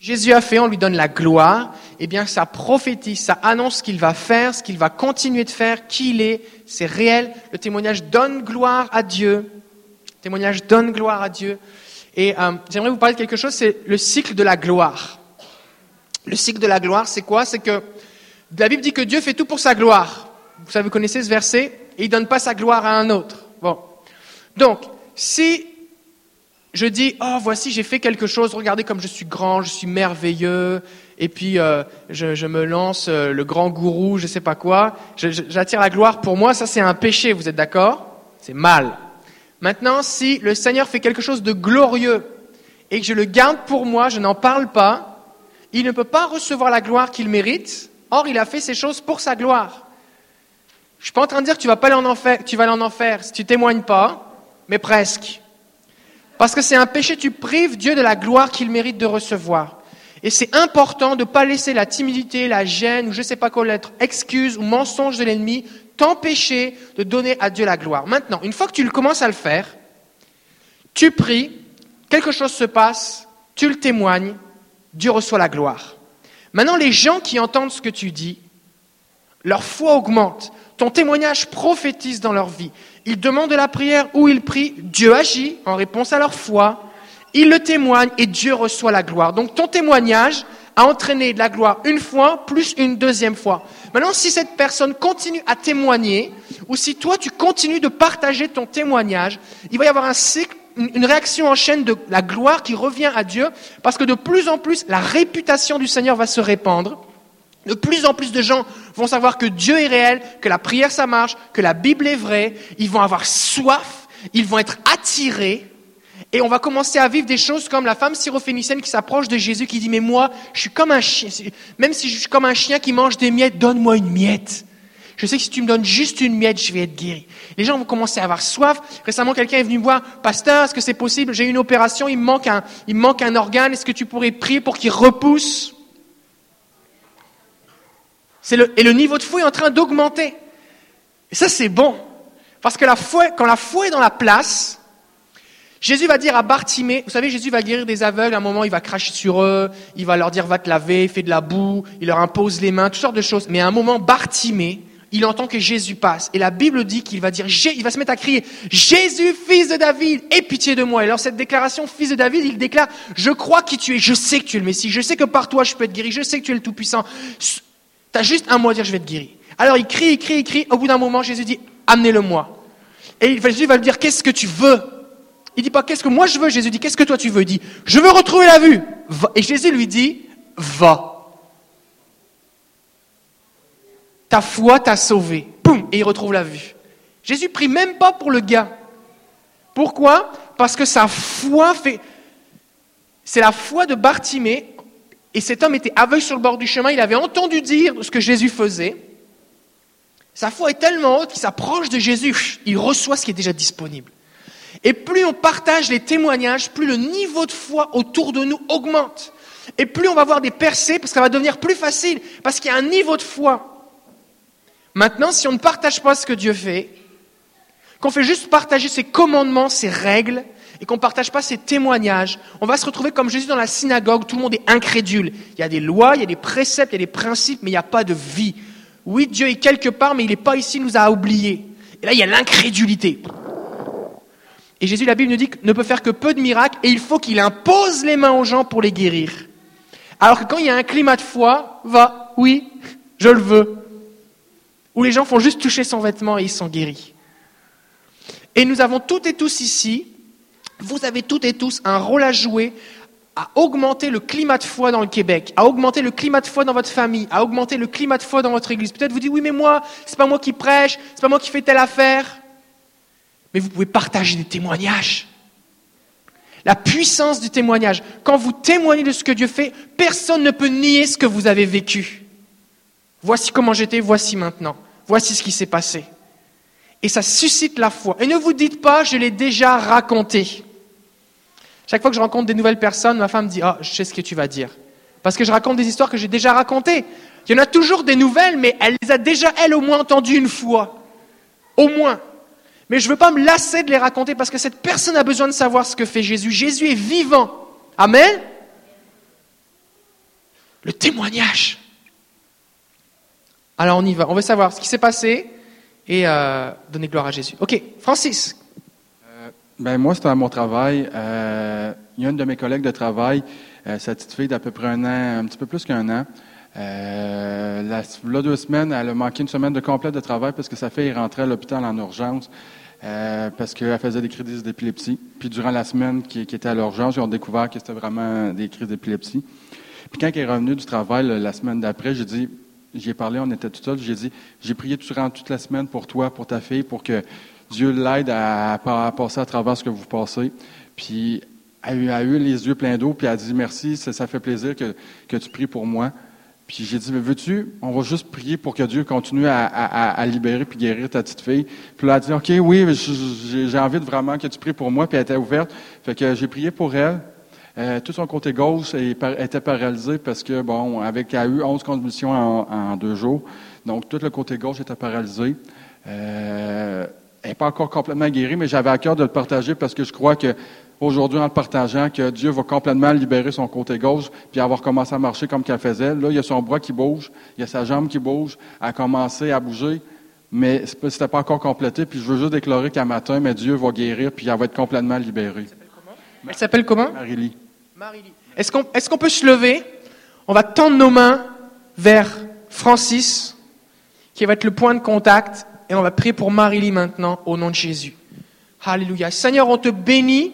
Jésus a fait, on lui donne la gloire, eh bien ça prophétise, ça annonce ce qu'il va faire, ce qu'il va continuer de faire, qui il est, c'est réel. Le témoignage donne gloire à Dieu. Le témoignage donne gloire à Dieu. Et euh, j'aimerais vous parler de quelque chose, c'est le cycle de la gloire. Le cycle de la gloire, c'est quoi? C'est que la Bible dit que Dieu fait tout pour sa gloire. Vous savez, vous connaissez ce verset? Et il donne pas sa gloire à un autre. Bon. Donc, si je dis, oh, voici, j'ai fait quelque chose, regardez comme je suis grand, je suis merveilleux, et puis euh, je, me lance euh, le grand gourou, je sais pas quoi, j'attire la gloire. Pour moi, ça c'est un péché, vous êtes d'accord? C'est mal. Maintenant, si le Seigneur fait quelque chose de glorieux et que je le garde pour moi, je n'en parle pas, il ne peut pas recevoir la gloire qu'il mérite, or il a fait ces choses pour sa gloire. Je suis pas en train de dire que tu vas pas aller en enfer, tu vas aller en enfer si tu témoignes pas, mais presque. Parce que c'est un péché, tu prives Dieu de la gloire qu'il mérite de recevoir. Et c'est important de ne pas laisser la timidité, la gêne, ou je ne sais pas quoi l'être, excuse ou mensonge de l'ennemi, t'empêcher de donner à Dieu la gloire. Maintenant, une fois que tu commences à le faire, tu pries, quelque chose se passe, tu le témoignes, Dieu reçoit la gloire. Maintenant, les gens qui entendent ce que tu dis, leur foi augmente, ton témoignage prophétise dans leur vie. Ils demandent de la prière ou ils prient, Dieu agit en réponse à leur foi, ils le témoignent et Dieu reçoit la gloire. Donc ton témoignage a entraîné de la gloire une fois plus une deuxième fois. Maintenant, si cette personne continue à témoigner, ou si toi tu continues de partager ton témoignage, il va y avoir un cycle, une réaction en chaîne de la gloire qui revient à Dieu, parce que de plus en plus, la réputation du Seigneur va se répandre. De plus en plus de gens vont savoir que Dieu est réel, que la prière ça marche, que la Bible est vraie. Ils vont avoir soif, ils vont être attirés. Et on va commencer à vivre des choses comme la femme syrophénicienne qui s'approche de Jésus, qui dit, mais moi, je suis comme un chien, même si je suis comme un chien qui mange des miettes, donne-moi une miette. Je sais que si tu me donnes juste une miette, je vais être guéri. Les gens vont commencer à avoir soif. Récemment, quelqu'un est venu me voir, pasteur, est-ce que c'est possible? J'ai une opération, il me manque un, il me manque un organe, est-ce que tu pourrais prier pour qu'il repousse? Et le niveau de foi est en train d'augmenter. Et ça, c'est bon. Parce que la foi, quand la foi est dans la place, Jésus va dire à Bartimée, vous savez, Jésus va guérir des aveugles, à un moment il va cracher sur eux, il va leur dire va te laver, fais de la boue, il leur impose les mains, toutes sortes de choses. Mais à un moment, Bartimée, il entend que Jésus passe. Et la Bible dit qu'il va dire, il va se mettre à crier, Jésus, fils de David, aie pitié de moi. Et alors cette déclaration, fils de David, il déclare, je crois qui tu es, je sais que tu es le Messie, je sais que par toi je peux être guéri, je sais que tu es le Tout-Puissant. Tu as juste un mot dire, je vais te guérir. Alors il crie, il crie, il crie. Au bout d'un moment, Jésus dit, amenez-le-moi. Et Jésus va lui dire, qu'est-ce que tu veux? Il dit pas, qu'est-ce que moi je veux? Jésus dit, qu'est-ce que toi tu veux? Il dit, je veux retrouver la vue. Et Jésus lui dit, va. Ta foi t'a sauvé. Et il retrouve la vue. Jésus prie même pas pour le gars. Pourquoi? Parce que sa foi fait... C'est la foi de Bartimée et cet homme était aveugle sur le bord du chemin, il avait entendu dire ce que Jésus faisait. Sa foi est tellement haute qu'il s'approche de Jésus, il reçoit ce qui est déjà disponible. Et plus on partage les témoignages, plus le niveau de foi autour de nous augmente. Et plus on va voir des percées, parce que ça va devenir plus facile, parce qu'il y a un niveau de foi. Maintenant, si on ne partage pas ce que Dieu fait, qu'on fait juste partager ses commandements, ses règles, et qu'on ne partage pas ces témoignages, on va se retrouver comme Jésus dans la synagogue, tout le monde est incrédule. Il y a des lois, il y a des préceptes, il y a des principes, mais il n'y a pas de vie. Oui, Dieu est quelque part, mais il n'est pas ici, il nous a oubliés. Et là, il y a l'incrédulité. Et Jésus, la Bible nous dit ne peut faire que peu de miracles, et il faut qu'il impose les mains aux gens pour les guérir. Alors que quand il y a un climat de foi, va, oui, je le veux. Où les gens font juste toucher son vêtement et ils sont guéris. Et nous avons toutes et tous ici vous avez toutes et tous un rôle à jouer à augmenter le climat de foi dans le Québec, à augmenter le climat de foi dans votre famille, à augmenter le climat de foi dans votre église. Peut-être vous dites oui mais moi, c'est pas moi qui prêche, c'est pas moi qui fais telle affaire. Mais vous pouvez partager des témoignages. La puissance du témoignage. Quand vous témoignez de ce que Dieu fait, personne ne peut nier ce que vous avez vécu. Voici comment j'étais, voici maintenant. Voici ce qui s'est passé. Et ça suscite la foi. Et ne vous dites pas, je l'ai déjà raconté. Chaque fois que je rencontre des nouvelles personnes, ma femme me dit, ah, je sais ce que tu vas dire. Parce que je raconte des histoires que j'ai déjà racontées. Il y en a toujours des nouvelles, mais elle les a déjà, elle, au moins entendues une fois. Au moins. Mais je ne veux pas me lasser de les raconter parce que cette personne a besoin de savoir ce que fait Jésus. Jésus est vivant. Amen. Le témoignage. Alors on y va. On veut savoir ce qui s'est passé et euh, donner gloire à Jésus. Ok, Francis. Ben moi, c'était à mon travail. Euh, il y a une de mes collègues de travail, euh, sa petite fille d'à peu près un an, un petit peu plus qu'un an. Euh, la, là, deux semaines, elle a manqué une semaine de complet de travail parce que sa fille rentrée à l'hôpital en urgence euh, parce qu'elle faisait des crises d'épilepsie. Puis durant la semaine qui, qui était à l'urgence, ils ont découvert que c'était vraiment des crises d'épilepsie. Puis quand elle est revenue du travail la semaine d'après, j'ai dit, j'ai parlé, on était tout seuls, j'ai dit, j'ai prié durant toute la semaine pour toi, pour ta fille, pour que Dieu l'aide à, passer à travers ce que vous passez. Puis elle a eu, les yeux pleins d'eau, puis elle a dit merci, ça, fait plaisir que, que tu pries pour moi. Puis j'ai dit, mais veux-tu, on va juste prier pour que Dieu continue à, libérer puis guérir ta petite fille. Puis elle a dit, OK, oui, j'ai envie de vraiment que tu pries pour moi, puis elle était ouverte. Fait que j'ai prié pour elle. Euh, tout son côté gauche était paralysé parce que, bon, avec, elle a eu 11 convulsions en, en, deux jours. Donc, tout le côté gauche était paralysé. Euh, n'est pas encore complètement guérie, mais j'avais à cœur de le partager parce que je crois que aujourd'hui, en le partageant, que Dieu va complètement libérer son côté gauche, puis avoir commencé à marcher comme qu'elle faisait. Là, il y a son bras qui bouge, il y a sa jambe qui bouge, elle a commencé à bouger, mais ce n'était pas encore complété. Puis je veux juste déclarer qu'à matin, mais Dieu va guérir, puis elle va être complètement libérée. Elle s'appelle comment? Marie-Lie. Marie-Lie. Est-ce qu'on est qu'on peut se lever? On va tendre nos mains vers Francis, qui va être le point de contact, et on va prier pour Marie-Lie maintenant au nom de Jésus. Alléluia. Seigneur, on te bénit.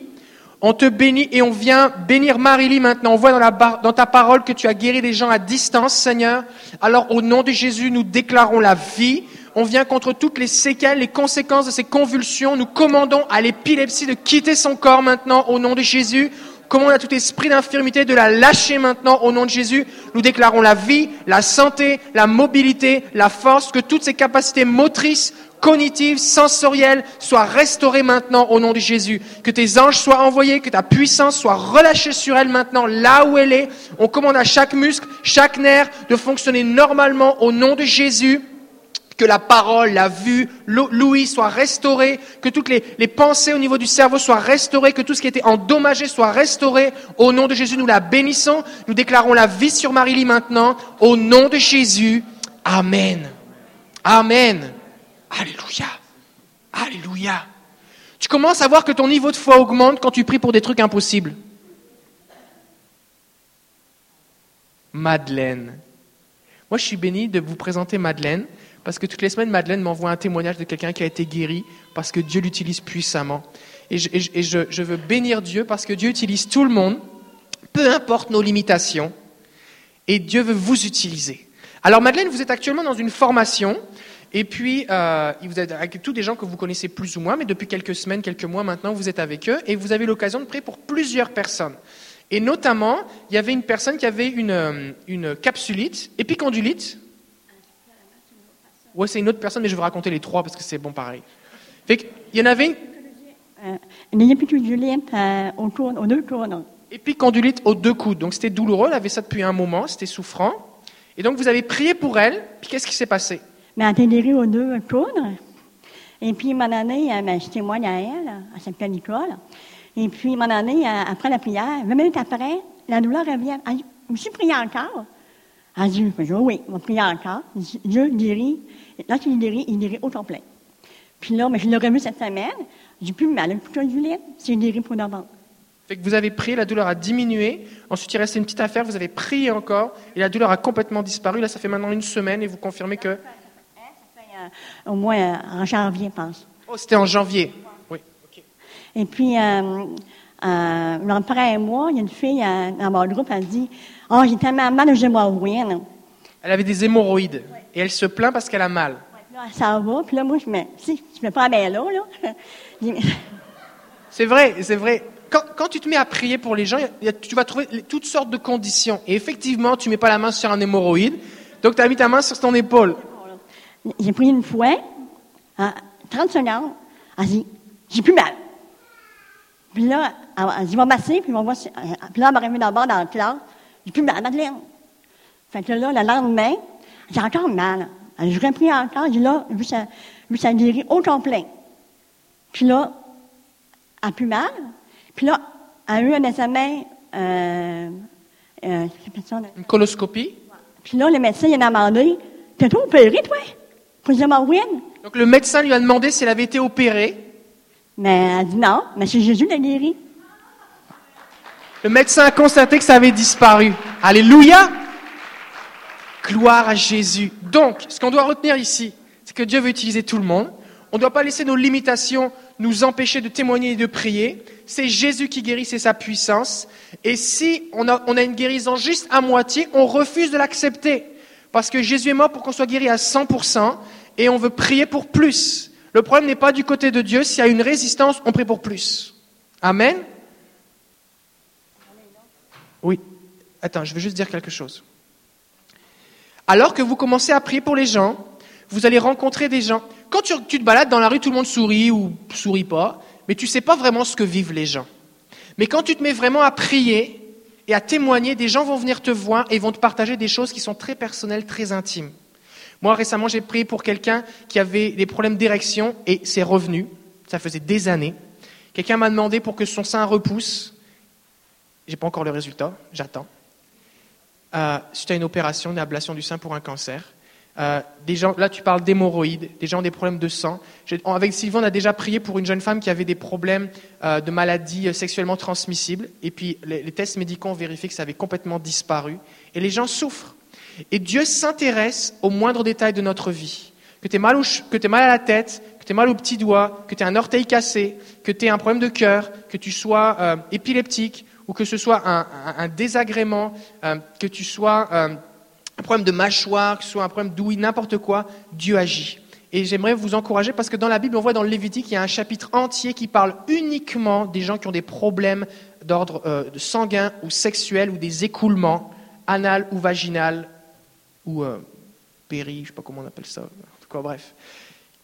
On te bénit et on vient bénir Marie-Lie maintenant. On voit dans, dans ta parole que tu as guéri des gens à distance, Seigneur. Alors au nom de Jésus, nous déclarons la vie. On vient contre toutes les séquelles, les conséquences de ces convulsions. Nous commandons à l'épilepsie de quitter son corps maintenant au nom de Jésus. Commandons à tout esprit d'infirmité de la lâcher maintenant au nom de Jésus. Nous déclarons la vie, la santé, la mobilité, la force, que toutes ces capacités motrices, cognitives, sensorielles soient restaurées maintenant au nom de Jésus. Que tes anges soient envoyés, que ta puissance soit relâchée sur elle maintenant là où elle est. On commande à chaque muscle, chaque nerf de fonctionner normalement au nom de Jésus que la parole, la vue, l'ouïe soit restaurée, que toutes les, les, pensées au niveau du cerveau soient restaurées, que tout ce qui était endommagé soit restauré. Au nom de Jésus, nous la bénissons. Nous déclarons la vie sur Marie-Lie maintenant. Au nom de Jésus. Amen. Amen. Alléluia. Alléluia. Tu commences à voir que ton niveau de foi augmente quand tu pries pour des trucs impossibles. Madeleine. Moi, je suis béni de vous présenter Madeleine. Parce que toutes les semaines, Madeleine m'envoie un témoignage de quelqu'un qui a été guéri parce que Dieu l'utilise puissamment. Et, je, veux bénir Dieu parce que Dieu utilise tout le monde, peu importe nos limitations, et Dieu veut vous utiliser. Alors Madeleine, vous êtes actuellement dans une formation, et puis euh, vous êtes avec tous des gens que vous connaissez plus ou moins, mais depuis quelques semaines, quelques mois maintenant, vous êtes avec eux, et vous avez l'occasion de prier pour plusieurs personnes. Et notamment, il y avait une personne qui avait une, une capsulite, épicondylite, Ouais, c'est une autre personne, mais je vais vous raconter les trois parce que c'est bon pareil. Fait il y en avait une. Euh, épicondylite euh, autour, aux deux coudes. Épicondylite aux deux coudes. Donc c'était douloureux, elle avait ça depuis un moment, c'était souffrant. Et donc vous avez prié pour elle, puis qu'est-ce qui s'est passé? Mais elle a guérie aux deux coudes. Et puis, mon année, ben, je témoigne à elle, elle s'appelle Nicole. Et puis, mon année, après la prière, 20 minutes après, la douleur revient. Elle, je me suis prié encore. Elle dit, oui, on va prier encore. Dieu guérit Là, il guérit, il guérit au complet. Puis là, je l'ai revu cette semaine. J'ai plus mal, plus du lait. C'est guéri pour d'avant. Fait que vous avez prié, la douleur a diminué. Ensuite, il restait une petite affaire, vous avez prié encore, et la douleur a complètement disparu. Là, ça fait maintenant une semaine, et vous confirmez que. Ça fait, euh, au moins euh, en janvier, je pense. Oh, c'était en janvier. Oui. OK. Et puis, euh, euh, après un mois, il y a une fille euh, dans mon groupe, elle dit Oh, j'ai tellement mal, je vais mourir. Elle avait des hémorroïdes. Et elle se plaint parce qu'elle a mal. Là, ça va. Puis là, moi, je me, si, je me prends bien là, là. c'est vrai, c'est vrai. Quand, quand, tu te mets à prier pour les gens, y a, tu vas trouver toutes sortes de conditions. Et effectivement, tu mets pas la main sur un hémorroïde. Donc, tu as mis ta main sur ton épaule. J'ai pris une fois, à 30 secondes, elle dit, j'ai plus mal. Puis là, elle dit, va masser, puis, on va, puis là, elle m'a remis d'abord dans le classe. J'ai plus mal, Madeleine. Fait que là, le lendemain, j'ai encore mal. Je repris encore, j'ai là, vu ça, vu ça guérit au complet. Puis là, elle a plus mal. Puis là, elle a eu un examen euh, Euh, ça. Une coloscopie? Puis là, le médecin, il a demandé T'es tout opéré, toi? Pour Maureen Donc le médecin lui a demandé si elle avait été opérée. Mais elle dit non, mais c'est Jésus qui l'a guéri. Le médecin a constaté que ça avait disparu. Alléluia Gloire à Jésus. Donc, ce qu'on doit retenir ici, c'est que Dieu veut utiliser tout le monde. On ne doit pas laisser nos limitations nous empêcher de témoigner et de prier. C'est Jésus qui guérit, c'est sa puissance. Et si on a, une guérison juste à moitié, on refuse de l'accepter. Parce que Jésus est mort pour qu'on soit guéri à 100% et on veut prier pour plus. Le problème n'est pas du côté de Dieu. S'il y a une résistance, on prie pour plus. Amen? Oui. Attends, je veux juste dire quelque chose. Alors que vous commencez à prier pour les gens, vous allez rencontrer des gens. Quand tu, te balades dans la rue, tout le monde sourit ou sourit pas, mais tu sais pas vraiment ce que vivent les gens. Mais quand tu te mets vraiment à prier et à témoigner, des gens vont venir te voir et vont te partager des choses qui sont très personnelles, très intimes. Moi, récemment, j'ai prié pour quelqu'un qui avait des problèmes d'érection et c'est revenu. Ça faisait des années. Quelqu'un m'a demandé pour que son sein repousse. J'ai pas encore le résultat, j'attends. Euh, à une opération, une ablation du sein pour un cancer. Euh, des gens, là, tu parles d'hémorroïdes, des gens ont des problèmes de sang. Avec Sylvain, on a déjà prié pour une jeune femme qui avait des problèmes euh, de maladies euh, sexuellement transmissibles. Et puis, les, tests médicaux ont vérifié que ça avait complètement disparu. Et les gens souffrent. Et Dieu s'intéresse aux moindres détails de notre vie. Que tu t'aies mal à la tête, que tu aies mal au petit doigt, que tu aies un orteil cassé, que tu aies un problème de cœur, que tu sois épileptique, ou que ce soit un, désagrément, euh, que tu sois euh, un problème de mâchoire, que ce soit un problème d'ouïe, n'importe quoi, Dieu agit. Et j'aimerais vous encourager parce que dans la Bible, on voit dans le Lévitique, il y a un chapitre entier qui parle uniquement des gens qui ont des problèmes d'ordre euh, sanguin ou sexuel ou des écoulements anal ou vaginal ou péri, je sais pas comment on appelle ça. En tout cas, bref,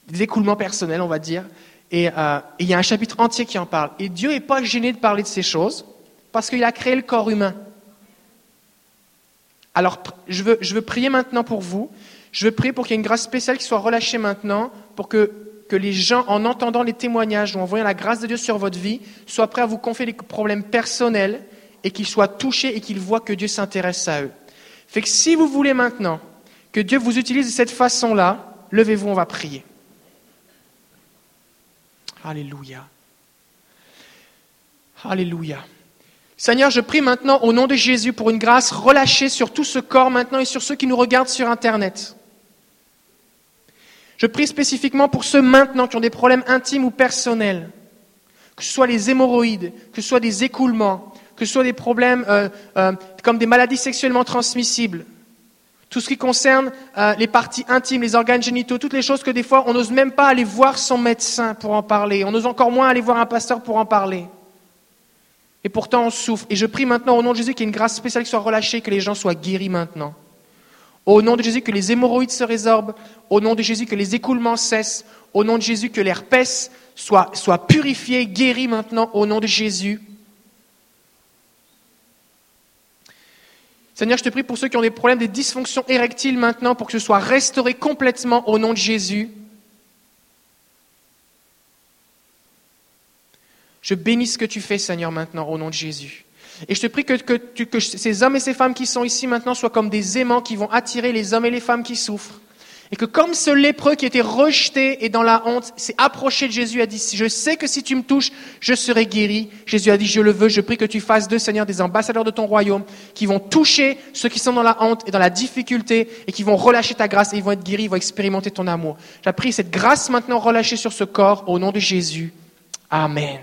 des écoulements personnels, on va dire. Et il y a un chapitre entier qui en parle. Et Dieu n'est pas gêné de parler de ces choses parce qu'il a créé le corps humain. Alors, je veux, je veux prier maintenant pour vous. Je veux prier pour qu'il y ait une grâce spéciale qui soit relâchée maintenant, pour que, que les gens, en entendant les témoignages ou en voyant la grâce de Dieu sur votre vie, soient prêts à vous confier les problèmes personnels et qu'ils soient touchés et qu'ils voient que Dieu s'intéresse à eux. Fait que si vous voulez maintenant que Dieu vous utilise de cette façon-là, levez-vous, on va prier. Alléluia. Alléluia. Seigneur, je prie maintenant au nom de Jésus pour une grâce relâchée sur tout ce corps maintenant et sur ceux qui nous regardent sur Internet. Je prie spécifiquement pour ceux maintenant qui ont des problèmes intimes ou personnels, que ce soit les hémorroïdes, que ce soit des écoulements, que ce soit des problèmes euh, euh, comme des maladies sexuellement transmissibles, tout ce qui concerne euh, les parties intimes, les organes génitaux, toutes les choses que des fois on n'ose même pas aller voir son médecin pour en parler, on ose encore moins aller voir un pasteur pour en parler. Et pourtant, on souffre. Et je prie maintenant au nom de Jésus qu'il y ait une grâce spéciale qui soit relâchée, que les gens soient guéris maintenant. Au nom de Jésus, que les hémorroïdes se résorbent. Au nom de Jésus, que les écoulements cessent. Au nom de Jésus, que l'herpès soit, soit purifié, guéri maintenant. Au nom de Jésus. Seigneur, je te prie pour ceux qui ont des problèmes, des dysfonctions érectiles maintenant, pour que ce soit restauré complètement au nom de Jésus. Je bénis ce que tu fais, Seigneur, maintenant, au nom de Jésus. Et je te prie que, que, que ces hommes et ces femmes qui sont ici maintenant soient comme des aimants qui vont attirer les hommes et les femmes qui souffrent. Et que comme ce lépreux qui était rejeté et dans la honte s'est approché de Jésus, a dit, je sais que si tu me touches, je serai guéri. Jésus a dit, je le veux, je prie que tu fasses d'eux, Seigneur, des ambassadeurs de ton royaume, qui vont toucher ceux qui sont dans la honte et dans la difficulté, et qui vont relâcher ta grâce, et ils vont être guéris, ils vont expérimenter ton amour. J'ai pris cette grâce maintenant relâchée sur ce corps, au nom de Jésus. Amen.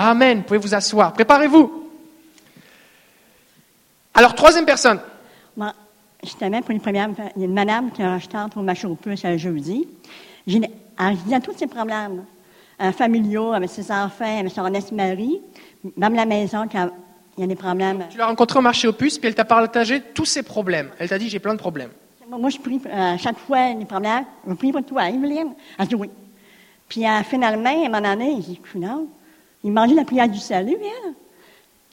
Amen. Vous pouvez vous asseoir. Préparez-vous. Alors, troisième personne. Moi, justement, pour une première, il y a une madame qui est achetante pour ma chauffeuse un jeudi. J'ai, à tous ses problèmes euh, familiaux, avec ses enfants, avec son ex-mari, même la maison, quand il y a des problèmes. Tu l'as rencontrée au marché aux puces, puis elle t'a partagé tous ses problèmes. Elle t'a dit, j'ai plein de problèmes. Moi, je prie euh, chaque fois les problèmes. Je prie pour toi, Evelyne. Elle dit oui. Puis euh, finalement, à un moment donné, il dit, non, il mangeait la prière du salut, elle.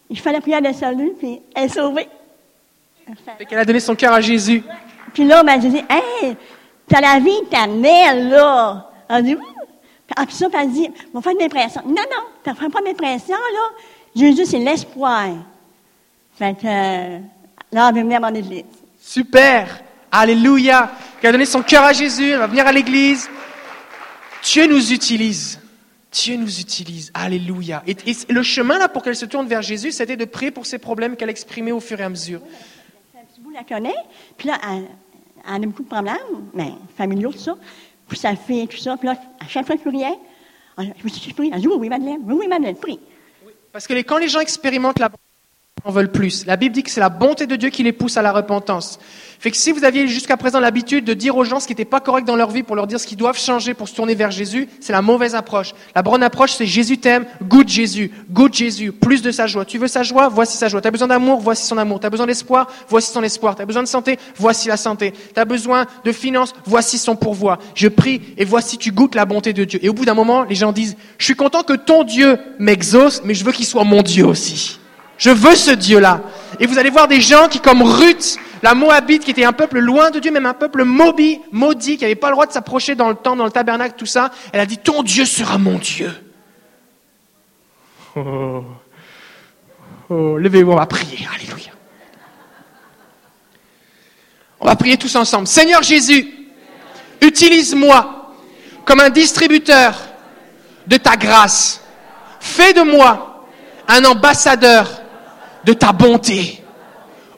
Il fait la prière du salut, puis elle est sauvée. Fait qu'elle a donné son cœur à Jésus. Puis là, ben, j'ai dit, hey, t'as la vie éternelle, là. Elle dit, oui. Puis ça, puis elle dit, on va faire une dépression. Non, non, t'as fait pas de dépression, là. Jésus, c'est l'espoir. Fait que, euh, Là, elle veut venir à mon église. Super. Alléluia. Qui a donné son cœur à Jésus, elle va venir à l'église. Dieu nous utilise. Dieu nous utilise. Alléluia. Et, et le chemin là pour qu'elle se tourne vers Jésus, c'était de prier pour ses problèmes qu'elle exprimait au fur et à mesure. Bout la connaît. Puis là, elle, elle a beaucoup de problèmes, mais familiaux, tout ça. Puis sa fille, tout ça. Puis là, à chaque fois que je priais, je me suis prie. Elle dit, oui, oui, Madeleine. Oui, oui, Madeleine, prie. Parce que les- quand les gens expérimentent la en veulent plus. La Bible dit que c'est la bonté de Dieu qui les pousse à la repentance. Fait que si vous aviez jusqu'à présent l'habitude de dire aux gens ce qui n'était pas correct dans leur vie pour leur dire ce qu'ils doivent changer pour se tourner vers Jésus, c'est la mauvaise approche. La bonne approche, c'est Jésus t'aime, goûte Jésus, goûte Jésus, plus de sa joie. Tu veux sa joie, voici sa joie. Tu as besoin d'amour, voici son amour. Tu as besoin d'espoir, voici son espoir. Tu as besoin de santé, voici la santé. Tu as besoin de finances, voici son pourvoi. Je prie et voici tu goûtes la bonté de Dieu. Et au bout d'un moment, les gens disent, je suis content que ton Dieu m'exauce, mais je veux qu'il soit mon Dieu aussi. Je veux ce Dieu-là. Et vous allez voir des gens qui, comme Ruth, la Moabite, qui était un peuple loin de Dieu, même un peuple maudit, maudit qui n'avait pas le droit de s'approcher dans le temple, dans le tabernacle, tout ça, elle a dit, ton Dieu sera mon Dieu. Oh, oh levez-vous, on va prier. Alléluia. On va prier tous ensemble. Seigneur Jésus, utilise-moi comme un distributeur de ta grâce. Fais de moi un ambassadeur de ta bonté.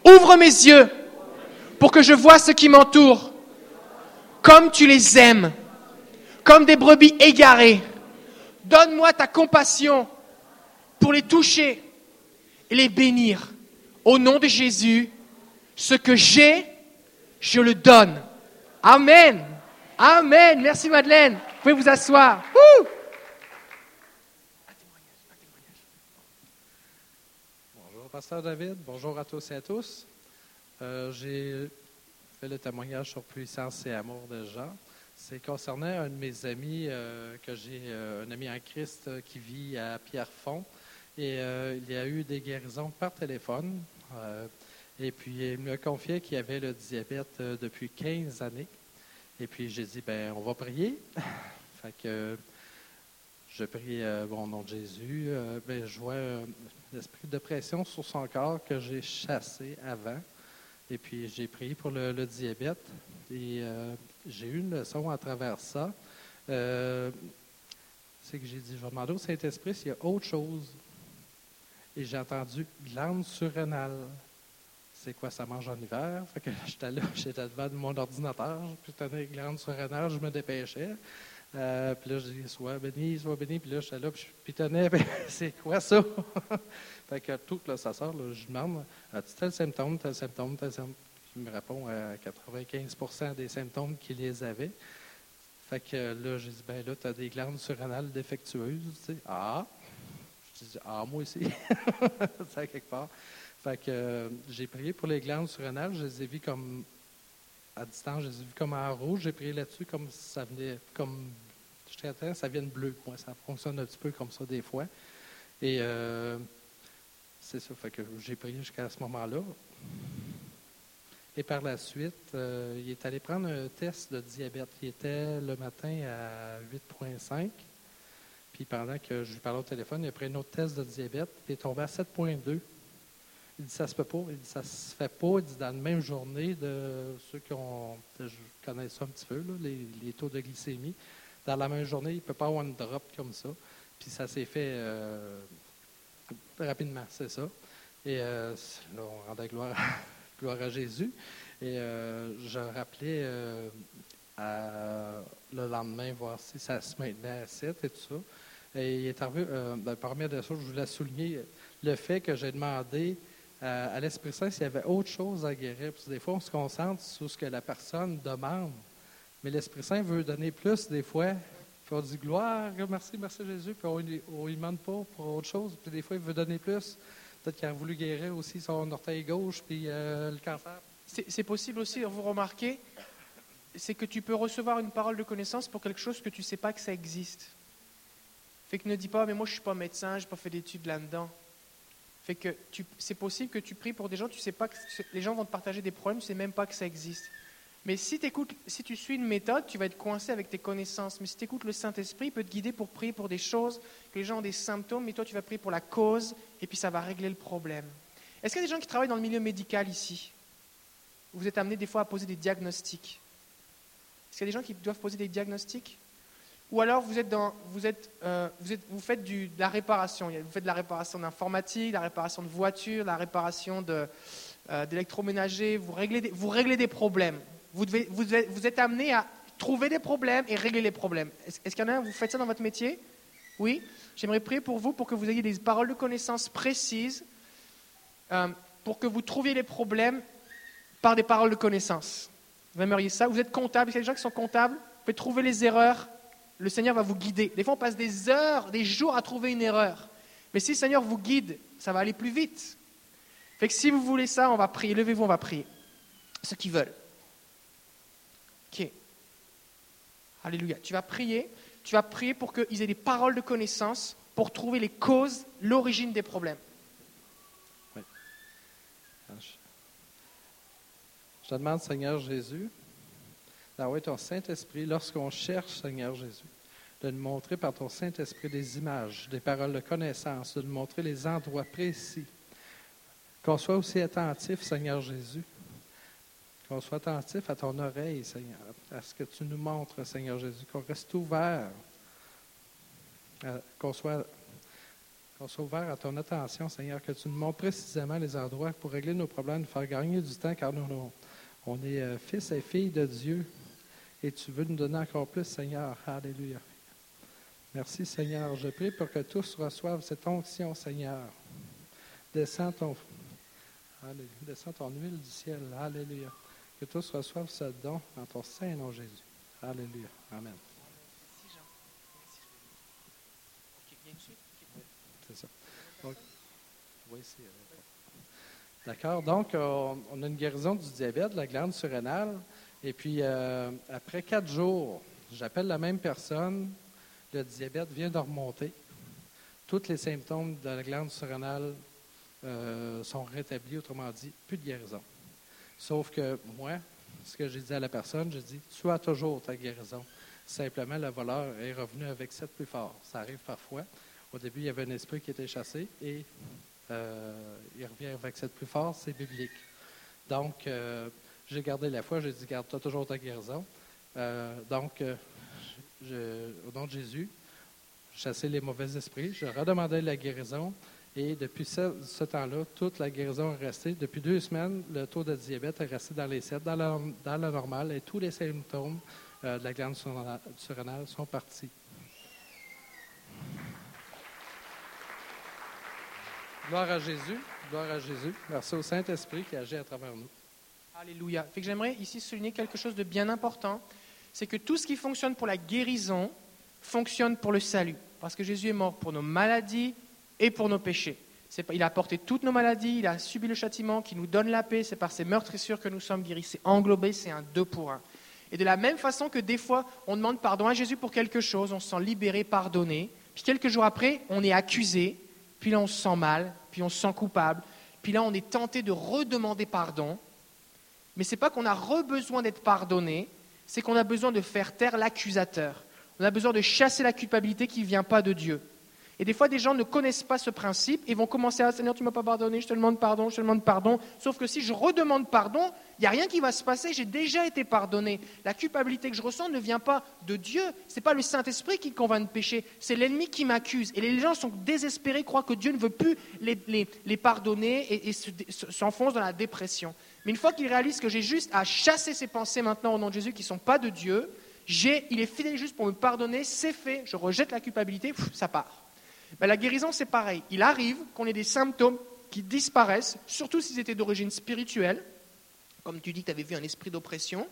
Ouvre mes yeux pour que je vois ce qui m'entoure comme tu les aimes, comme des brebis égarées. Donne-moi ta compassion pour les toucher et les bénir. Au nom de Jésus, ce que j'ai, je le donne. Amen. Amen. Merci Madeleine. Vous pouvez vous asseoir. Bonjour, Pasteur David. Bonjour à tous et à tous. Euh, J'ai fait le témoignage sur puissance et amour de Jean. C'est concernant un de mes amis, euh, que j'ai euh, un ami en Christ qui vit à Pierrefonds. Et il y a eu des guérisons par téléphone. Et puis, il me confiait qu'il avait le diabète depuis 15 années. Et puis, j'ai dit, ben, on va prier. fait que je prie euh, au nom de Jésus. Ben, je vois l'esprit de pression sur son corps que j'ai chassé avant. Et puis j'ai prié pour le, diabète. Et euh, j'ai eu une leçon à travers ça. Euh, c'est que j'ai dit, je vais demander au Saint-Esprit s'il y a autre chose. Et j'ai entendu glande surrénale. C'est quoi, ça mange en hiver? Fait que j'étais là, j'étais devant mon ordinateur, puis je tenais glande surrénale, je me dépêchais. Euh, puis là, je dis, sois béni, sois béni. Puis là, j'étais là, puis je pitonnais, puis c'est quoi ça? fait que tout, là, ça sort, là, je demande, as-tu tel symptôme, tel symptôme, tel symptôme? Il me répond à 95% des symptômes qu'il les avait. Fait que là, j'ai dit, ben là, tu as des glandes surrénales défectueuses, tu sais. Ah! Je dis, ah, moi aussi. ça, quelque part. Fait que euh, j'ai prié pour les glandes surrénales, je les ai vues comme à distance, je les ai comme en rouge. J'ai prié là-dessus comme ça venait, comme jusqu'à temps, ça vienne bleu. Moi, ça fonctionne un petit peu comme ça des fois. Et euh, c'est ça, fait que j'ai prié jusqu'à ce moment-là. Et par la suite, euh, il est allé prendre un test de diabète. Il était le matin à 8,5. Puis pendant que je lui parlais au téléphone, il a pris un autre test de diabète. Il est tombé à 7,2. Il dit ça se peut pas. Il dit ça se fait pas. Il dit dans la même journée de ceux qui ont, je connais ça un petit peu, là, les, les taux de glycémie. Dans la même journée, il ne peut pas avoir une drop comme ça. Puis ça s'est fait euh, rapidement, c'est ça. Et euh, là, on rendait gloire à, gloire à Jésus. Et euh, je rappelais euh, à- le lendemain voir si ça se maintenait à 7 et tout ça. Et il est arrivé, ben, parmi des choses, je voulais souligner le fait que j'ai demandé à, à l'Esprit Saint s'il y avait autre chose à guérir. Parce que des fois, on se concentre sur ce que la personne demande. Mais l'Esprit Saint veut donner plus des fois. Puis on dit gloire, merci, merci Jésus. Puis on ne lui demande pas pour autre chose. Puis des fois, il veut donner plus. Peut-être qu'il a voulu guérir aussi son orteil gauche, puis euh, le cancer. C'est possible aussi, vous remarquez, c'est que tu peux recevoir une parole de connaissance pour quelque chose que tu ne sais pas que ça existe. Fait que ne dis pas, mais moi je ne suis pas médecin, je n'ai pas fait d'études là-dedans. Fait que c'est possible que tu pries pour des gens, tu sais pas que les gens vont te partager des problèmes, tu sais même pas que ça existe. Mais si, t'écoutes- si tu suis une méthode, tu vas être coincé avec tes connaissances. Mais si tu écoutes le Saint-Esprit, il peut te guider pour prier pour des choses, que les gens ont des symptômes, mais toi tu vas prier pour la cause, et puis ça va régler le problème. Est-ce qu'il y a des gens qui travaillent dans le milieu médical ici? Vous êtes amenés des fois à poser des diagnostics. Est-ce qu'il y a des gens qui doivent poser des diagnostics? Ou alors vous, êtes vous, êtes, euh, vous, êtes, vous faites du, de la réparation. Vous faites de la réparation d'informatique, la réparation de voitures, la réparation euh, d'électroménager. Vous réglez, des, vous réglez des problèmes. Vous, devez, vous, êtes, vous êtes amené à trouver des problèmes et régler les problèmes. Est-ce, est-ce qu'il y en a un Vous faites ça dans votre métier? Oui? J'aimerais prier pour vous pour que vous ayez des paroles de connaissance précises euh, pour que vous trouviez les problèmes par des paroles de connaissance. Vous aimeriez ça? Vous êtes comptable, il y a des gens qui sont comptables, vous pouvez trouver les erreurs, le Seigneur va vous guider. Des fois, on passe des heures, des jours à trouver une erreur. Mais si le Seigneur vous guide, ça va aller plus vite. Fait que si vous voulez ça, on va prier. Levez-vous, on va prier. Ceux qui veulent. Ok. Alléluia. Tu vas prier. Tu vas prier pour qu'ils aient des paroles de connaissance pour trouver les causes, l'origine des problèmes. Je te demande, Seigneur Jésus, d'avoir ton Saint-Esprit lorsqu'on cherche, Seigneur Jésus, de nous montrer par ton Saint-Esprit des images, des paroles de connaissance, de nous montrer les endroits précis. Qu'on soit aussi attentif, Seigneur Jésus, qu'on soit attentif à ton oreille, Seigneur, à ce que tu nous montres, Seigneur Jésus, qu'on reste ouvert, qu'on soit soit ouvert à ton attention, Seigneur, que tu nous montres précisément les endroits pour régler nos problèmes, nous faire gagner du temps, car nous, nous on est euh, fils et filles de Dieu et tu veux nous donner encore plus, Seigneur. Alléluia. Merci, Seigneur. Je prie pour que tous reçoivent cette onction, Seigneur. Descends ton, Alléluia. Descends ton huile du ciel. Alléluia. Que tous reçoivent ce don en ton saint nom, Jésus. Alléluia. Amen. Ça. Donc, oui, c'est. D'accord? Donc, euh, on a une guérison du diabète, de la glande surrénale. Et puis, euh, après quatre jours, j'appelle la même personne. Le diabète vient de remonter. Tous les symptômes de la glande surrénale euh, sont rétablis, autrement dit, plus de guérison. Sauf que moi, ce que j'ai dit à la personne, j'ai dit Tu as toujours ta guérison. Simplement, le voleur est revenu avec sept plus fort. Ça arrive parfois. Au début, il y avait un esprit qui était chassé et euh, il revient avec cette plus forte, c'est biblique. Donc, j'ai gardé la foi, j'ai dit, garde, tu as toujours ta guérison. Euh, donc, au nom de Jésus, chassé les mauvais esprits, je redemandais la guérison. Et depuis ce, temps-là, toute la guérison est restée. Depuis deux semaines, le taux de diabète est resté dans les 7, dans la, dans normale, et tous les symptômes de la glande surrénale sont partis. Gloire à Jésus. Gloire à Jésus. Merci au Saint-Esprit qui agit à travers nous. Alléluia. Fait que j'aimerais ici souligner quelque chose de bien important. C'est que tout ce qui fonctionne pour la guérison fonctionne pour le salut. Parce que Jésus est mort pour nos maladies et pour nos péchés. il a porté toutes nos maladies, il a subi le châtiment qui nous donne la paix. C'est par ses meurtrissures que nous sommes guéris. C'est englobé, c'est un deux pour un. Et de la même façon que des fois, on demande pardon à Jésus pour quelque chose, on se sent libéré, pardonné. Puis quelques jours après, on est accusé, puis là on se sent mal, puis on se sent coupable, puis là on est tenté de redemander pardon. Mais ce n'est pas qu'on a re-besoin d'être pardonné, c'est qu'on a besoin de faire taire l'accusateur. On a besoin de chasser la culpabilité qui ne vient pas de Dieu. Et des fois, des gens ne connaissent pas ce principe et vont commencer à Seigneur, tu ne m'as pas pardonné, je te demande pardon, je te demande pardon. Sauf que si je redemande pardon, il n'y a rien qui va se passer, j'ai déjà été pardonné. La culpabilité que je ressens ne vient pas de Dieu, ce n'est pas le Saint-Esprit qui convainc de pécher, c'est l'ennemi qui m'accuse. Et les gens sont désespérés, croient que Dieu ne veut plus les, pardonner et, et s'enfoncent dans la dépression. Mais une fois qu'ils réalisent que j'ai juste à chasser ces pensées maintenant au nom de Jésus qui ne sont pas de Dieu, il est fidèle juste pour me pardonner, c'est fait, je rejette la culpabilité, ça part. La guérison, c'est pareil. Il arrive qu'on ait des symptômes qui disparaissent, surtout s'ils étaient d'origine spirituelle, comme tu dis que tu avais vu un esprit d'oppression,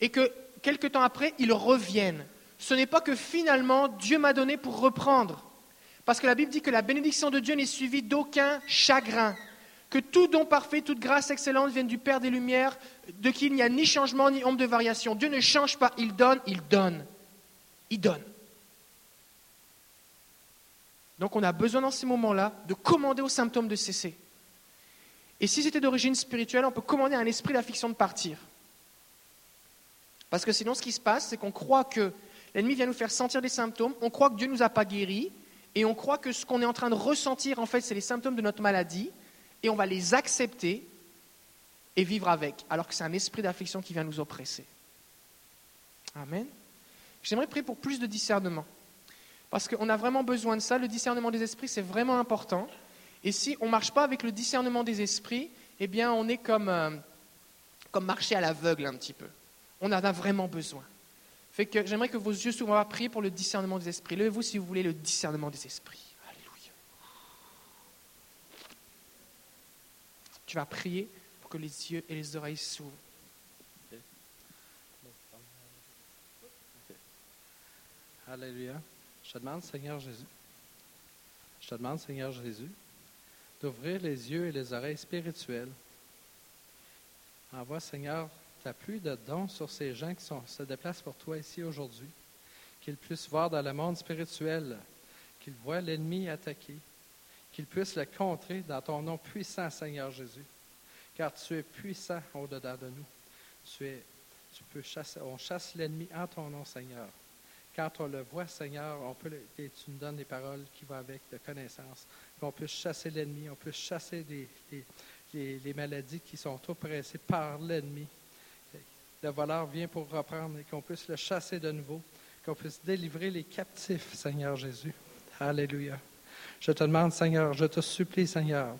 et que quelque temps après, ils reviennent. Ce n'est pas que finalement Dieu m'a donné pour reprendre, parce que la Bible dit que la bénédiction de Dieu n'est suivie d'aucun chagrin, que tout don parfait, toute grâce excellente viennent du Père des Lumières, de qui il n'y a ni changement ni ombre de variation. Dieu ne change pas, il donne, il donne. Il donne. Donc on a besoin dans ces moments-là de commander aux symptômes de cesser. Et si c'était d'origine spirituelle, on peut commander à un esprit d'affliction de partir. Parce que sinon, ce qui se passe, c'est qu'on croit que l'ennemi vient nous faire sentir des symptômes, on croit que Dieu ne nous a pas guéris, et on croit que ce qu'on est en train de ressentir, en fait, c'est les symptômes de notre maladie. Et on va les accepter et vivre avec, alors que c'est un esprit d'affliction qui vient nous oppresser. Amen. J'aimerais prier pour plus de discernement. Parce qu'on a vraiment besoin de ça. Le discernement des esprits, c'est vraiment important. Et si on ne marche pas avec le discernement des esprits, eh bien, on est comme, euh, comme marcher à l'aveugle un petit peu. On en a vraiment besoin. Fait que j'aimerais que vos yeux soient prier pour le discernement des esprits. Levez-vous si vous voulez le discernement des esprits. Alléluia. Tu vas prier pour que les yeux et les oreilles s'ouvrent. Alléluia. Je te demande, Seigneur Jésus, je te demande, Seigneur Jésus, d'ouvrir les yeux et les oreilles spirituelles. Envoie, Seigneur, ta pluie de dons sur ces gens qui se déplacent pour toi ici aujourd'hui, qu'ils puissent voir dans le monde spirituel, qu'ils voient l'ennemi attaquer, qu'ils puissent le contrer dans ton nom puissant, Seigneur Jésus, car tu es puissant au-dedans de nous. Tu es, tu peux chasser, on chasse l'ennemi en ton nom, Seigneur. Quand on le voit, Seigneur, on peut, et tu nous donnes des paroles qui vont avec de connaissance, qu'on puisse chasser l'ennemi, on peut chasser les, les, maladies qui sont oppressées par l'ennemi. Le voleur vient pour reprendre et qu'on puisse le chasser de nouveau, qu'on puisse délivrer les captifs, Seigneur Jésus. Alléluia. Je te demande, Seigneur, je te supplie, Seigneur,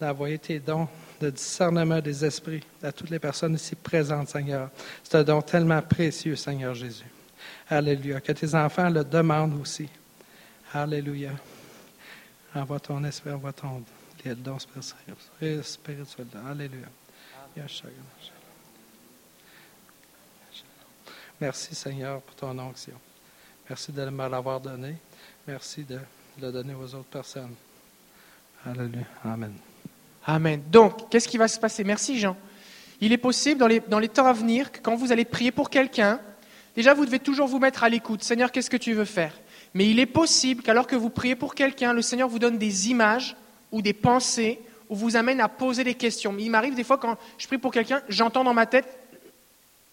d'envoyer tes dons de discernement des esprits à toutes les personnes ici présentes, Seigneur. C'est un don tellement précieux, Seigneur Jésus. Alléluia. Que tes enfants le demandent aussi. Alléluia. Envoie ton esprit, envoie ton don spirituel. Alléluia. Merci Seigneur pour ton onction. Merci de me l'avoir donné. Merci de le donner aux autres personnes. Alléluia. Amen. Amen. Donc, qu'est-ce qui va se passer? Merci Jean. Il est possible dans les, dans les temps à venir que quand vous allez prier pour quelqu'un, déjà vous devez toujours vous mettre à l'écoute. Seigneur, qu'est-ce que tu veux faire? Mais il est possible qu'alors que vous priez pour quelqu'un, le Seigneur vous donne des images ou des pensées ou vous amène à poser des questions. Il m'arrive des fois quand je prie pour quelqu'un, j'entends dans ma tête,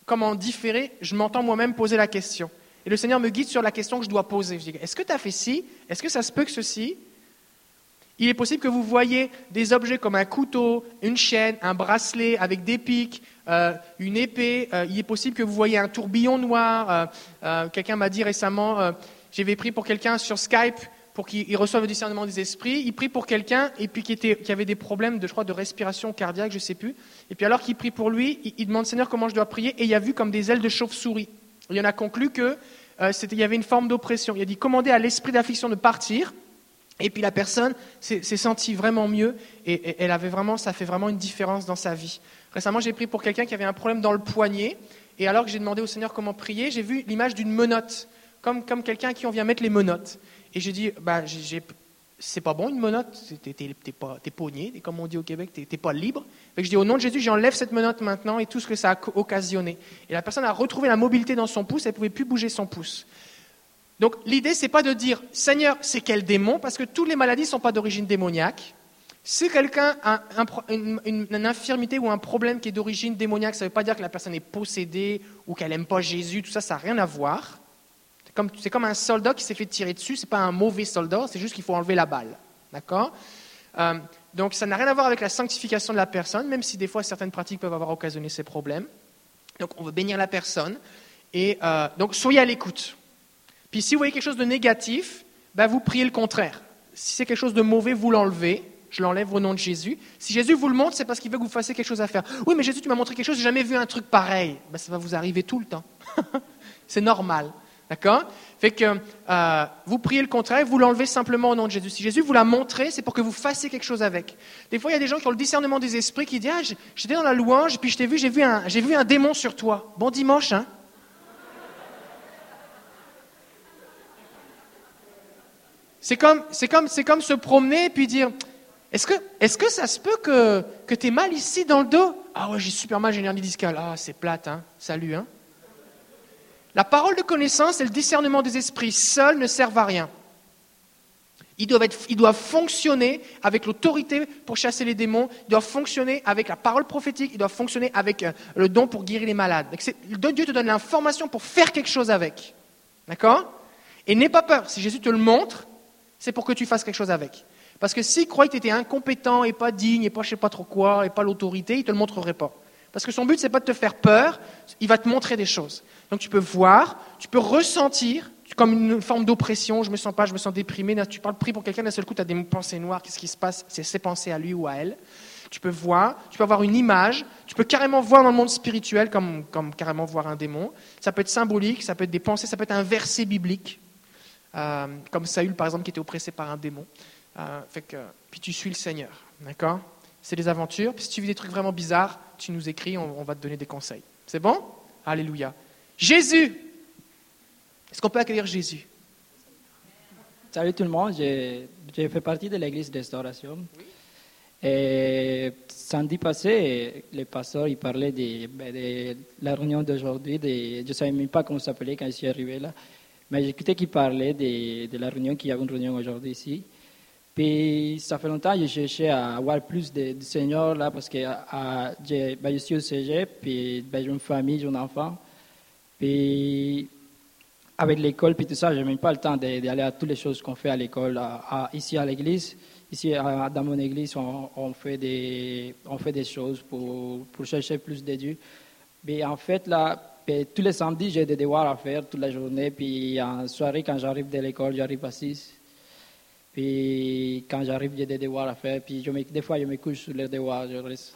comme en différé, je m'entends moi-même poser la question. Et le Seigneur me guide sur la question que je dois poser. Je dis, est-ce que tu as fait ci? Est-ce que ça se peut que ceci? Il est possible que vous voyez des objets comme un couteau, une chaîne, un bracelet avec des pics, euh, une épée. Euh, il est possible que vous voyez un tourbillon noir. Euh, quelqu'un m'a dit récemment, j'avais pris pour quelqu'un sur Skype pour qu'il reçoive le discernement des esprits. Il prie pour quelqu'un et puis qui, avait des problèmes de, je de respiration cardiaque, je ne sais plus. Et puis alors qu'il prie pour lui, il, il, demande Seigneur comment je dois prier? Et il a vu comme des ailes de chauve-souris. Il en a conclu que euh, il y avait une forme d'oppression. Il a dit commandez à l'esprit d'affliction de partir. Et puis la personne s'est sentie vraiment mieux et, elle avait vraiment, ça fait vraiment une différence dans sa vie. Récemment, j'ai prié pour quelqu'un qui avait un problème dans le poignet. Et alors que j'ai demandé au Seigneur comment prier, j'ai vu l'image d'une menotte, comme, comme quelqu'un à qui on vient mettre les menottes. Et j'ai dit, bah, c'est pas bon une menotte, t'es pas, es pogné, comme on dit au Québec, t'es pas libre. Fait je dis, au nom de Jésus, j'enlève cette menotte maintenant et tout ce que ça a occasionné. Et la personne a retrouvé la mobilité dans son pouce, elle pouvait plus bouger son pouce. Donc l'idée, c'est pas de dire, Seigneur, c'est quel démon, parce que toutes les maladies ne sont pas d'origine démoniaque. Si quelqu'un a une, une, infirmité ou un problème qui est d'origine démoniaque, ça ne veut pas dire que la personne est possédée ou qu'elle n'aime pas Jésus, tout ça, ça n'a rien à voir. C'est comme, un soldat qui s'est fait tirer dessus. Ce n'est pas un mauvais soldat, c'est juste qu'il faut enlever la balle. D'accord? Euh, Donc ça n'a rien à voir avec la sanctification de la personne, même si des fois certaines pratiques peuvent avoir occasionné ces problèmes. Donc on veut bénir la personne. Et euh, donc soyez à l'écoute. Puis si vous voyez quelque chose de négatif, ben, vous priez le contraire. Si c'est quelque chose de mauvais, vous l'enlevez. Je l'enlève au nom de Jésus. Si Jésus vous le montre, c'est parce qu'il veut que vous fassiez quelque chose à faire. Oui, mais Jésus, tu m'as montré quelque chose, j'ai jamais vu un truc pareil. Ben, ça va vous arriver tout le temps. c'est normal. D'accord? Fait que euh, vous priez le contraire, vous l'enlevez simplement au nom de Jésus. Si Jésus vous l'a montré, c'est pour que vous fassiez quelque chose avec. Des fois, il y a des gens qui ont le discernement des esprits qui disent Ah, j'étais dans la louange, puis je t'ai vu, j'ai vu, un, j'ai vu un démon sur toi. Bon dimanche, hein? C'est comme, c'est, comme, c'est comme se promener et puis dire Est-ce que, est-ce que ça se peut que, que tu mal ici dans le dos? Ah ouais, j'ai super mal, j'ai une hernie discale. Ah, c'est plate, hein? Salut, hein? La parole de connaissance et le discernement des esprits seuls ne servent à rien. Ils doivent, fonctionner avec l'autorité pour chasser les démons, ils doivent fonctionner avec la parole prophétique, ils doivent fonctionner avec euh, le don pour guérir les malades. Dieu te donne l'information pour faire quelque chose avec. D'accord? Et n'aie pas peur. Si Jésus te le montre, c'est pour que tu fasses quelque chose avec. Parce que s'il croyait que tu étais incompétent et pas digne et pas je sais pas trop quoi et pas l'autorité, il te le montrerait pas. Parce que son but, c'est pas de te faire peur, il va te montrer des choses. Donc tu peux voir, tu peux ressentir, comme une forme d'oppression, je me sens pas, je me sens déprimé. Tu parles, prie pour quelqu'un, d'un seul coup, tu as des pensées noires, qu'est-ce qui se passe? C'est ses pensées à lui ou à elle. Tu peux voir, tu peux avoir une image, tu peux carrément voir dans le monde spirituel comme, carrément voir un démon. Ça peut être symbolique, ça peut être des pensées, ça peut être un verset biblique, euh, comme Saül par exemple qui était oppressé par un démon. Euh, puis tu suis le Seigneur, d'accord? C'est des aventures. Puis si tu vis des trucs vraiment bizarres, tu nous écris, on va te donner des conseils. C'est bon? Alléluia. Jésus Est-ce qu'on peut accueillir Jésus? Salut tout le monde, je fais partie de l'église d'Restauration. Et samedi passé, le pasteur il parlait de, ben, de la réunion d'aujourd'hui. Je ne savais même pas comment s'appelait quand je suis arrivé là. Mais j'écoutais qu'il parlait de, de, la réunion, qu'il y avait une réunion aujourd'hui ici. Puis ça fait longtemps que je cherchais à avoir plus de, de Seigneur là parce que à, je, ben, je, suis au cégep, puis ben, j'ai une famille, j'ai un enfant. Puis avec l'école, puis tout ça, je n'ai même pas le temps d'aller à toutes les choses qu'on fait à l'école, ici à l'église. Ici, dans mon église, on, fait, des, on fait des choses pour, chercher plus de Dieu. Mais en fait, là, ben, tous les samedis, j'ai des devoirs à faire toute la journée. Puis en soirée, quand j'arrive de l'école, j'arrive à 6. Puis quand j'arrive, j'ai des devoirs à faire. Puis des fois, je me couche sur les devoirs. Je reste.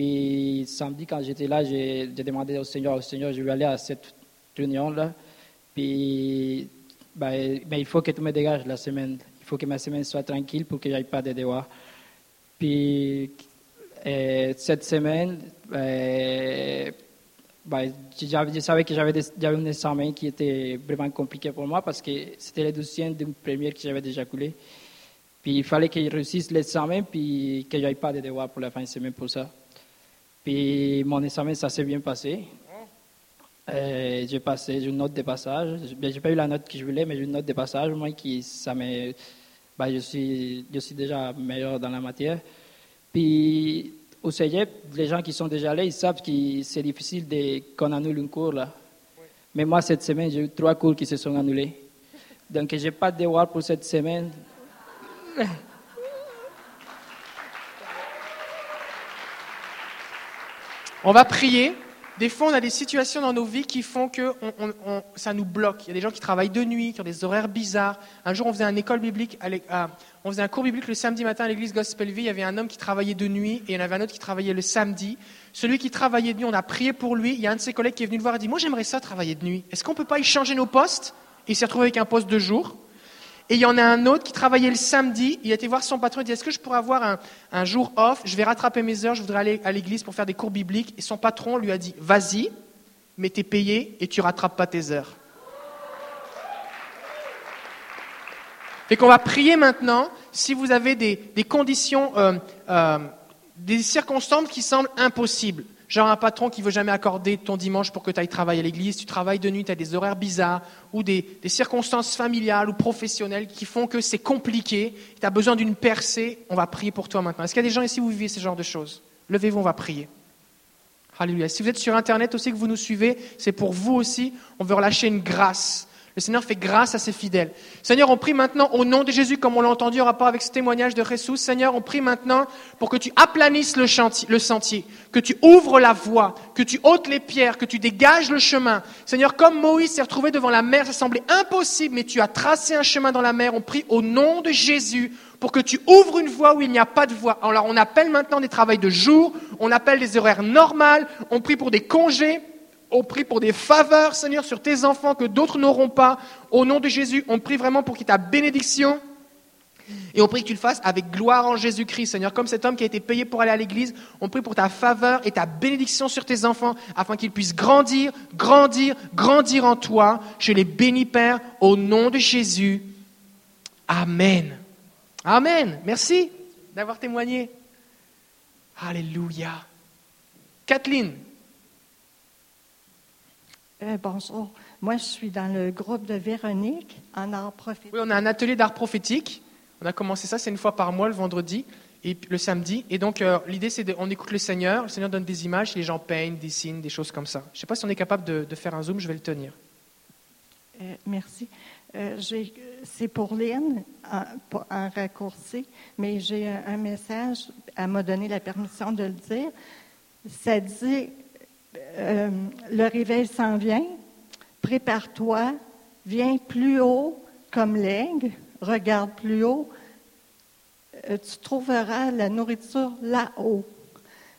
Puis samedi, quand j'étais là, j'ai demandé au Seigneur, au Seigneur, je vais aller à cette réunion-là. Puis ben, ben, il faut que tu me dégages la semaine. Il faut que ma semaine soit tranquille pour que j'aille pas de devoirs. Puis euh, cette semaine, euh, ben, je savais que j'avais un examen qui était vraiment compliqué pour moi parce que c'était le deuxième d'une première que j'avais déjà coulé. Puis il fallait que je réussisse l'examen puis que j'aille pas de devoirs pour la fin de semaine pour ça. Puis mon examen, ça s'est bien passé. Euh, j'ai passé, une note de passage. J'ai pas eu la note que je voulais, mais une note de passage, moi, qui, ça me, bah, je, suis, je suis déjà meilleur dans la matière. Puis, au CEGEP, les gens qui sont déjà allés, ils savent que c'est difficile qu'on annule un cours, là. Mais moi, cette semaine, j'ai eu trois cours qui se sont annulés. Donc, je n'ai pas de devoir pour cette semaine. On va prier. Des fois, on a des situations dans nos vies qui font que ça nous bloque. Il y a des gens qui travaillent de nuit, qui ont des horaires bizarres. Un jour, on faisait école biblique, un cours biblique le samedi matin à l'église Gospel Vie. Il y avait un homme qui travaillait de nuit et il y en avait un autre qui travaillait le samedi. Celui qui travaillait de nuit, on a prié pour lui. Il y a un de ses collègues qui est venu le voir et dit Moi, j'aimerais ça travailler de nuit. Est-ce qu'on peut pas y changer nos postes? Il s'est retrouvé avec un poste de jour. Et il y en a un autre qui travaillait le samedi. Il été voir son patron. Il dit Est-ce que je pourrais avoir un, jour off? Je vais rattraper mes heures. Je voudrais aller à l'église pour faire des cours bibliques. Et son patron lui a dit Vas-y, mais tu es payé et tu rattrapes pas tes heures. Et qu'on va prier maintenant si vous avez des, des conditions, euh, euh, des circonstances qui semblent impossibles. Genre un patron qui veut jamais accorder ton dimanche pour que tu ailles travailler à l'église, tu travailles de nuit, tu as des horaires bizarres, ou des, des, circonstances familiales ou professionnelles qui font que c'est compliqué, tu as besoin d'une percée, on va prier pour toi maintenant. Est-ce qu'il y a des gens ici où vous vivez ce genre de choses? Levez-vous, on va prier. Alléluia. Si vous êtes sur Internet aussi, que vous nous suivez, c'est pour vous aussi, on veut relâcher une grâce. Le Seigneur fait grâce à ses fidèles. Seigneur, on prie maintenant au nom de Jésus, comme on l'a entendu en rapport avec ce témoignage de Jesus. Seigneur, on prie maintenant pour que tu aplanisses le, chantier, le sentier, que tu ouvres la voie, que tu ôtes les pierres, que tu dégages le chemin. Seigneur, comme Moïse s'est retrouvé devant la mer, ça semblait impossible, mais tu as tracé un chemin dans la mer. On prie au nom de Jésus pour que tu ouvres une voie où il n'y a pas de voie. Alors on appelle maintenant des travails de jour, on appelle des horaires normales, on prie pour des congés, on prie pour des faveurs, Seigneur, sur tes enfants que d'autres n'auront pas. Au nom de Jésus, on prie vraiment pour ta bénédiction. Et on prie que tu le fasses avec gloire en Jésus-Christ, Seigneur. Comme cet homme qui a été payé pour aller à l'église, on prie pour ta faveur et ta bénédiction sur tes enfants, afin qu'ils puissent grandir, grandir, grandir en toi. Je les bénis, Père, au nom de Jésus. Amen. Amen. Merci d'avoir témoigné. Alléluia. Kathleen. Euh, bonjour. Moi, je suis dans le groupe de Véronique en art prophétique. Oui, on a un atelier d'art prophétique. On a commencé ça, c'est une fois par mois, le vendredi et le samedi. Et donc, euh, l'idée, c'est qu'on écoute le Seigneur. Le Seigneur donne des images, les gens peignent, dessinent, des choses comme ça. Je ne sais pas si on est capable de, de, faire un zoom, je vais le tenir. Euh, merci. C'est pour Lynn, en raccourci, mais j'ai un, un message, elle m'a donné la permission de le dire. Ça dit, euh, le réveil s'en vient, prépare-toi, viens plus haut comme l'aigle, regarde plus haut, Euh, tu trouveras la nourriture là-haut.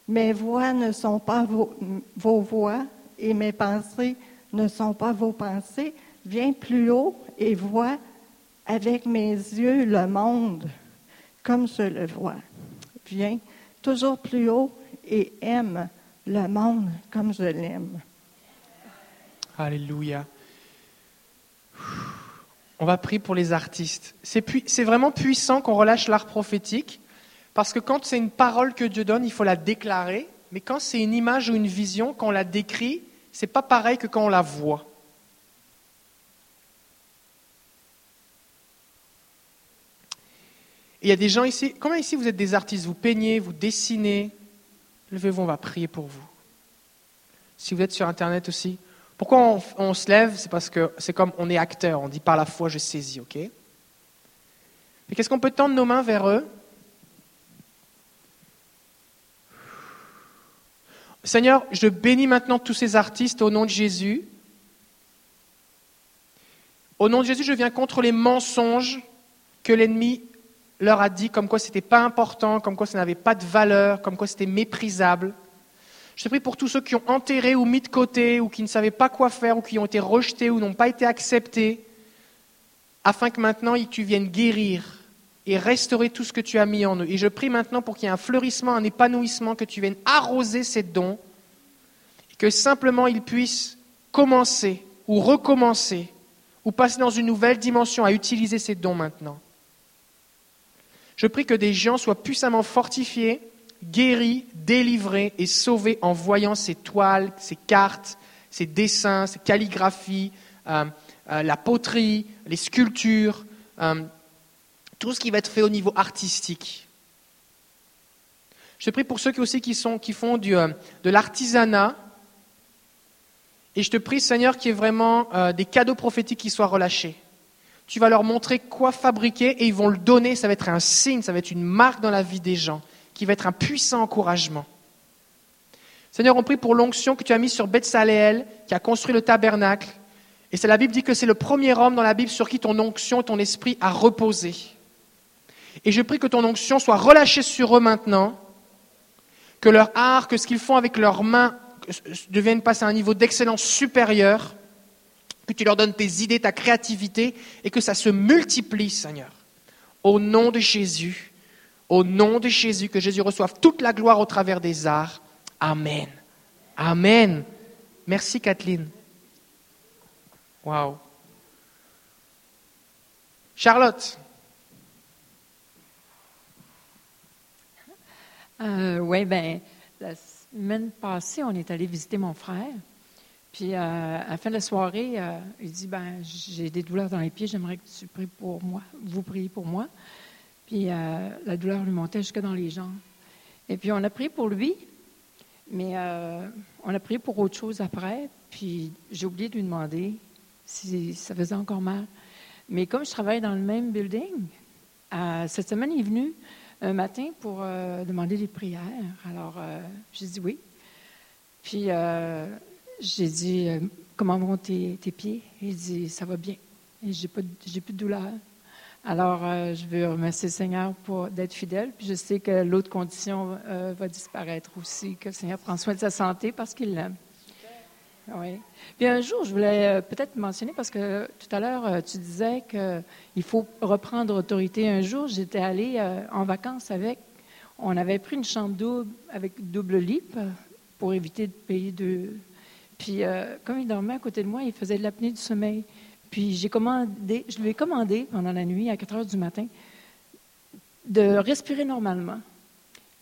Mes voix ne sont pas vos, vos voix et mes pensées ne sont pas vos pensées. Viens plus haut et vois avec mes yeux le monde comme je le vois. Viens toujours plus haut et aime le monde comme je l'aime. Alléluia. On va prier pour les artistes. C'est vraiment puissant qu'on relâche l'art prophétique, parce que quand c'est une parole que Dieu donne, il faut la déclarer, mais quand c'est une image ou une vision, quand on la décrit, c'est pas pareil que quand on la voit. Il y a des gens ici, combien ici vous êtes des artistes? Vous peignez, vous dessinez? Levez-vous, on va prier pour vous. Si vous êtes sur Internet aussi, pourquoi on, se lève? C'est parce que c'est comme on est acteur, on dit par la foi je saisis, ok? Et qu'est-ce qu'on peut tendre nos mains vers eux? Seigneur, je bénis maintenant tous ces artistes au nom de Jésus. Au nom de Jésus, je viens contre les mensonges que l'ennemi leur a dit, comme quoi ce n'était pas important, comme quoi ça n'avait pas de valeur, comme quoi c'était méprisable. Je te prie pour tous ceux qui ont enterré ou mis de côté, ou qui ne savaient pas quoi faire, ou qui ont été rejetés, ou n'ont pas été acceptés, afin que maintenant tu viennes guérir et restaurer tout ce que tu as mis en eux. Et je prie maintenant pour qu'il y ait un fleurissement, un épanouissement, que tu viennes arroser ces dons, et que simplement ils puissent commencer ou recommencer, ou passer dans une nouvelle dimension à utiliser ces dons maintenant. Je prie que des gens soient puissamment fortifiés, guéris, délivrés et sauvés en voyant ces toiles, ces cartes, ces dessins, ces calligraphies, euh, euh, la poterie, les sculptures, euh, tout ce qui va être fait au niveau artistique. Je te prie pour ceux qui aussi font du, de l'artisanat. Et je te prie, Seigneur, qu'il y ait vraiment des cadeaux prophétiques qui soient relâchés. Tu vas leur montrer quoi fabriquer et ils vont le donner. Ça va être un signe, ça va être une marque dans la vie des gens, qui va être un puissant encouragement. Seigneur, on prie pour l'onction que tu as mise sur Betsaléel, qui a construit le tabernacle. Et c'est la Bible dit que c'est le premier homme dans la Bible sur qui ton onction, ton esprit a reposé. Et je prie que ton onction soit relâchée sur eux maintenant, que leur art, que ce qu'ils font avec leurs mains devienne passer à un niveau d'excellence supérieur, que tu leur donnes tes idées, ta créativité, et que ça se multiplie, Seigneur. Au nom de Jésus, au nom de Jésus, que Jésus reçoive toute la gloire au travers des arts. Amen. Amen. Merci, Kathleen. Wow. Charlotte. Euh, oui, ben la semaine passée, on est allé visiter mon frère. Puis euh, à la fin de la soirée, euh, il dit ben j'ai des douleurs dans les pieds, j'aimerais que tu pries pour moi, vous priez pour moi. Puis euh, la douleur lui montait jusque dans les jambes. Et puis on a prié pour lui, mais on a prié pour autre chose après. Puis j'ai oublié de lui demander si ça faisait encore mal. Mais comme je travaille dans le même building, cette semaine il est venu un matin pour demander des prières. Alors, j'ai dit oui. Puis, j'ai dit, euh, comment vont tes, pieds? Il dit, ça va bien. Et j'ai plus de douleur. Alors, euh, je veux remercier le Seigneur pour d'être fidèle. Puis, je sais que l'autre condition euh, va disparaître aussi, que le Seigneur prend soin de sa santé parce qu'il l'aime. Oui. Puis un jour, je voulais peut-être mentionner, parce que tout à l'heure, tu disais qu'il faut reprendre autorité. Un jour, j'étais allée en vacances avec, on avait pris une chambre double avec double lit pour éviter de payer deux. Puis euh, comme il dormait à côté de moi, il faisait de l'apnée du sommeil. Puis j'ai commandé, je lui ai commandé pendant la nuit à 4 heures du matin de respirer normalement.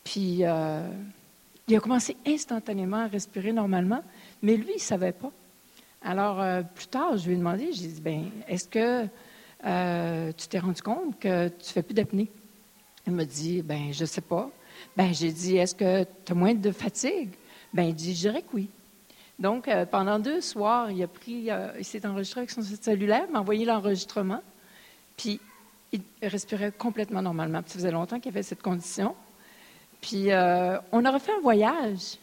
Puis euh, il a commencé instantanément à respirer normalement, mais lui, il ne savait pas. Alors, euh, plus tard, je lui ai demandé, j'ai dit, ben, est-ce que tu t'es rendu compte que tu ne fais plus d'apnée? Il m'a dit, ben, je ne sais pas. Ben, j'ai dit, est-ce que tu as moins de fatigue? Ben, il dit, je dirais que oui. Donc, euh, pendant deux soirs, il a pris, euh, il s'est enregistré avec son cellulaire, m'a envoyé l'enregistrement, puis il respirait complètement normalement. Ça faisait longtemps qu'il avait cette condition. Puis euh, on a refait un voyage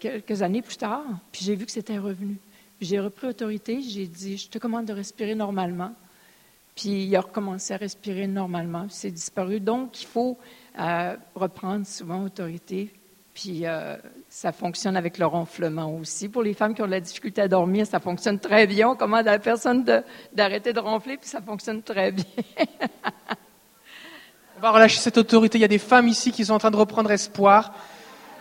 quelques années plus tard, puis j'ai vu que c'était revenu. J'ai repris autorité, j'ai dit, je te commande de respirer normalement. Puis il a recommencé à respirer normalement, c'est disparu. Donc, il faut reprendre souvent autorité. Puis euh, ça fonctionne avec le ronflement aussi. Pour les femmes qui ont de la difficulté à dormir, ça fonctionne très bien. On commande à la personne d'arrêter de, ronfler, puis ça fonctionne très bien. On va relâcher cette autorité. Il y a des femmes ici qui sont en train de reprendre espoir.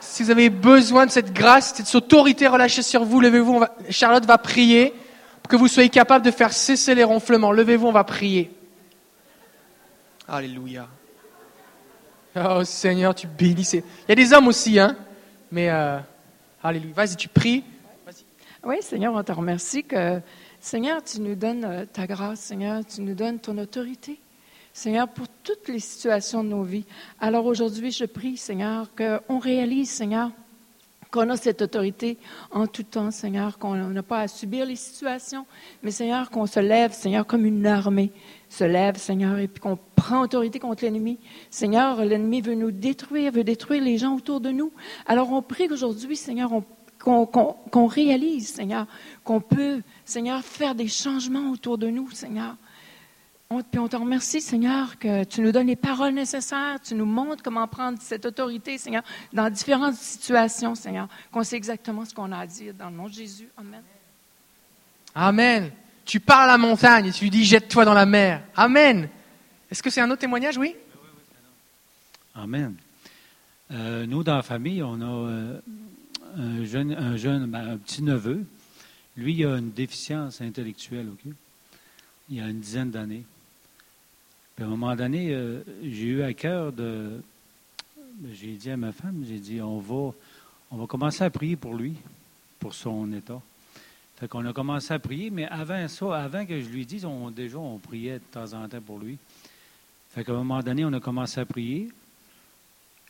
Si vous avez besoin de cette grâce, de cette autorité relâchée sur vous, levez-vous. Charlotte va prier pour que vous soyez capable de faire cesser les ronflements. Levez-vous, on va prier. Alléluia. Oh Seigneur, tu bénis. Il y a des hommes aussi, hein. Mais euh, Alléluia. Vas-y, tu pries. Oui, Seigneur, on te remercie que, Seigneur, tu nous donnes euh, ta grâce, Seigneur, tu nous donnes ton autorité. Seigneur, pour toutes les situations de nos vies. Alors aujourd'hui, je prie, Seigneur, qu'on réalise, Seigneur, qu'on a cette autorité en tout temps, Seigneur, qu'on n'a pas à subir les situations, mais Seigneur, qu'on se lève, Seigneur, comme une armée se lève, Seigneur, et puis qu'on prend autorité contre l'ennemi. Seigneur, l'ennemi veut nous détruire, veut détruire les gens autour de nous. Alors on prie qu'aujourd'hui, Seigneur, on qu'on qu'on- qu'on réalise, Seigneur, qu'on peut, Seigneur, faire des changements autour de nous, Seigneur. On, puis on te remercie, Seigneur, que tu nous donnes les paroles nécessaires, tu nous montres comment prendre cette autorité, Seigneur, dans différentes situations, Seigneur, qu'on sait exactement ce qu'on a à dire dans le nom de Jésus. Amen. Amen. Tu parles à la montagne et tu lui dis jette-toi dans la mer. Amen. Est-ce que c'est un autre témoignage, oui Amen. Euh, nous, dans la famille, on a euh, un jeune, un jeune, ben, un petit neveu. Lui, il a une déficience intellectuelle, OK? Il y a une dizaine d'années. Puis à un moment donné, euh, j'ai eu à cœur de. J'ai dit à ma femme, j'ai dit, on va, on va commencer à prier pour lui, pour son état. Fait qu'on a commencé à prier, mais avant ça, avant que je lui dise, on, déjà, on priait de temps en temps pour lui. Fait qu'à un moment donné, on a commencé à prier.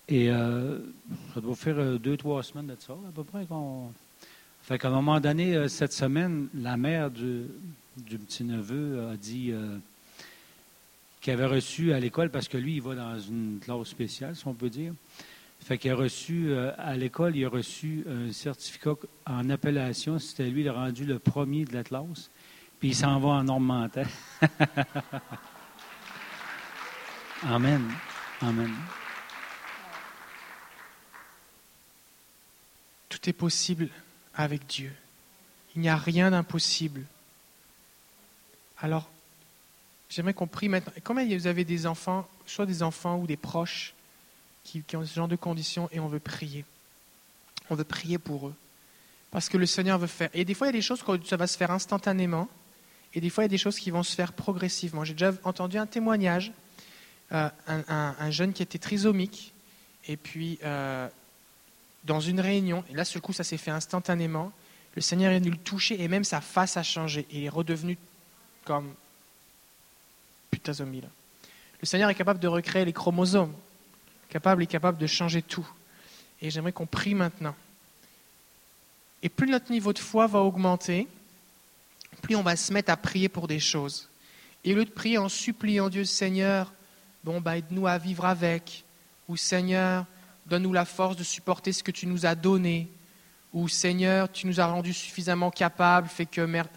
Et euh, ça doit faire euh, deux, trois semaines de ça, à peu près. qu'on Fait qu'à un moment donné, cette semaine, la mère du, petit-neveu a dit qu'il avait reçu à l'école, parce que lui, il va dans une classe spéciale, si on peut dire. Fait qu'il a reçu, euh, à l'école, il a reçu un certificat en appellation. C'était lui le rendu le premier de la classe. Puis il s'en va en Normandie. Amen. Amen. Tout est possible avec Dieu. Il n'y a rien d'impossible. Alors, j'aimerais qu'on prie maintenant. Combien vous avez des enfants, soit des enfants ou des proches, qui, ont ce genre de conditions et on veut prier On veut prier pour eux. Parce que le Seigneur veut faire. Et des fois, il y a des choses que ça va se faire instantanément. Et des fois, il y a des choses qui vont se faire progressivement. J'ai déjà entendu un témoignage, euh, un, un- un jeune qui était trisomique. Et puis, euh, dans une réunion, et là, ce coup, ça s'est fait instantanément. Le Seigneur est venu le toucher et même sa face a changé. Il est redevenu comme putain zombie. Là. Le Seigneur est capable de recréer les chromosomes. Capable, est capable de changer tout. Et j'aimerais qu'on prie maintenant. Et plus notre niveau de foi va augmenter, plus on va se mettre à prier pour des choses. Et au lieu de prier en suppliant Dieu, Seigneur, bon, bah, aide-nous à vivre avec, ou Seigneur, donne-nous la force de supporter ce que tu nous as donné, ou Seigneur, tu nous as rendus suffisamment capables, fait que merde.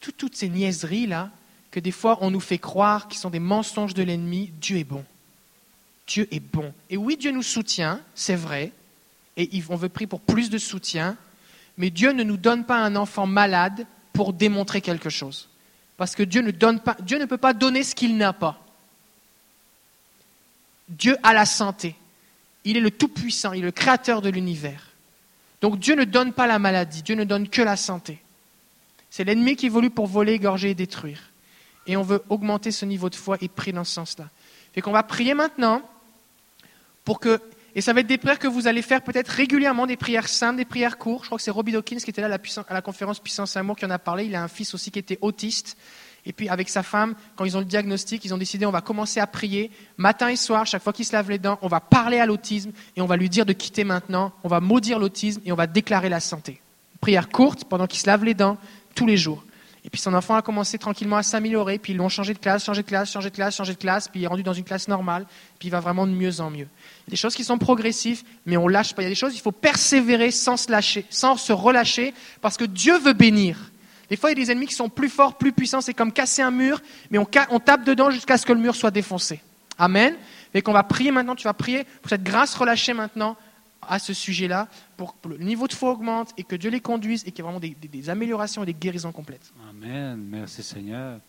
Tout- Toutes ces niaiseries-là, que des fois on nous fait croire qui sont des mensonges de l'ennemi, Dieu est bon. Dieu est bon. Et oui, Dieu nous soutient, c'est vrai, et on veut prier pour plus de soutien, mais Dieu ne nous donne pas un enfant malade pour démontrer quelque chose. Parce que Dieu ne, donne pas, Dieu ne peut pas donner ce qu'il n'a pas. Dieu a la santé. Il est le Tout-Puissant, il est le Créateur de l'univers. Donc Dieu ne donne pas la maladie, Dieu ne donne que la santé. C'est l'ennemi qui évolue pour voler, égorger et détruire. Et on veut augmenter ce niveau de foi et prier dans ce sens-là. Fait qu'on va prier maintenant pour que, et ça va être des prières que vous allez faire peut-être régulièrement, des prières simples, des prières courtes. Je crois que c'est Robbie Dawkins qui était là à la, conférence Puissance Amour qui en a parlé. Il a un fils aussi qui était autiste. Et puis avec sa femme, quand ils ont le diagnostic, ils ont décidé on va commencer à prier matin et soir, chaque fois qu'il se lave les dents, on va parler à l'autisme et on va lui dire de quitter maintenant, on va maudire l'autisme et on va déclarer la santé. Prière courte pendant qu'il se lave les dents tous les jours. Et puis son enfant a commencé tranquillement à s'améliorer, puis ils l'ont changé de classe, changé de classe, changé de classe, changé de classe, puis il est rendu dans une classe normale, puis il va vraiment de mieux en mieux. Il y a des choses qui sont progressives, mais on lâche pas. Il y a des choses, il faut persévérer sans se lâcher, sans se relâcher, parce que Dieu veut bénir. Des fois, il y a des ennemis qui sont plus forts, plus puissants, c'est comme casser un mur, mais on, tape dedans jusqu'à ce que le mur soit défoncé. Amen. Et qu'on va prier maintenant, tu vas prier pour cette grâce relâchée maintenant à ce sujet-là, pour que le niveau de foi augmente et que Dieu les conduise et qu'il y ait vraiment des améliorations et des guérisons complètes. Amen. Merci Seigneur.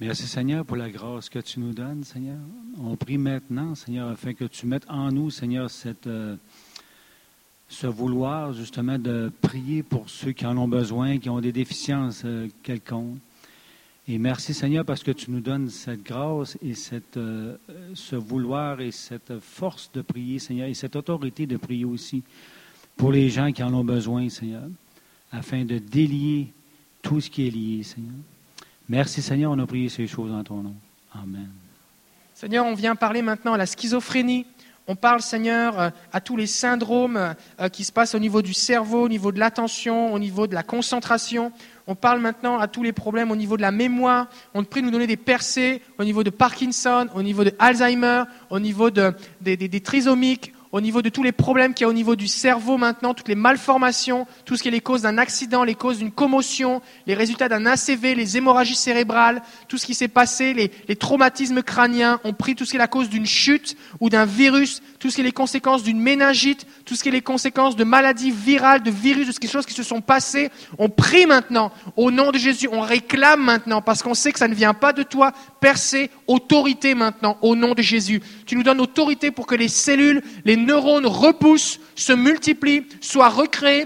Merci Seigneur pour la grâce que tu nous donnes, Seigneur. On prie maintenant, Seigneur, afin que tu mettes en nous, Seigneur, euh, ce vouloir justement de prier pour ceux qui en ont besoin, qui ont des déficiences euh, quelconques. Et merci Seigneur parce que tu nous donnes cette grâce et euh, ce vouloir et cette force de prier, Seigneur, et cette autorité de prier aussi pour les gens qui en ont besoin, Seigneur, afin de délier tout ce qui est lié, Seigneur. Merci Seigneur, on a prié ces choses en ton nom. Amen. Seigneur, on vient parler maintenant à la schizophrénie. On parle, Seigneur, euh, à tous les syndromes euh, qui se passent au niveau du cerveau, au niveau de l'attention, au niveau de la concentration. On parle maintenant à tous les problèmes au niveau de la mémoire. On te prie de nous donner des percées au niveau de Parkinson, au niveau de Alzheimer, au niveau de- des, des- des trisomiques, au niveau de tous les problèmes qu'il y a au niveau du cerveau maintenant, toutes les malformations, tout ce qui est les causes d'un accident, les causes d'une commotion, les résultats d'un ACV, les hémorragies cérébrales, tout ce qui s'est passé, les, traumatismes crâniens. On prie tout ce qui est la cause d'une chute ou d'un virus, tout ce qui est les conséquences d'une méningite, tout ce qui est les conséquences de maladies virales, de virus, de quelque choses qui se sont passées. On prie maintenant au nom de Jésus, on réclame maintenant parce qu'on sait que ça ne vient pas de toi. Percée, autorité maintenant au nom de Jésus. Tu nous donnes autorité pour que les cellules, les neurones repoussent, se multiplient, soient recréés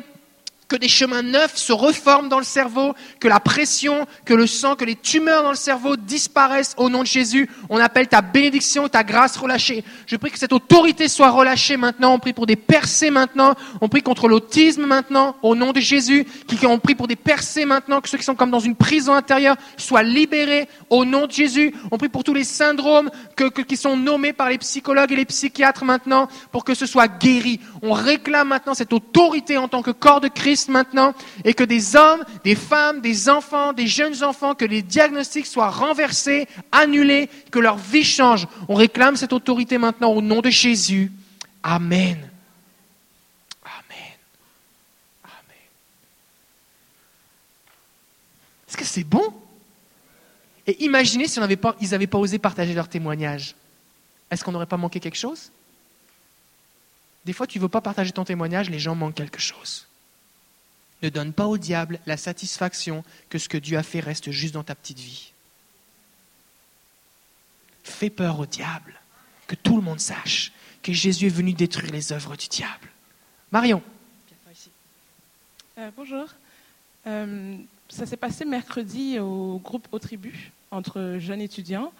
que des chemins neufs se reforment dans le cerveau, que la pression, que le sang, que les tumeurs dans le cerveau disparaissent au nom de Jésus. On appelle ta bénédiction, ta grâce relâchée. Je prie que cette autorité soit relâchée maintenant. On prie pour des percées maintenant. On prie contre l'autisme maintenant, au nom de Jésus. On prie pour des percées maintenant, que ceux qui sont comme dans une prison intérieure soient libérés au nom de Jésus. On prie pour tous les syndromes qui sont nommés par les psychologues et les psychiatres maintenant, pour que ce soit guéri. On réclame maintenant cette autorité en tant que corps de Christ maintenant, et que des hommes, des femmes, des enfants, des jeunes enfants, que les diagnostics soient renversés, annulés, que leur vie change. On réclame cette autorité maintenant au nom de Jésus. Amen. Amen. Amen. Est-ce que c'est bon? Et imaginez si pas, ils n'avaient pas osé partager leur témoignage. Est-ce qu'on n'aurait pas manqué quelque chose? Des fois, tu ne veux pas partager ton témoignage, les gens manquent quelque chose. Ne donne pas au diable la satisfaction que ce que Dieu a fait reste juste dans ta petite vie. Fais peur au diable, que tout le monde sache que Jésus est venu détruire les œuvres du diable. Marion. Euh, bonjour. Euh, ça s'est passé mercredi au groupe Au Tribu, entre jeunes étudiants.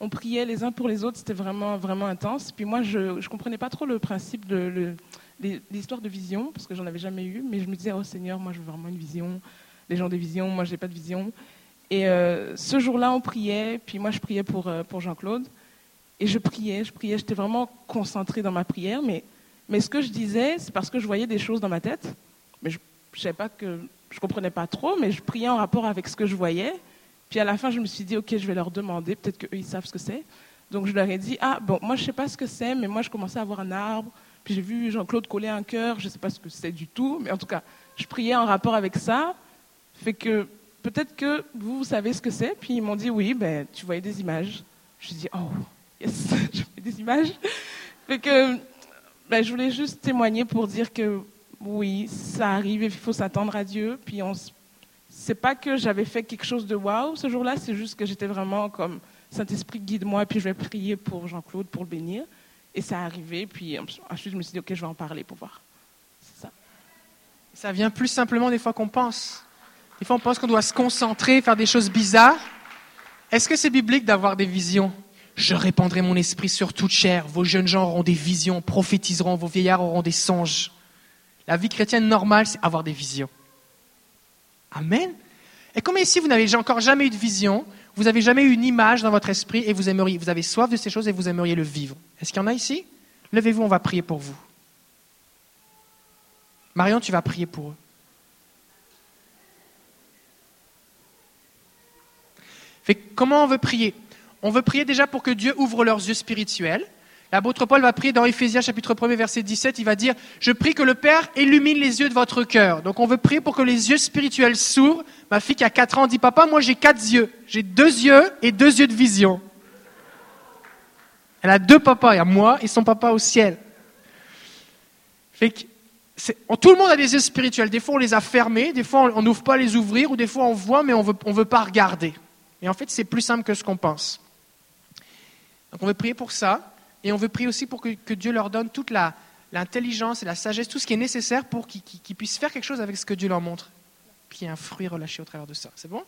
On priait les uns pour les autres, c'était vraiment, vraiment intense. Puis moi, je ne comprenais pas trop le principe de le- l'histoire de vision, parce que j'en avais jamais eu, mais je me disais, oh Seigneur, moi je veux vraiment une vision. Les gens des visions, moi je n'ai pas de vision. Et euh, ce jour-là, on priait, puis moi je priais pour, euh, pour Jean-Claude. Et je priais, je priais, j'étais vraiment concentrée dans ma prière, mais, mais ce que je disais, c'est parce que je voyais des choses dans ma tête. Mais je je savais pas que je comprenais pas trop, mais je priais en rapport avec ce que je voyais. Puis à la fin, je me suis dit, ok, je vais leur demander, peut-être qu'eux ils savent ce que c'est. Donc je leur ai dit, ah bon, moi je sais pas ce que c'est, mais moi je commençais à voir un arbre. Puis j'ai vu Jean-Claude coller un cœur, je sais pas ce que c'est du tout, mais en tout cas, je priais en rapport avec ça. Fait que peut-être que vous, vous savez ce que c'est. Puis ils m'ont dit, oui, ben tu voyais des images. Je dit, oh, yes, je voyais des images. Fait que ben, je voulais juste témoigner pour dire que oui, ça arrive, il faut s'attendre à Dieu. Puis on, c'est pas que j'avais fait quelque chose de waouh ce jour-là, c'est juste que j'étais vraiment comme Saint-Esprit guide-moi, puis je vais prier pour Jean-Claude pour le bénir. Et ça a arrivé, puis ensuite je me suis dit ok, je vais en parler pour voir. C'est ça. Ça vient plus simplement des fois qu'on pense. Des fois, on pense qu'on doit se concentrer, faire des choses bizarres. Est-ce que c'est biblique d'avoir des visions? Je répandrai mon esprit sur toute chair. Vos jeunes gens auront des visions, prophétiseront. Vos vieillards auront des songes. La vie chrétienne normale, c'est avoir des visions. Amen. Et combien ici, vous n'avez encore jamais eu de vision, vous n'avez jamais eu une image dans votre esprit et vous, aimeriez, vous avez soif de ces choses et vous aimeriez le vivre Est-ce qu'il y en a ici? Levez-vous, on va prier pour vous. Marion, tu vas prier pour eux. Comment on veut prier? On veut prier déjà pour que Dieu ouvre leurs yeux spirituels. L'apôtre Paul va prier dans Éphésiens chapitre 1 verset 17, il va dire, je prie que le Père illumine les yeux de votre cœur. Donc on veut prier pour que les yeux spirituels s'ouvrent. Ma fille qui a 4 ans dit, papa, moi j'ai quatre yeux. J'ai deux yeux et deux yeux de vision. Elle a deux papas, il y a moi et son papa au ciel. Fait tout le monde a des yeux spirituels. Des fois, on les a fermés, des fois, on n'ouvre pas les ouvrir, ou des fois, on voit, mais on ne veut pas regarder. Et en fait, c'est plus simple que ce qu'on pense. Donc, on veut prier pour ça. Et on veut prier aussi pour que, Dieu leur donne toute l'intelligence et la sagesse, tout ce qui est nécessaire pour qu'ils puissent faire quelque chose avec ce que Dieu leur montre. Puis il un fruit relâché au travers de ça. C'est bon?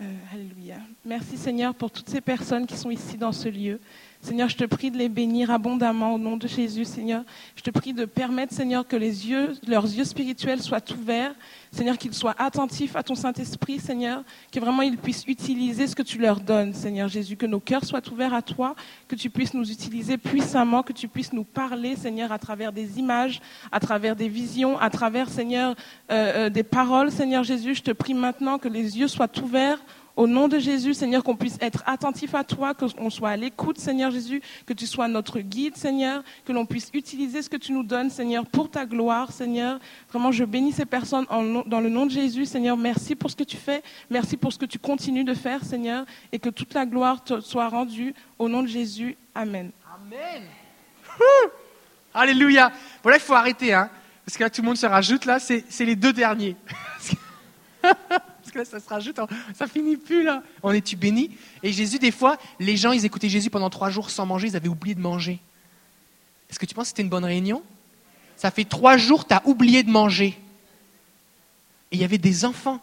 Euh, Alléluia. Merci Seigneur pour toutes ces personnes qui sont ici dans ce lieu. Seigneur, je te prie de les bénir abondamment au nom de Jésus, Seigneur. Je te prie de permettre, Seigneur, que leurs yeux spirituels soient ouverts. Seigneur, qu'ils soient attentifs à ton Saint-Esprit, Seigneur. Que vraiment ils puissent utiliser ce que tu leur donnes, Seigneur Jésus. Que nos cœurs soient ouverts à toi. Que tu puisses nous utiliser puissamment. Que tu puisses nous parler, Seigneur, à travers des images, à travers des visions, à travers, Seigneur, euh, euh, des paroles, Seigneur Jésus. Je te prie maintenant que les yeux soient ouverts au nom de Jésus, Seigneur, qu'on puisse être attentif à toi, qu'on soit à l'écoute, Seigneur Jésus, que tu sois notre guide, Seigneur, que l'on puisse utiliser ce que tu nous donnes, Seigneur, pour ta gloire, Seigneur. Vraiment, je bénis ces personnes dans le nom de Jésus, Seigneur. Merci pour ce que tu fais, merci pour ce que tu continues de faire, Seigneur, et que toute la gloire te soit rendue au nom de Jésus. Amen. Amen. Alléluia. Bon là, il faut arrêter, hein, parce que tout le monde se rajoute, là, c'est les deux derniers. ça se rajoute, ça finit plus là. On est-tu béni Et Jésus, des fois, les gens, ils écoutaient Jésus pendant trois jours sans manger, ils avaient oublié de manger. Est-ce que tu penses que c'était une bonne réunion? Ça fait trois jours, tu as oublié de manger. Et il y avait des enfants.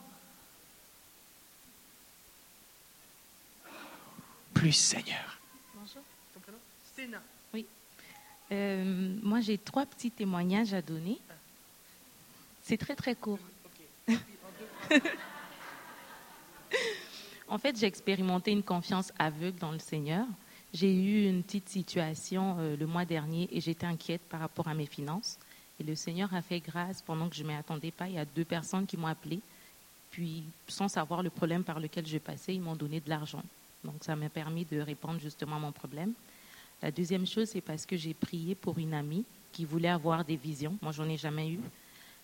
Plus Seigneur. Bonjour. Ton prénom? Sténa. Oui. Euh, moi, j'ai trois petits témoignages à donner. C'est très très court. En fait, j'ai expérimenté une confiance aveugle dans le Seigneur. J'ai eu une petite situation euh, le mois dernier et j'étais inquiète par rapport à mes finances. Et le Seigneur a fait grâce pendant que je ne m'y attendais pas. Il y a deux personnes qui m'ont appelé. Puis, sans savoir le problème par lequel je passais, ils m'ont donné de l'argent. Donc, ça m'a permis de répondre justement à mon problème. La deuxième chose, c'est parce que j'ai prié pour une amie qui voulait avoir des visions. Moi, j'en ai jamais eu.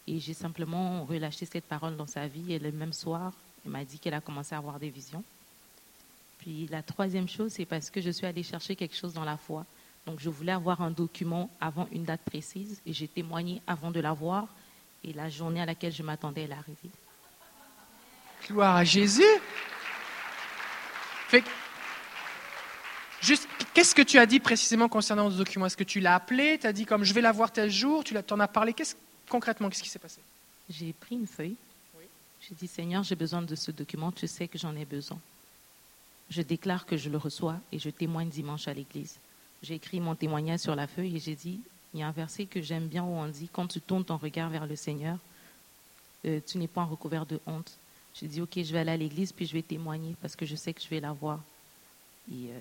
Et j'ai simplement relâché cette parole dans sa vie. Et le même soir, elle m'a dit qu'elle a commencé à avoir des visions. Puis la troisième chose, c'est parce que je suis allée chercher quelque chose dans la foi. Donc je voulais avoir un document avant une date précise et j'ai témoigné avant de l'avoir. Et la journée à laquelle je m'attendais, elle est arrivée. Gloire à Jésus. juste, qu'est-ce que tu as dit précisément concernant ce document? Est-ce que tu l'as appelé? Tu as dit comme je vais l'avoir tel jour Tu en as parlé Qu'est-ce, Concrètement, qu'est-ce qui s'est passé? J'ai pris une feuille j'ai dit, Seigneur, j'ai besoin de ce document, tu sais que j'en ai besoin. Je déclare que je le reçois et je témoigne dimanche à l'église. J'ai écrit mon témoignage sur la feuille et j'ai dit, il y a un verset que j'aime bien où on dit, quand tu tournes ton regard vers le Seigneur, euh, tu n'es pas recouvert de honte. J'ai dit, ok, je vais aller à l'église puis je vais témoigner parce que je sais que je vais la voir. Et euh,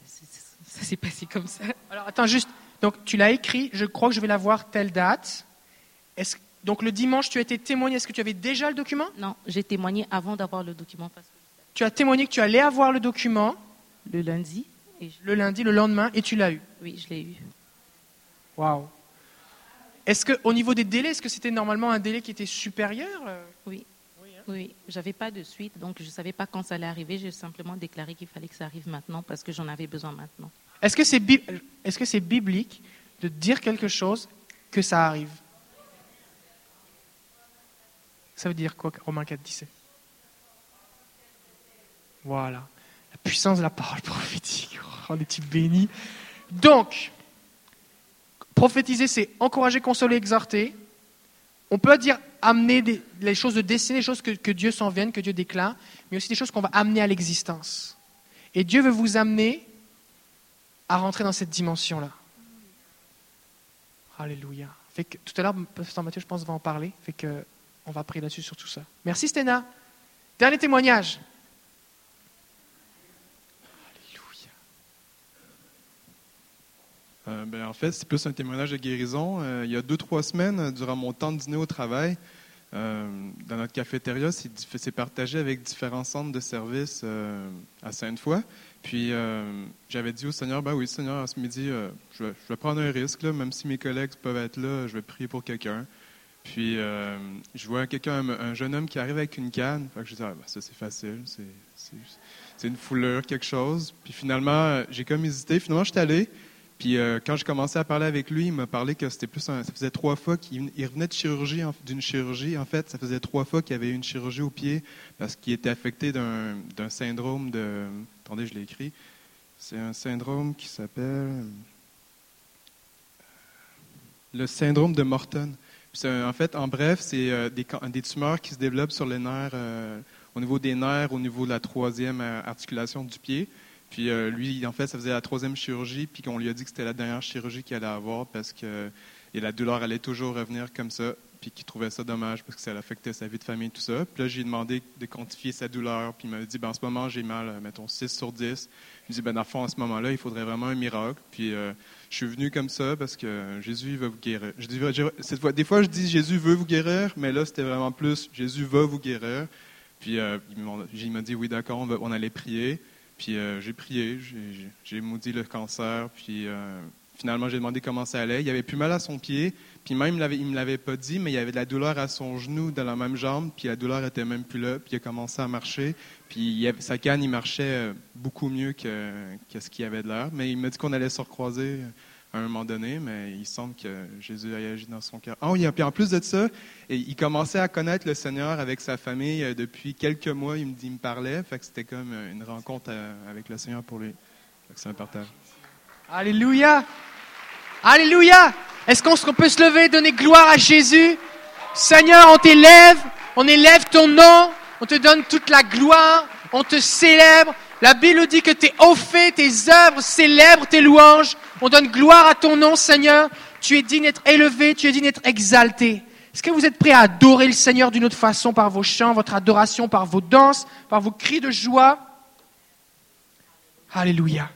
ça s'est passé comme ça. Alors attends juste, donc tu l'as écrit, je crois que je vais la voir telle date. Est-ce donc le dimanche, tu as été témoigné. Est-ce que tu avais déjà le document? Non, j'ai témoigné avant d'avoir le document. Tu as témoigné que tu allais avoir le document Le lundi. Le lundi, le lendemain, et tu l'as eu Oui, je l'ai eu. Waouh. Est-ce qu'au niveau des délais, est-ce que c'était normalement un délai qui était supérieur Oui. Oui, hein j'avais pas de suite, donc je ne savais pas quand ça allait arriver. J'ai simplement déclaré qu'il fallait que ça arrive maintenant parce que j'en avais besoin maintenant. Est-ce que c'est est -ce c'est biblique de dire quelque chose que ça arrive? Ça veut dire quoi, Romains 4, 17 Voilà. La puissance de la parole prophétique. Oh, on est-il béni Donc, prophétiser, c'est encourager, consoler, exhorter. On peut dire amener des, les choses de destiner, les choses que, que Dieu s'en vienne, que Dieu déclare, mais aussi des choses qu'on va amener à l'existence. Et Dieu veut vous amener à rentrer dans cette dimension-là. Alléluia. Tout à l'heure, Pasteur Mathieu, je pense, va en parler. Fait que on va prier là-dessus sur tout ça. Merci Sténa. Dernier témoignage. Euh, ben, en fait, c'est plus un témoignage de guérison. Euh, il y a deux, trois semaines, euh, durant mon temps de dîner au travail, dans notre cafétéria, c'est partagé avec différents centres de services à Sainte-Foy. Puis j'avais dit au Seigneur, ben oui, Seigneur, ce midi, je vais, prendre un risque, même si mes collègues peuvent être là, je vais prier pour quelqu'un. Puis je vois quelqu'un, un, jeune homme qui arrive avec une canne. Je dis, ah, ben, ça c'est facile, c'est une fouleur, quelque chose. Puis finalement, j'ai comme hésité. Finalement, je suis allé. Puis euh, quand j'ai commencé à parler avec lui, il m'a parlé que c'était plus ça faisait trois fois qu'il revenait de chirurgie d'une chirurgie. En fait, ça faisait trois fois qu'il avait eu une chirurgie au pied parce qu'il était affecté d'un syndrome de. Attendez, je l'ai écrit. C'est un syndrome qui s'appelle le syndrome de Morton. En fait, en bref, c'est euh, des, tumeurs qui se développent sur les nerfs, euh, au niveau des nerfs, au niveau de la troisième articulation du pied. Puis euh, lui, en fait, ça faisait la troisième chirurgie, puis qu'on lui a dit que c'était la dernière chirurgie qu'il allait avoir parce que et la douleur allait toujours revenir comme ça, puis qu'il trouvait ça dommage parce que ça affectait sa vie de famille, tout ça. Puis là, j'ai demandé de quantifier sa douleur, puis il m'a dit, ben, en ce moment, j'ai mal, euh, mettons, 6 sur 10. Il me dit, ben, dans fond, en ce moment-là, il faudrait vraiment un miracle. Puis euh, je suis venu comme ça parce que Jésus va vous guérir. Cette fois, des fois, je dis Jésus veut vous guérir, mais là, c'était vraiment plus Jésus va vous guérir. Puis il m'a dit, oui, d'accord, on, on allait prier. Puis euh, j'ai prié, j'ai maudit le cancer, puis euh, finalement j'ai demandé comment ça allait. Il avait plus mal à son pied, puis même il ne me l'avait pas dit, mais il y avait de la douleur à son genou, dans la même jambe, puis la douleur était même plus là, puis il a commencé à marcher. Puis sa canne, il marchait euh, beaucoup mieux que, ce qu'il avait de l'air, mais il m'a dit qu'on allait se recroiser à un moment donné, mais il semble que Jésus a agi dans son cœur. Oui, puis en plus de ça, il commençait à connaître le Seigneur avec sa famille euh, depuis quelques mois. Il me, il me parlait, c'était comme euh, une rencontre avec le Seigneur pour lui. C'est un partage. Alléluia! Alléluia! Est-ce qu'on peut se lever, donner gloire à Jésus? Seigneur, on t'élève, on élève ton nom, on te donne toute la gloire, on te célèbre. La Bible dit que tes hauts faits, tes œuvres célèbrent tes louanges. On donne gloire à ton nom, Seigneur. Tu es digne d'être élevé, tu es digne d'être exalté. Est-ce que vous êtes prêts à adorer le Seigneur d'une autre façon par vos chants, votre adoration, par vos danses, par vos cris de joie? Alléluia.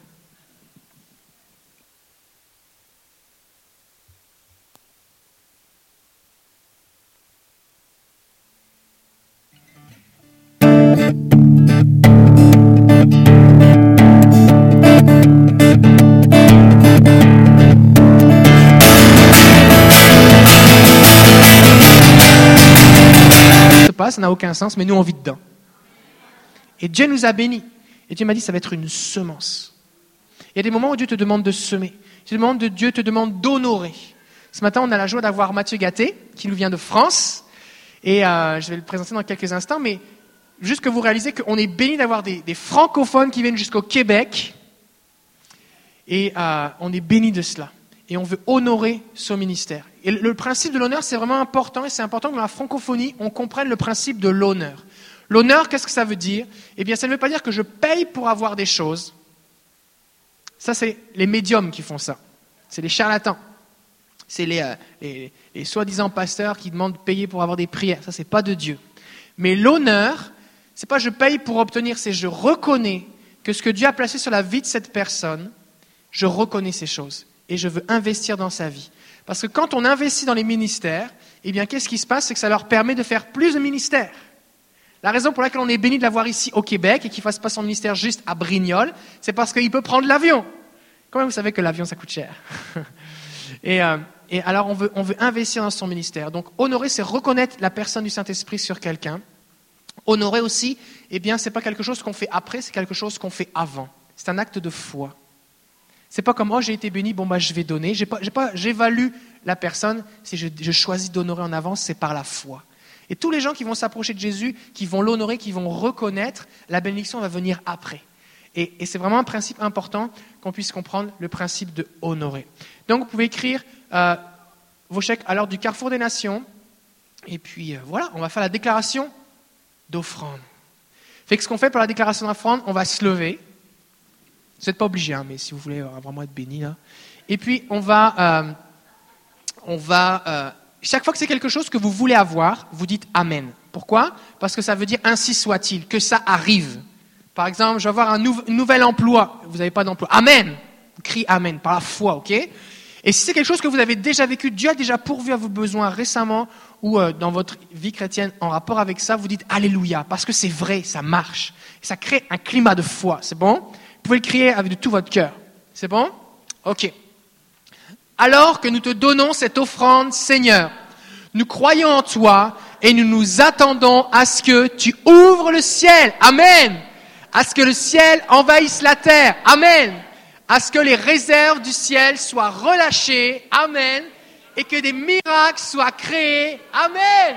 Ça n'a aucun sens, mais nous, on vit dedans. Et Dieu nous a bénis. Et Dieu m'a dit, ça va être une semence. Il y a des moments où Dieu te demande de semer. Il Dieu te demande d'honorer. Ce matin, on a la joie d'avoir Mathieu Gatté, qui nous vient de France. Et euh, je vais le présenter dans quelques instants, mais juste que vous réalisez qu'on est béni d'avoir des, francophones qui viennent jusqu'au Québec. Et euh, on est béni de cela. Et on veut honorer son ministère. Et le principe de l'honneur, c'est vraiment important, et c'est important que dans la francophonie, on comprenne le principe de l'honneur. L'honneur, qu'est-ce que ça veut dire? Eh bien, ça ne veut pas dire que je paye pour avoir des choses. Ça, c'est les médiums qui font ça. C'est les charlatans. C'est les, euh, les, soi-disant pasteurs qui demandent de payer pour avoir des prières. Ça, c'est pas de Dieu. Mais l'honneur, c'est pas je paye pour obtenir, c'est je reconnais que ce que Dieu a placé sur la vie de cette personne, je reconnais ces choses et je veux investir dans sa vie. Parce que quand on investit dans les ministères, eh bien, qu'est-ce qui se passe? C'est que ça leur permet de faire plus de ministères. La raison pour laquelle on est béni de l'avoir ici au Québec et qu'il ne fasse pas son ministère juste à Brignoles, c'est parce qu'il peut prendre l'avion. Comment vous savez que l'avion, ça coûte cher? Euh, et, alors, on veut, on veut investir dans son ministère. Donc, honorer, c'est reconnaître la personne du Saint-Esprit sur quelqu'un. Honorer aussi, eh bien, ce n'est pas quelque chose qu'on fait après, c'est quelque chose qu'on fait avant. C'est un acte de foi. C'est pas comme, oh, j'ai été béni, bon, bah, je vais donner. J'ai pas, pas, j'évalue la personne. Si je, choisis d'honorer en avance, c'est par la foi. Et tous les gens qui vont s'approcher de Jésus, qui vont l'honorer, qui vont reconnaître, la bénédiction va venir après. Et, c'est vraiment un principe important qu'on puisse comprendre, le principe de honorer. Donc, vous pouvez écrire euh, vos chèques à l'heure du Carrefour des Nations. Et puis, euh, voilà, on va faire la déclaration d'offrande. Fait que ce qu'on fait pour la déclaration d'offrande, on va se lever. Vous n'êtes pas obligé, hein, mais si vous voulez vraiment être béni. Là. Et puis, on va. Euh, on va euh, chaque fois que c'est quelque chose que vous voulez avoir, vous dites Amen. Pourquoi? Parce que ça veut dire ainsi soit-il, que ça arrive. Par exemple, je vais avoir un nouvel emploi. Vous n'avez pas d'emploi. Amen. Crie Amen par la foi, ok? Et si c'est quelque chose que vous avez déjà vécu, Dieu a déjà pourvu à vos besoins récemment ou euh, dans votre vie chrétienne en rapport avec ça, vous dites Alléluia, parce que c'est vrai, ça marche. Ça crée un climat de foi, c'est bon? Vous pouvez le crier avec tout votre cœur. C'est bon? Ok. Alors que nous te donnons cette offrande, Seigneur, nous croyons en toi et nous nous attendons à ce que tu ouvres le ciel. Amen. À ce que le ciel envahisse la terre. Amen. À ce que les réserves du ciel soient relâchées. Amen. Et que des miracles soient créés. Amen.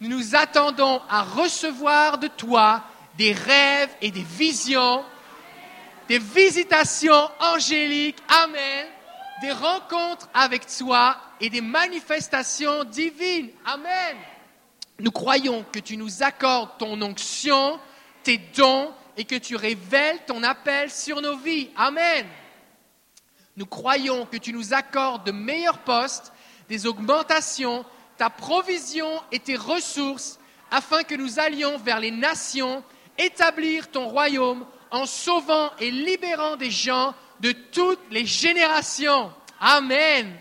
Nous nous attendons à recevoir de toi des rêves et des visions, des visitations angéliques. Amen des rencontres avec toi et des manifestations divines. Amen. Nous croyons que tu nous accordes ton onction, tes dons et que tu révèles ton appel sur nos vies. Amen. Nous croyons que tu nous accordes de meilleurs postes, des augmentations, ta provision et tes ressources afin que nous allions vers les nations, établir ton royaume en sauvant et libérant des gens de toutes les générations. Amen.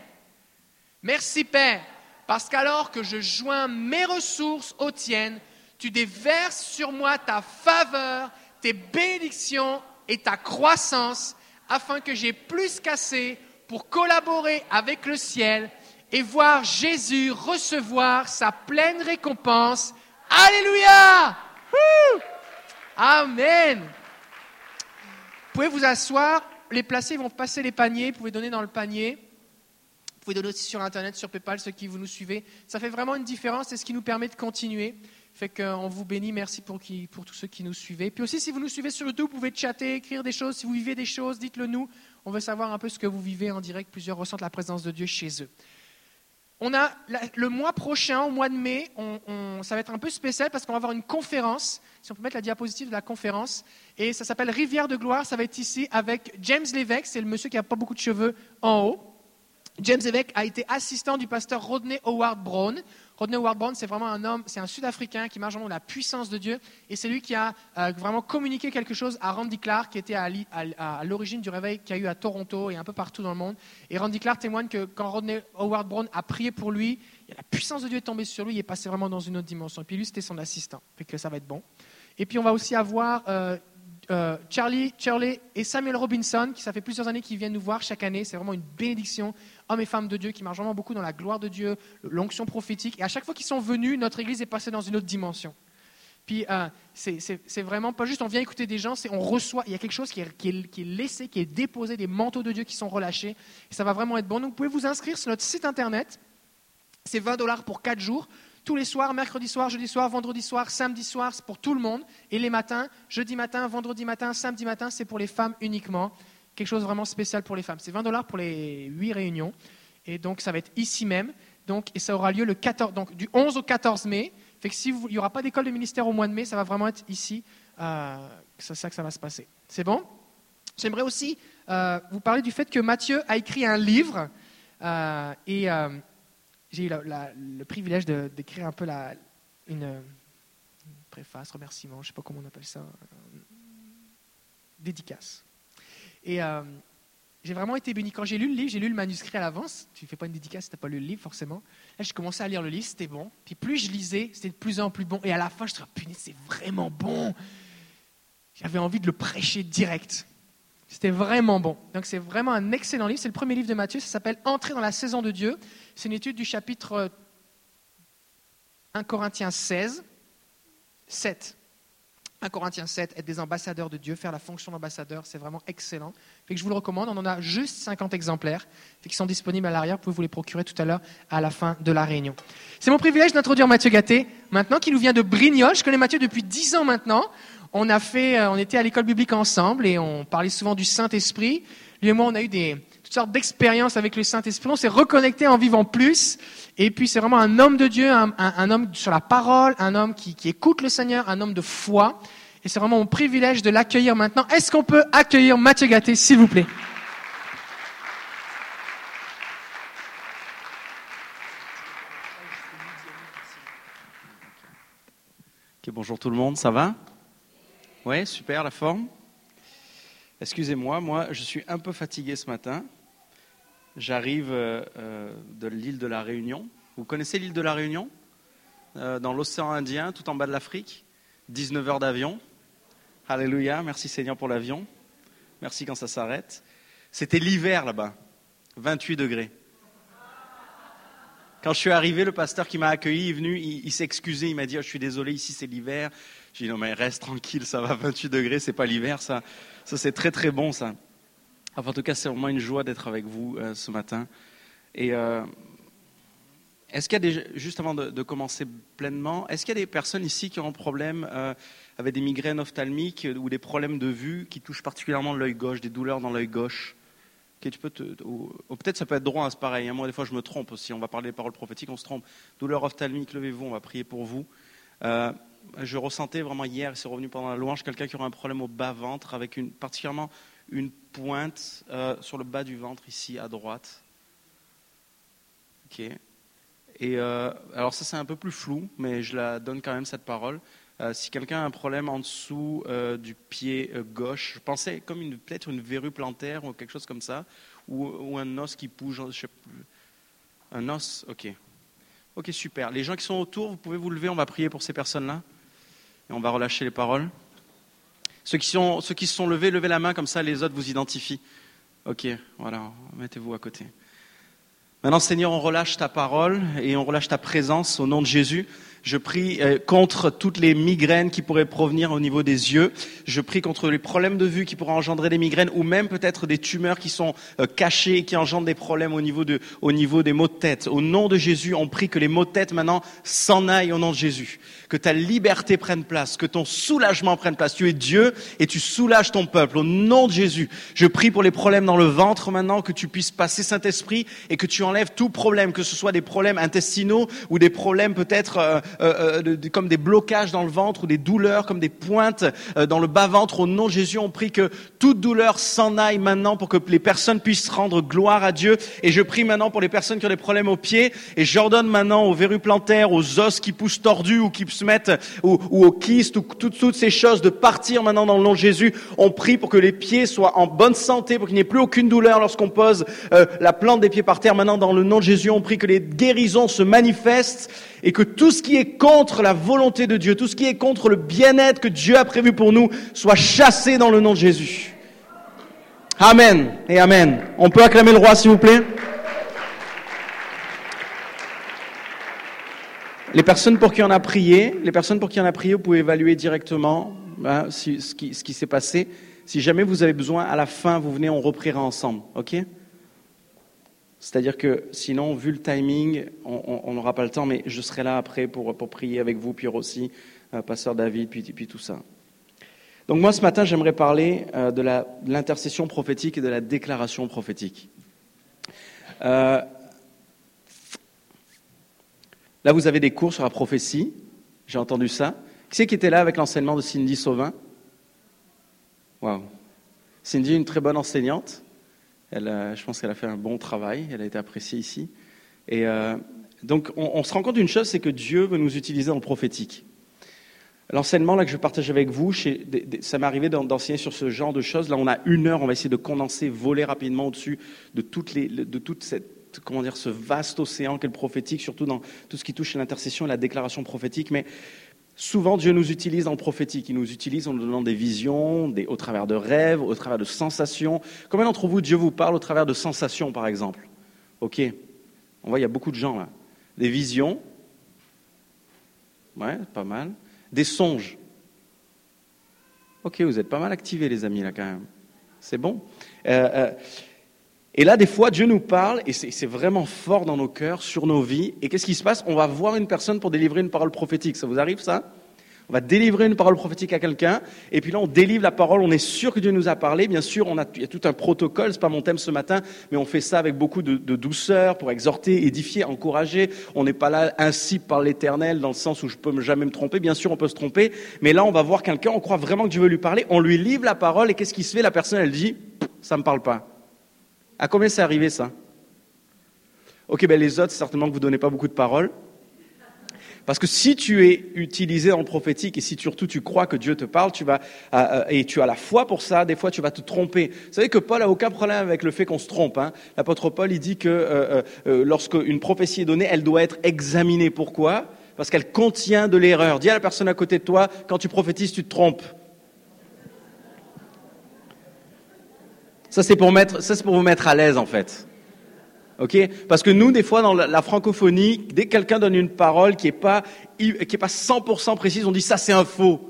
Merci Père, parce qu'alors que je joins mes ressources aux tiennes, tu déverses sur moi ta faveur, tes bénédictions et ta croissance, afin que j'ai plus qu'assez pour collaborer avec le ciel et voir Jésus recevoir sa pleine récompense. Alléluia. Amen. Vous pouvez vous asseoir les placer, ils vont passer les paniers, vous pouvez donner dans le panier. Vous pouvez donner aussi sur Internet, sur PayPal, ceux qui vous nous suivez. Ça fait vraiment une différence, c'est ce qui nous permet de continuer. Fait qu'on vous bénit, merci pour, qui, pour tous ceux qui nous suivez. Puis aussi, si vous nous suivez sur YouTube, vous pouvez chatter, écrire des choses. Si vous vivez des choses, dites-le nous. On veut savoir un peu ce que vous vivez en direct. Plusieurs ressentent la présence de Dieu chez eux. On a le mois prochain, au mois de mai, ça va être un peu spécial parce qu'on va avoir une conférence. Si on peut mettre la diapositive de la conférence. Et ça s'appelle Rivière de gloire. Ça va être ici avec James Lévesque. C'est le monsieur qui n'a pas beaucoup de cheveux en haut. James Lévesque a été assistant du pasteur Rodney Howard Brown. Rodney Howard Brown, c'est vraiment un homme, c'est un Sud-Africain qui marche dans la puissance de Dieu. Et c'est lui qui a euh, vraiment communiqué quelque chose à Randy Clark, qui était à, l'origine du réveil qu'il y a eu à Toronto et un peu partout dans le monde. Et Randy Clark témoigne que quand Rodney Howard Brown a prié pour lui, la puissance de Dieu est tombée sur lui, il est passé vraiment dans une autre dimension. Et puis lui, c'était son assistant. Fait que ça va être bon. Et puis on va aussi avoir euh, euh, Charlie, Charlie et Samuel Robinson, qui ça fait plusieurs années qu'ils viennent nous voir chaque année. C'est vraiment une bénédiction. Hommes et femmes de Dieu qui marchent vraiment beaucoup dans la gloire de Dieu, l'onction prophétique. Et à chaque fois qu'ils sont venus, notre Église est passée dans une autre dimension. Puis euh, c'est vraiment pas juste on vient écouter des gens, c'est on reçoit, il y a quelque chose qui est, qui, est, qui est, laissé, qui est déposé, des manteaux de Dieu qui sont relâchés. Et ça va vraiment être bon. Donc vous pouvez vous inscrire sur notre site internet. C'est 20 dollars pour 4 jours tous les soirs, mercredi soir, jeudi soir, vendredi soir, samedi soir, c'est pour tout le monde. Et les matins, jeudi matin, vendredi matin, samedi matin, c'est pour les femmes uniquement. Quelque chose vraiment spécial pour les femmes. C'est 20 dollars pour les 8 réunions. Et donc, ça va être ici même. Donc, et ça aura lieu le 14, donc, du 11 au 14 mai. Fait que si il n'y aura pas d'école de ministère au mois de mai, ça va vraiment être ici. Euh, c'est ça que ça va se passer. C'est bon? J'aimerais aussi euh, vous parler du fait que Matthieu a écrit un livre. Euh, et j'ai eu le privilège d'écrire un peu la, une, préface, remerciement, je ne sais pas comment on appelle ça, dédicace. Et euh, j'ai vraiment été béni. Quand j'ai lu le livre, j'ai lu le manuscrit à l'avance. Tu ne fais pas une dédicace si tu n'as pas lu le livre, forcément. Là, j'ai commencé à lire le livre, c'était bon. Puis plus je lisais, c'était de plus en plus bon. Et à la fin, je me suis dit, c'est vraiment bon. J'avais envie de le prêcher direct. C'était vraiment bon. Donc c'est vraiment un excellent livre. C'est le premier livre de Matthieu. Ça s'appelle Entrer dans la saison de Dieu. C'est une étude du chapitre 1 Corinthiens 16, 7. 1 Corinthiens 7, être des ambassadeurs de Dieu, faire la fonction d'ambassadeur, c'est vraiment excellent. Fait que je vous le recommande. On en a juste 50 exemplaires qui sont disponibles à l'arrière. Vous pouvez vous les procurer tout à l'heure à la fin de la réunion. C'est mon privilège d'introduire Mathieu Gatté, maintenant qui nous vient de Brignoles. Je connais Mathieu depuis 10 ans maintenant on a fait, euh, on était à l'école biblique ensemble et on parlait souvent du Saint-Esprit. Lui et moi, on a eu des, toutes sortes d'expériences avec le Saint-Esprit. On s'est reconnecté en vivant plus. Et puis, c'est vraiment un homme de Dieu, un, homme sur la parole, un homme qui, écoute le Seigneur, un homme de foi. Et c'est vraiment mon privilège de l'accueillir maintenant. Est-ce qu'on peut accueillir Mathieu Gatté, s'il vous plaît? Ok, bonjour tout le monde, ça va? Ouais, super la forme. Excusez-moi, moi je suis un peu fatigué ce matin. J'arrive euh, euh, de l'île de la Réunion. Vous connaissez l'île de la Réunion? Euh, Dans l'océan Indien, tout en bas de l'Afrique. 19 heures d'avion. Alléluia, merci Seigneur pour l'avion. Merci quand ça s'arrête. C'était l'hiver là-bas, 28 degrés. Quand je suis arrivé, le pasteur qui m'a accueilli est venu, il, il s'est excusé, il m'a dit oh, Je suis désolé, ici c'est l'hiver. J'ai dit Non, mais reste tranquille, ça va, 28 degrés, c'est pas l'hiver, ça. Ça, c'est très très bon, ça. Enfin, en tout cas, c'est vraiment une joie d'être avec vous euh, ce matin. Et euh, est-ce qu'il y a des, juste avant de, commencer pleinement, est-ce qu'il y a des personnes ici qui ont un problème euh, avec des migraines ophtalmiques ou des problèmes de vue qui touchent particulièrement l'œil gauche, des douleurs dans l'œil gauche? Ok, tu peux ou, peut-être ça peut être droit, hein, c'est pareil. hein. Moi, des fois, je me trompe aussi. On va parler des paroles prophétiques, on se trompe. Douleur ophtalmique, levez-vous, on va prier pour vous. Je ressentais vraiment hier, c'est revenu pendant la louange, quelqu'un qui aurait un problème au bas-ventre, avec particulièrement une pointe euh, sur le bas du ventre, ici, à droite. Ok. Et euh, alors ça, c'est un peu plus flou, mais je la donne quand même, cette parole. Euh, si quelqu'un a un problème en dessous du pied gauche, je pensais comme une- peut-être une verrue plantaire ou quelque chose comme ça, ou, ou un os qui bouge, je sais plus. Un os, ok. Ok, super. Les gens qui sont autour, vous pouvez vous lever, on va prier pour ces personnes-là. Et on va relâcher les paroles. Ceux qui, se sont levés, levez la main, comme ça les autres vous identifient. Ok, voilà, mettez-vous à côté. Maintenant, Seigneur, on relâche ta parole et on relâche ta présence au nom de Jésus. Je prie euh, contre toutes les migraines qui pourraient provenir au niveau des yeux. Je prie contre les problèmes de vue qui pourraient engendrer des migraines ou même peut-être des tumeurs qui sont euh, cachées et qui engendrent des problèmes au niveau, de, au niveau des maux de tête. Au nom de Jésus, on prie que les maux de tête maintenant s'en aillent au nom de Jésus. Que ta liberté prenne place, que ton soulagement prenne place. Tu es Dieu et tu soulages ton peuple. Au nom de Jésus, je prie pour les problèmes dans le ventre maintenant, que tu puisses passer Saint-Esprit et que tu enlèves tout problème, que ce soit des problèmes intestinaux ou des problèmes peut-être euh, euh, comme des blocages dans le ventre ou des douleurs comme des pointes euh, dans le bas-ventre. Au nom de Jésus, on prie que toute douleur s'en aille maintenant pour que les personnes puissent rendre gloire à Dieu. Et je prie maintenant pour les personnes qui ont des problèmes aux pieds et j'ordonne maintenant aux verrues plantaires, aux os qui poussent tordus ou qui se mettent ou, ou aux kystes ou toutes, toutes ces choses de partir maintenant dans le nom de Jésus. On prie pour que les pieds soient en bonne santé, pour qu'il n'y ait plus aucune douleur lorsqu'on pose euh, la plante des pieds par terre. Maintenant, dans le nom de Jésus, on prie que les guérisons se manifestent et que tout ce qui est contre la volonté de Dieu, tout ce qui est contre le bien-être que Dieu a prévu pour nous, soit chassé dans le nom de Jésus. Amen et Amen. On peut acclamer le roi, s'il vous plaît? Les personnes pour qui on a prié, les personnes pour qui on a prié, vous pouvez évaluer directement hein, si- ce qui, ce qui s'est passé. Si jamais vous avez besoin, à la fin, vous venez, on repriera ensemble, ok? C'est-à-dire que sinon, vu le timing, on- n'aura pas le temps, mais je serai là après pour, pour prier avec vous, Pierre aussi, euh, Pasteur David, puis, puis tout ça. Donc moi, ce matin, j'aimerais parler euh, de l'intercession prophétique et de la déclaration prophétique. Euh, Là, vous avez des cours sur la prophétie. J'ai entendu ça. Qui c'est qui était là avec l'enseignement de Cindy Sauvin? Waouh. Cindy une très bonne enseignante. Je pense qu'elle a fait un bon travail. Elle a été appréciée ici. Et euh, donc, on, se rend compte d'une chose, c'est que Dieu veut nous utiliser le prophétique. L'enseignement là que je partage avec vous, ça m'est arrivé d'en- d'enseigner sur ce genre de choses. Là, on a une heure, on va essayer de condenser, voler rapidement au-dessus de toutes toute cette comment dire, ce vaste océan qu'est le prophétique, surtout dans tout ce qui touche à l'intercession et la déclaration prophétique. Mais souvent, Dieu nous utilise dans le prophétique. Il nous utilise en nous donnant des visions, des, au travers de rêves, au travers de sensations. Combien d'entre vous, Dieu vous parle au travers de sensations, par exemple? Ok. On voit, il y a beaucoup de gens là. Des visions. Ouais, pas mal. Des songes. Ok, vous êtes pas mal activés, les amis, là, quand même. C'est bon. Euh, euh, et là, des fois, Dieu nous parle, et c'est vraiment fort dans nos cœurs, sur nos vies. Et qu'est-ce qui se passe? On va voir une personne pour délivrer une parole prophétique. Ça vous arrive, ça? On va délivrer une parole prophétique à quelqu'un, et puis là, on délivre la parole, on est sûr que Dieu nous a parlé. Bien sûr, on a, il y a tout un protocole, c'est pas mon thème ce matin, mais on fait ça avec beaucoup de, de douceur pour exhorter, édifier, encourager. On n'est pas là ainsi par l'éternel, dans le sens où je peux jamais me tromper. Bien sûr, on peut se tromper, mais là, on va voir quelqu'un, on croit vraiment que Dieu veut lui parler, on lui livre la parole, et qu'est-ce qui se fait? La personne, elle dit, ça me parle pas. À combien c'est arrivé ça Ok, ben les autres, certainement que vous ne donnez pas beaucoup de paroles. Parce que si tu es utilisé le prophétique et si surtout tu crois que Dieu te parle, tu vas euh, euh, et tu as la foi pour ça, des fois tu vas te tromper. Vous savez que Paul a aucun problème avec le fait qu'on se trompe. Hein. L'apôtre Paul, il dit que euh, euh, lorsque une prophétie est donnée, elle doit être examinée. Pourquoi? Parce qu'elle contient de l'erreur. Dis à la personne à côté de toi, quand tu prophétises, tu te trompes. Ça c'est pour vous mettre à l'aise en fait. Ok? Parce que nous, des fois, dans la, francophonie, dès que quelqu'un donne une parole qui n'est pas, pas 100% précise, on dit ça c'est un faux.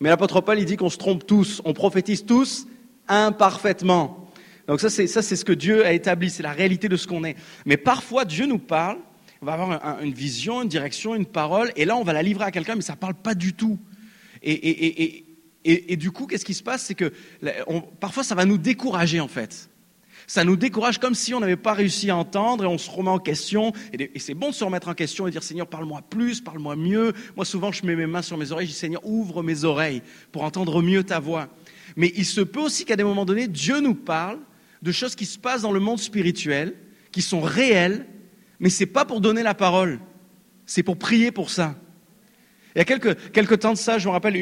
Mais l'apôtre Paul, il dit qu'on se trompe tous, on prophétise tous imparfaitement. Donc ça, c'est ce que Dieu a établi, c'est la réalité de ce qu'on est. Mais parfois, Dieu nous parle, on va avoir un- un- une vision, une direction, une parole, et là, on va la livrer à quelqu'un, mais ça ne parle pas du tout. Et, et, du coup, qu'est-ce qui se passe? C'est que parfois, ça va nous décourager, en fait. Ça nous décourage comme si on n'avait pas réussi à entendre et on se remet en question. Et, et c'est bon de se remettre en question et dire Seigneur, parle-moi plus, parle-moi mieux. Moi, souvent, je mets mes mains sur mes oreilles, je dis Seigneur, ouvre mes oreilles pour entendre mieux ta voix. Mais il se peut aussi qu'à des moments donnés, Dieu nous parle de choses qui se passent dans le monde spirituel, qui sont réelles, mais c'est pas pour donner la parole, c'est pour prier pour ça. Il y a quelques, temps de ça, je me rappelle,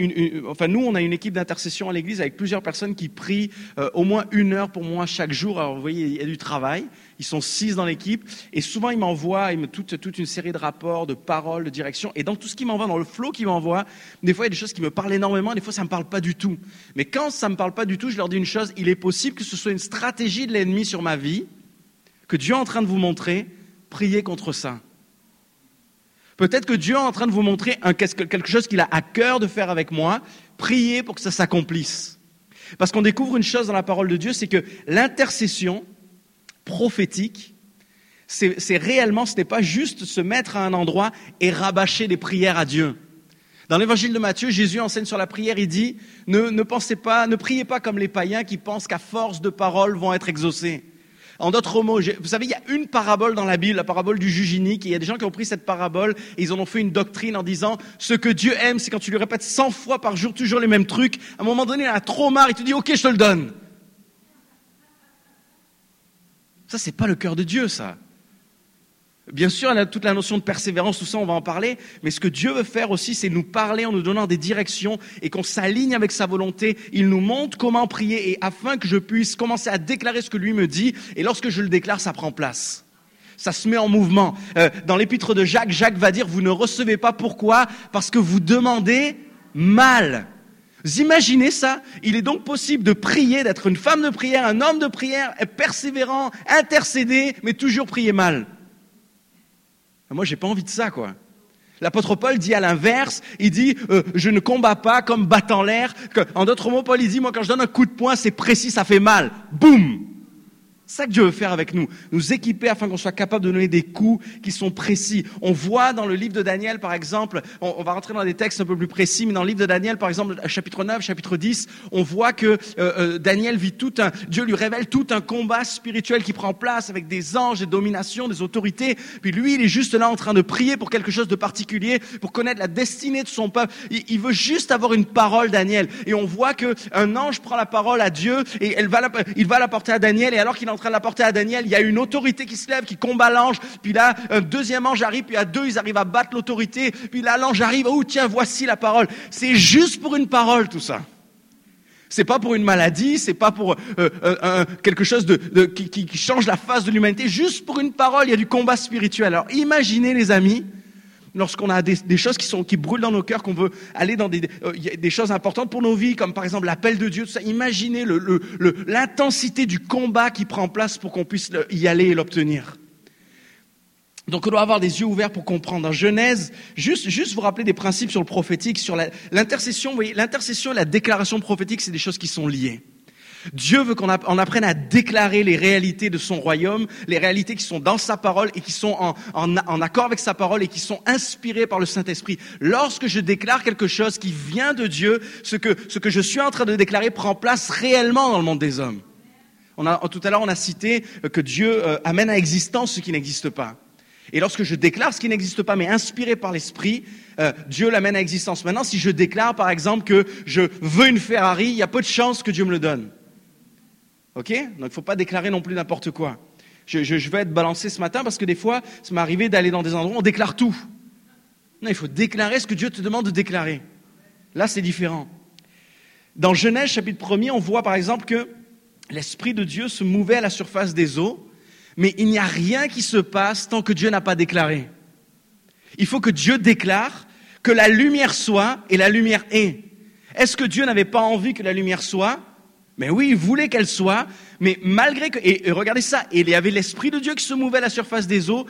enfin nous, on a une équipe d'intercession à l'église avec plusieurs personnes qui prient euh, au moins une heure pour moi chaque jour. Alors vous voyez, il y a du travail. Ils sont six dans l'équipe et souvent ils m'envoient ils toute, toute une série de rapports, de paroles, de directions. Et dans tout ce qu'ils m'envoient, dans le flot qu'ils m'envoient, des fois il y a des choses qui me parlent énormément, des fois ça me parle pas du tout. Mais quand ça me parle pas du tout, je leur dis une chose il est possible que ce soit une stratégie de l'ennemi sur ma vie, que Dieu est en train de vous montrer. Priez contre ça. Peut-être que Dieu est en train de vous montrer quelque chose qu'il a à cœur de faire avec moi. Priez pour que ça s'accomplisse. Parce qu'on découvre une chose dans la parole de Dieu, c'est que l'intercession prophétique, c'est c'est réellement, ce n'est pas juste se mettre à un endroit et rabâcher des prières à Dieu. Dans l'évangile de Matthieu, Jésus enseigne sur la prière, il dit, ne, ne pensez pas, ne priez pas comme les païens qui pensent qu'à force de paroles vont être exaucés. En d'autres mots, vous savez, il y a une parabole dans la Bible, la parabole du juge inique, et il y a des gens qui ont pris cette parabole et ils en ont fait une doctrine en disant ce que Dieu aime, c'est quand tu lui répètes 100 fois par jour toujours les mêmes trucs. À un moment donné, il a trop marre, il te dit ok, je te le donne. Ça, c'est pas le cœur de Dieu, ça. Bien sûr, y a toute la notion de persévérance, tout ça, on va en parler. Mais ce que Dieu veut faire aussi, c'est nous parler en nous donnant des directions et qu'on s'aligne avec sa volonté. Il nous montre comment prier et afin que je puisse commencer à déclarer ce que lui me dit. Et lorsque je le déclare, ça prend place. Ça se met en mouvement. Euh, dans l'épître de Jacques, Jacques va dire, vous ne recevez pas pourquoi? Parce que vous demandez mal. Vous imaginez ça? Il est donc possible de prier, d'être une femme de prière, un homme de prière, persévérant, intercéder, mais toujours prier mal. Moi, j'ai pas envie de ça, quoi. L'apôtre Paul dit à l'inverse, il dit euh, je ne combats pas comme battant l'air. En d'autres mots, Paul dit moi quand je donne un coup de poing, c'est précis, ça fait mal. Boum. Ça que Dieu veut faire avec nous, nous équiper afin qu'on soit capable de donner des coups qui sont précis. On voit dans le livre de Daniel, par exemple, on, va rentrer dans des textes un peu plus précis, mais dans le livre de Daniel, par exemple, chapitre 9, chapitre 10, on voit que euh, euh, Daniel vit tout un, Dieu lui révèle tout un combat spirituel qui prend place avec des anges, des dominations, des autorités. Puis lui, il est juste là en train de prier pour quelque chose de particulier, pour connaître la destinée de son peuple. Il, veut juste avoir une parole, Daniel. Et on voit que un ange prend la parole à Dieu et elle va la- il va la porter à Daniel. Et alors qu'il est en train de la porter à Daniel, il y a une autorité qui se lève, qui combat l'ange. Puis là, un deuxième ange arrive, puis à deux, ils arrivent à battre l'autorité. Puis là, l'ange arrive, oh tiens, voici la parole. C'est juste pour une parole, tout ça. C'est pas pour une maladie, c'est pas pour euh, euh, quelque chose de, de- qui change la face de l'humanité. Juste pour une parole, il y a du combat spirituel. Alors imaginez, les amis, lorsqu'on a des, choses qui, sont, qui brûlent dans nos cœurs, qu'on veut aller dans des, euh, des choses importantes pour nos vies, comme par exemple l'appel de Dieu, tout ça. Imaginez le- le- le- l'intensité du combat qui prend place pour qu'on puisse y aller et l'obtenir. Donc on doit avoir des yeux ouverts pour comprendre. En Genèse, juste, juste vous rappeler des principes sur le prophétique, sur l'intercession. Vous voyez, l'intercession et la déclaration prophétique, c'est des choses qui sont liées. Dieu veut qu'on app- on apprenne à déclarer les réalités de son royaume, les réalités qui sont dans sa parole et qui sont en, accord avec sa parole et qui sont inspirées par le Saint-Esprit. Lorsque je déclare quelque chose qui vient de Dieu, ce que, je suis en train de déclarer prend place réellement dans le monde des hommes. Tout à l'heure, on a cité euh, que Dieu euh, amène à existence ce qui n'existe pas. Et lorsque je déclare ce qui n'existe pas, mais inspiré par l'Esprit, euh, Dieu l'amène à existence. Maintenant, si je déclare, par exemple, que je veux une Ferrari, il y a peu de chances que Dieu me le donne. OK? Donc, il ne faut pas déclarer non plus n'importe quoi. Je, vais être balancé ce matin parce que des fois, ça m'est arrivé d'aller dans des endroits où on déclare tout. Non, il faut déclarer ce que Dieu te demande de déclarer. Là, c'est différent. Dans Genèse chapitre 1er, on voit par exemple que l'Esprit de Dieu se mouvait à la surface des eaux, mais il n'y a rien qui se passe tant que Dieu n'a pas déclaré. Il faut que Dieu déclare que la lumière soit et la lumière est. Est-ce que Dieu n'avait pas envie que la lumière soit? Mais oui, il voulait qu'elle soit, mais malgré que... Et, regardez ça, il y avait l'Esprit de Dieu qui se mouvait à la surface des eaux,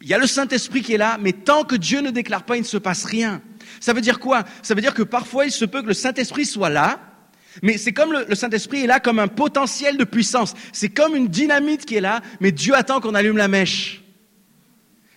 il y a le Saint-Esprit qui est là, mais tant que Dieu ne déclare pas, il ne se passe rien. Ça veut dire quoi? Ça veut dire que parfois il se peut que le Saint-Esprit soit là, mais c'est comme le, Saint-Esprit est là comme un potentiel de puissance. C'est comme une dynamite qui est là, mais Dieu attend qu'on allume la mèche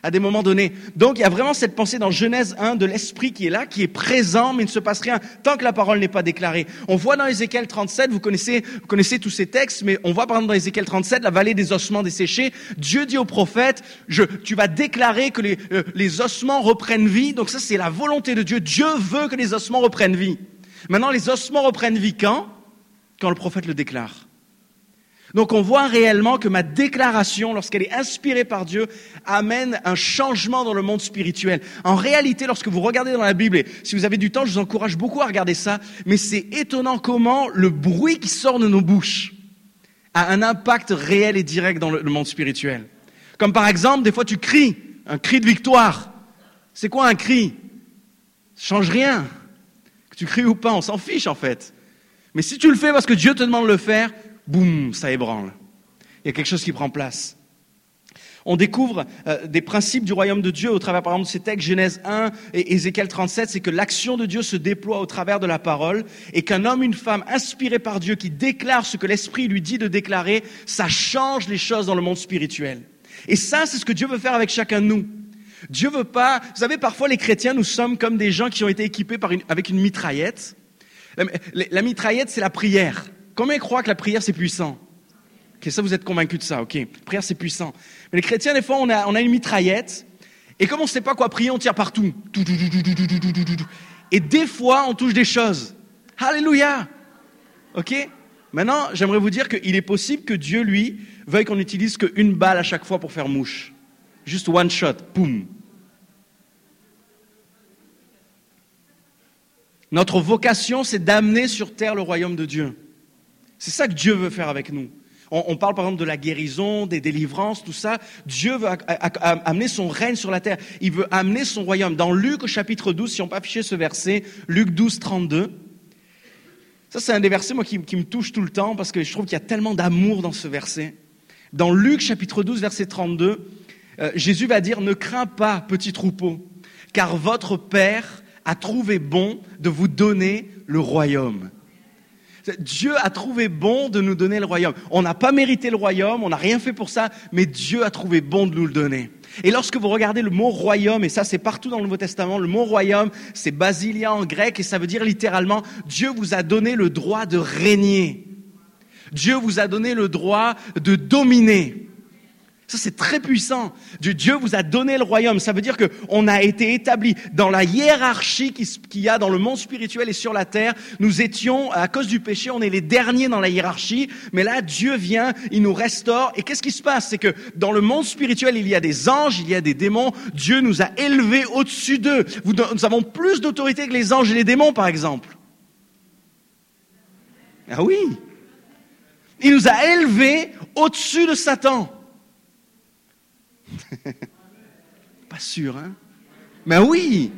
à des moments donnés. Donc il y a vraiment cette pensée dans Genèse 1 de l'Esprit qui est là, qui est présent, mais il ne se passe rien tant que la parole n'est pas déclarée. On voit dans Ézéchiel 37, vous connaissez, vous connaissez tous ces textes, mais on voit par exemple dans Ézéchiel 37 la vallée des ossements desséchés. Dieu dit au prophète, je, tu vas déclarer que les, euh, les ossements reprennent vie. Donc ça c'est la volonté de Dieu. Dieu veut que les ossements reprennent vie. Maintenant les ossements reprennent vie quand? Quand le prophète le déclare. Donc on voit réellement que ma déclaration, lorsqu'elle est inspirée par Dieu, amène un changement dans le monde spirituel. En réalité, lorsque vous regardez dans la Bible, et si vous avez du temps, je vous encourage beaucoup à regarder ça, mais c'est étonnant comment le bruit qui sort de nos bouches a un impact réel et direct dans le monde spirituel. Comme par exemple, des fois tu cries, un cri de victoire. C'est quoi un cri? Ça change rien. Que tu cries ou pas, on s'en fiche en fait. Mais si tu le fais parce que Dieu te demande de le faire, boum, ça ébranle. Il y a quelque chose qui prend place. On découvre euh, des principes du royaume de Dieu au travers, par exemple, de ces textes, Genèse 1 et Ézéchiel 37, c'est que l'action de Dieu se déploie au travers de la parole et qu'un homme, une femme inspirés par Dieu qui déclare ce que l'Esprit lui dit de déclarer, ça change les choses dans le monde spirituel. Et ça, c'est ce que Dieu veut faire avec chacun de nous. Dieu veut pas, vous savez, parfois les chrétiens, nous sommes comme des gens qui ont été équipés avec une mitraillette. la mitraillette, c'est la prière. Combien croient que la prière, c'est puissant? Ok, ça, vous êtes convaincus de ça, ok. La prière, c'est puissant. Mais les chrétiens, des fois, on a, une mitraillette, et comme on ne sait pas quoi prier, on tire partout. Et des fois, on touche des choses. Alléluia Ok? Maintenant, j'aimerais vous dire qu'il est possible que Dieu, lui, veuille qu'on n'utilise qu'une balle à chaque fois pour faire mouche. Juste one shot, boum. Notre vocation, c'est d'amener sur terre le royaume de Dieu. C'est ça que Dieu veut faire avec nous. On, parle par exemple de la guérison, des délivrances, tout ça. Dieu veut amener son règne sur la terre. Il veut amener son royaume. Dans Luc au chapitre 12, si on peut afficher ce verset, Luc 12, 32. Ça, c'est un des versets, moi, qui, me touche tout le temps parce que je trouve qu'il y a tellement d'amour dans ce verset. Dans Luc chapitre 12, verset 32, euh, Jésus va dire, ne crains pas, petit troupeau, car votre Père a trouvé bon de vous donner le royaume. Dieu a trouvé bon de nous donner le royaume. On n'a pas mérité le royaume, on n'a rien fait pour ça, mais Dieu a trouvé bon de nous le donner. Et lorsque vous regardez le mot royaume, et ça c'est partout dans le Nouveau Testament, le mot royaume, c'est basilia en grec, et ça veut dire littéralement, Dieu vous a donné le droit de régner. Dieu vous a donné le droit de dominer. Ça, c'est très puissant. Dieu vous a donné le royaume. Ça veut dire qu'on a été établi dans la hiérarchie qu'il y a dans le monde spirituel et sur la terre. Nous étions, à cause du péché, on est les derniers dans la hiérarchie. Mais là, Dieu vient, il nous restaure. Et qu'est-ce qui se passe? C'est que dans le monde spirituel, il y a des anges, il y a des démons. Dieu nous a élevés au-dessus d'eux. Nous avons plus d'autorité que les anges et les démons, par exemple. Ah oui. Il nous a élevés au-dessus de Satan. Pas sûr, hein? Mais oui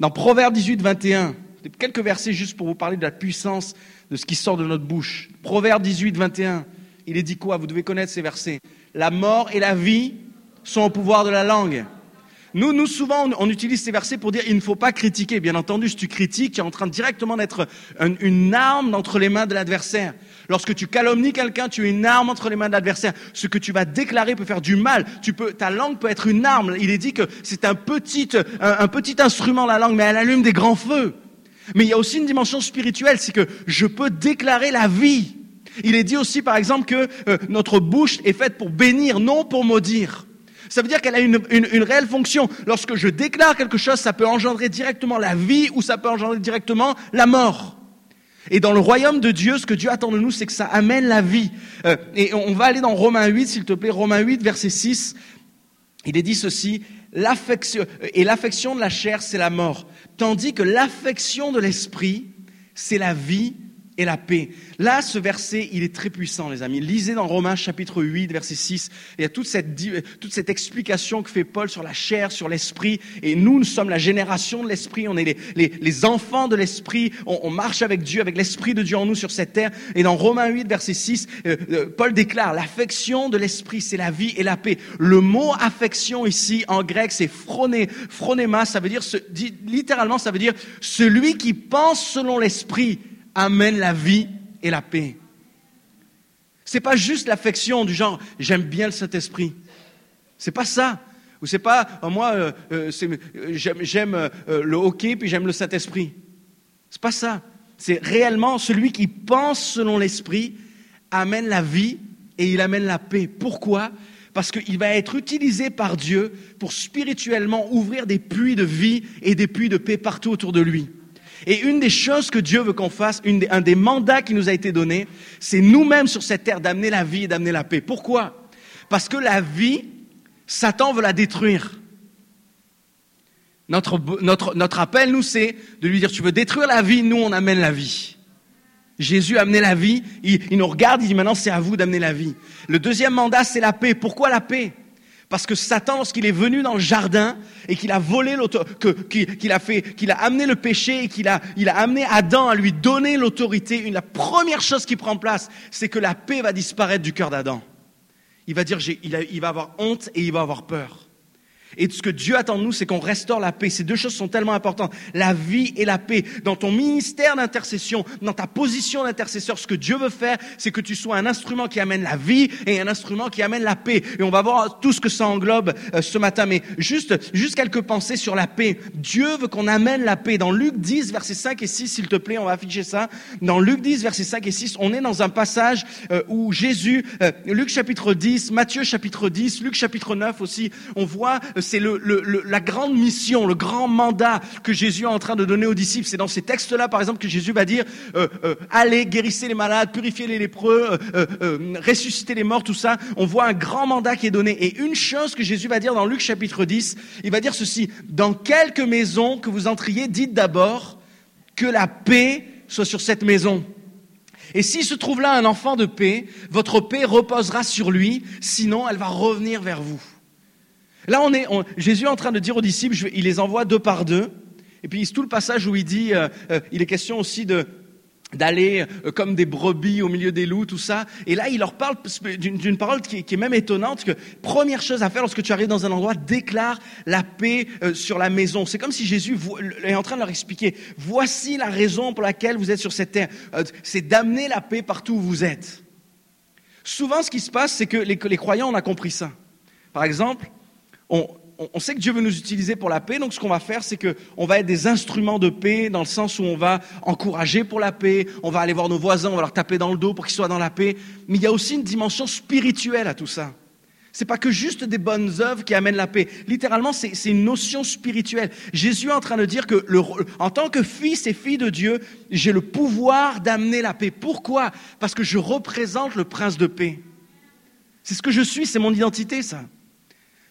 Dans Proverbe 18, 21, quelques versets juste pour vous parler de la puissance de ce qui sort de notre bouche. Proverbe 18, 21, il est dit quoi? Vous devez connaître ces versets. La mort et la vie sont au pouvoir de la langue. Nous, nous souvent, on, utilise ces versets pour dire il ne faut pas critiquer. Bien entendu, si tu critiques, tu es en train directement d'être une, arme entre les mains de l'adversaire. Lorsque tu calomnies quelqu'un, tu es une arme entre les mains de l'adversaire. Ce que tu vas déclarer peut faire du mal. Tu peux, ta langue peut être une arme. Il est dit que c'est un petit, instrument, la langue, mais elle allume des grands feux. Mais il y a aussi une dimension spirituelle, c'est que je peux déclarer la vie. Il est dit aussi, par exemple, que euh, notre bouche est faite pour bénir, non pour maudire. Ça veut dire qu'elle a une, réelle fonction. Lorsque je déclare quelque chose, ça peut engendrer directement la vie ou ça peut engendrer directement la mort. Et dans le royaume de Dieu, ce que Dieu attend de nous, c'est que ça amène la vie. Euh, et on va aller dans Romains 8, s'il te plaît, Romains 8, verset 6. il est dit ceci, l'affection, et l'affection de la chair, c'est la mort, tandis que l'affection de l'esprit, c'est la vie et la paix. Là, ce verset, il est très puissant, les amis. Lisez dans Romains chapitre 8, verset 6. Il y a toute cette, toute cette explication que fait Paul sur la chair, sur l'esprit. Et nous, nous sommes la génération de l'esprit. On est les, les, les enfants de l'esprit. On, on, marche avec Dieu, avec l'esprit de Dieu en nous sur cette terre. Et dans Romains 8, verset 6, euh, euh, Paul déclare, l'affection de l'esprit, c'est la vie et la paix. Le mot affection ici, en grec, c'est phroné, phronéma. Ça veut dire, dit, littéralement, ça veut dire celui qui pense selon l'esprit amène la vie et la paix. C'est pas juste l'affection du genre j'aime bien le Saint-Esprit. C'est pas ça. Ou c'est pas oh, moi euh, euh, j'aime euh, le hockey puis j'aime le Saint-Esprit. C'est pas ça. C'est réellement celui qui pense selon l'Esprit amène la vie et il amène la paix. Pourquoi? Parce qu'il va être utilisé par Dieu pour spirituellement ouvrir des puits de vie et des puits de paix partout autour de lui. Et une des choses que Dieu veut qu'on fasse, un des mandats qui nous a été donné, c'est nous-mêmes sur cette terre d'amener la vie et d'amener la paix. Pourquoi? Parce que la vie, Satan veut la détruire. Notre, appel, nous, c'est de lui dire, tu veux détruire la vie, nous, on amène la vie. Jésus a amené la vie, il nous regarde, il dit maintenant, c'est à vous d'amener la vie. Le deuxième mandat, c'est la paix. Pourquoi la paix? Parce que Satan, lorsqu'il est venu dans le jardin et qu'il a volé qu'il a fait, qu'il a amené le péché et qu'il a, il a amené Adam à lui donner l'autorité, la première chose qui prend place, c'est que la paix va disparaître du cœur d'Adam. Il va dire, il va avoir honte et il va avoir peur. Et ce que Dieu attend de nous, c'est qu'on restaure la paix. Ces deux choses sont tellement importantes. La vie et la paix. Dans ton ministère d'intercession, dans ta position d'intercesseur, ce que Dieu veut faire, c'est que tu sois un instrument qui amène la vie et un instrument qui amène la paix. Et on va voir tout ce que ça englobe euh, ce matin. Mais juste, juste quelques pensées sur la paix. Dieu veut qu'on amène la paix. Dans Luc 10, versets 5 et 6, s'il te plaît, on va afficher ça. Dans Luc 10, versets 5 et 6, on est dans un passage euh, où Jésus, euh, Luc chapitre 10, Matthieu chapitre 10, Luc chapitre 9 aussi, on voit c'est la grande mission, le grand mandat que Jésus est en train de donner aux disciples. C'est dans ces textes-là, par exemple, que Jésus va dire euh, euh, allez, guérissez les malades, purifiez les lépreux, euh, ressuscitez les morts, tout ça. On voit un grand mandat qui est donné. Et une chose que Jésus va dire dans Luc chapitre 10, il va dire ceci dans quelques maisons que vous entriez, dites d'abord que la paix soit sur cette maison. Et s'il se trouve là un enfant de paix, votre paix reposera sur lui, sinon elle va revenir vers vous. Là, on est, Jésus est en train de dire aux disciples, il les envoie deux par deux. Et puis, tout le passage où il dit, euh, euh, il est question aussi de d'aller euh, comme des brebis au milieu des loups, tout ça. Et là, il leur parle d'une parole qui, est même étonnante, que première chose à faire lorsque tu arrives dans un endroit, déclare la paix sur la maison. C'est comme si Jésus est en train de leur expliquer, voici la raison pour laquelle vous êtes sur cette terre. c'est d'amener la paix partout où vous êtes. Souvent, ce qui se passe, c'est que les, les croyants, on a compris ça. Par exemple, on, sait que Dieu veut nous utiliser pour la paix, donc ce qu'on va faire, c'est qu'on va être des instruments de paix dans le sens où on va encourager pour la paix, on va aller voir nos voisins, on va leur taper dans le dos pour qu'ils soient dans la paix. Mais il y a aussi une dimension spirituelle à tout ça. C'est pas que juste des bonnes œuvres qui amènent la paix. Littéralement, c'est une notion spirituelle. Jésus est en train de dire que, en tant que fils et fille de Dieu, j'ai le pouvoir d'amener la paix. Pourquoi? Parce que je représente le prince de paix. C'est ce que je suis, c'est mon identité, ça.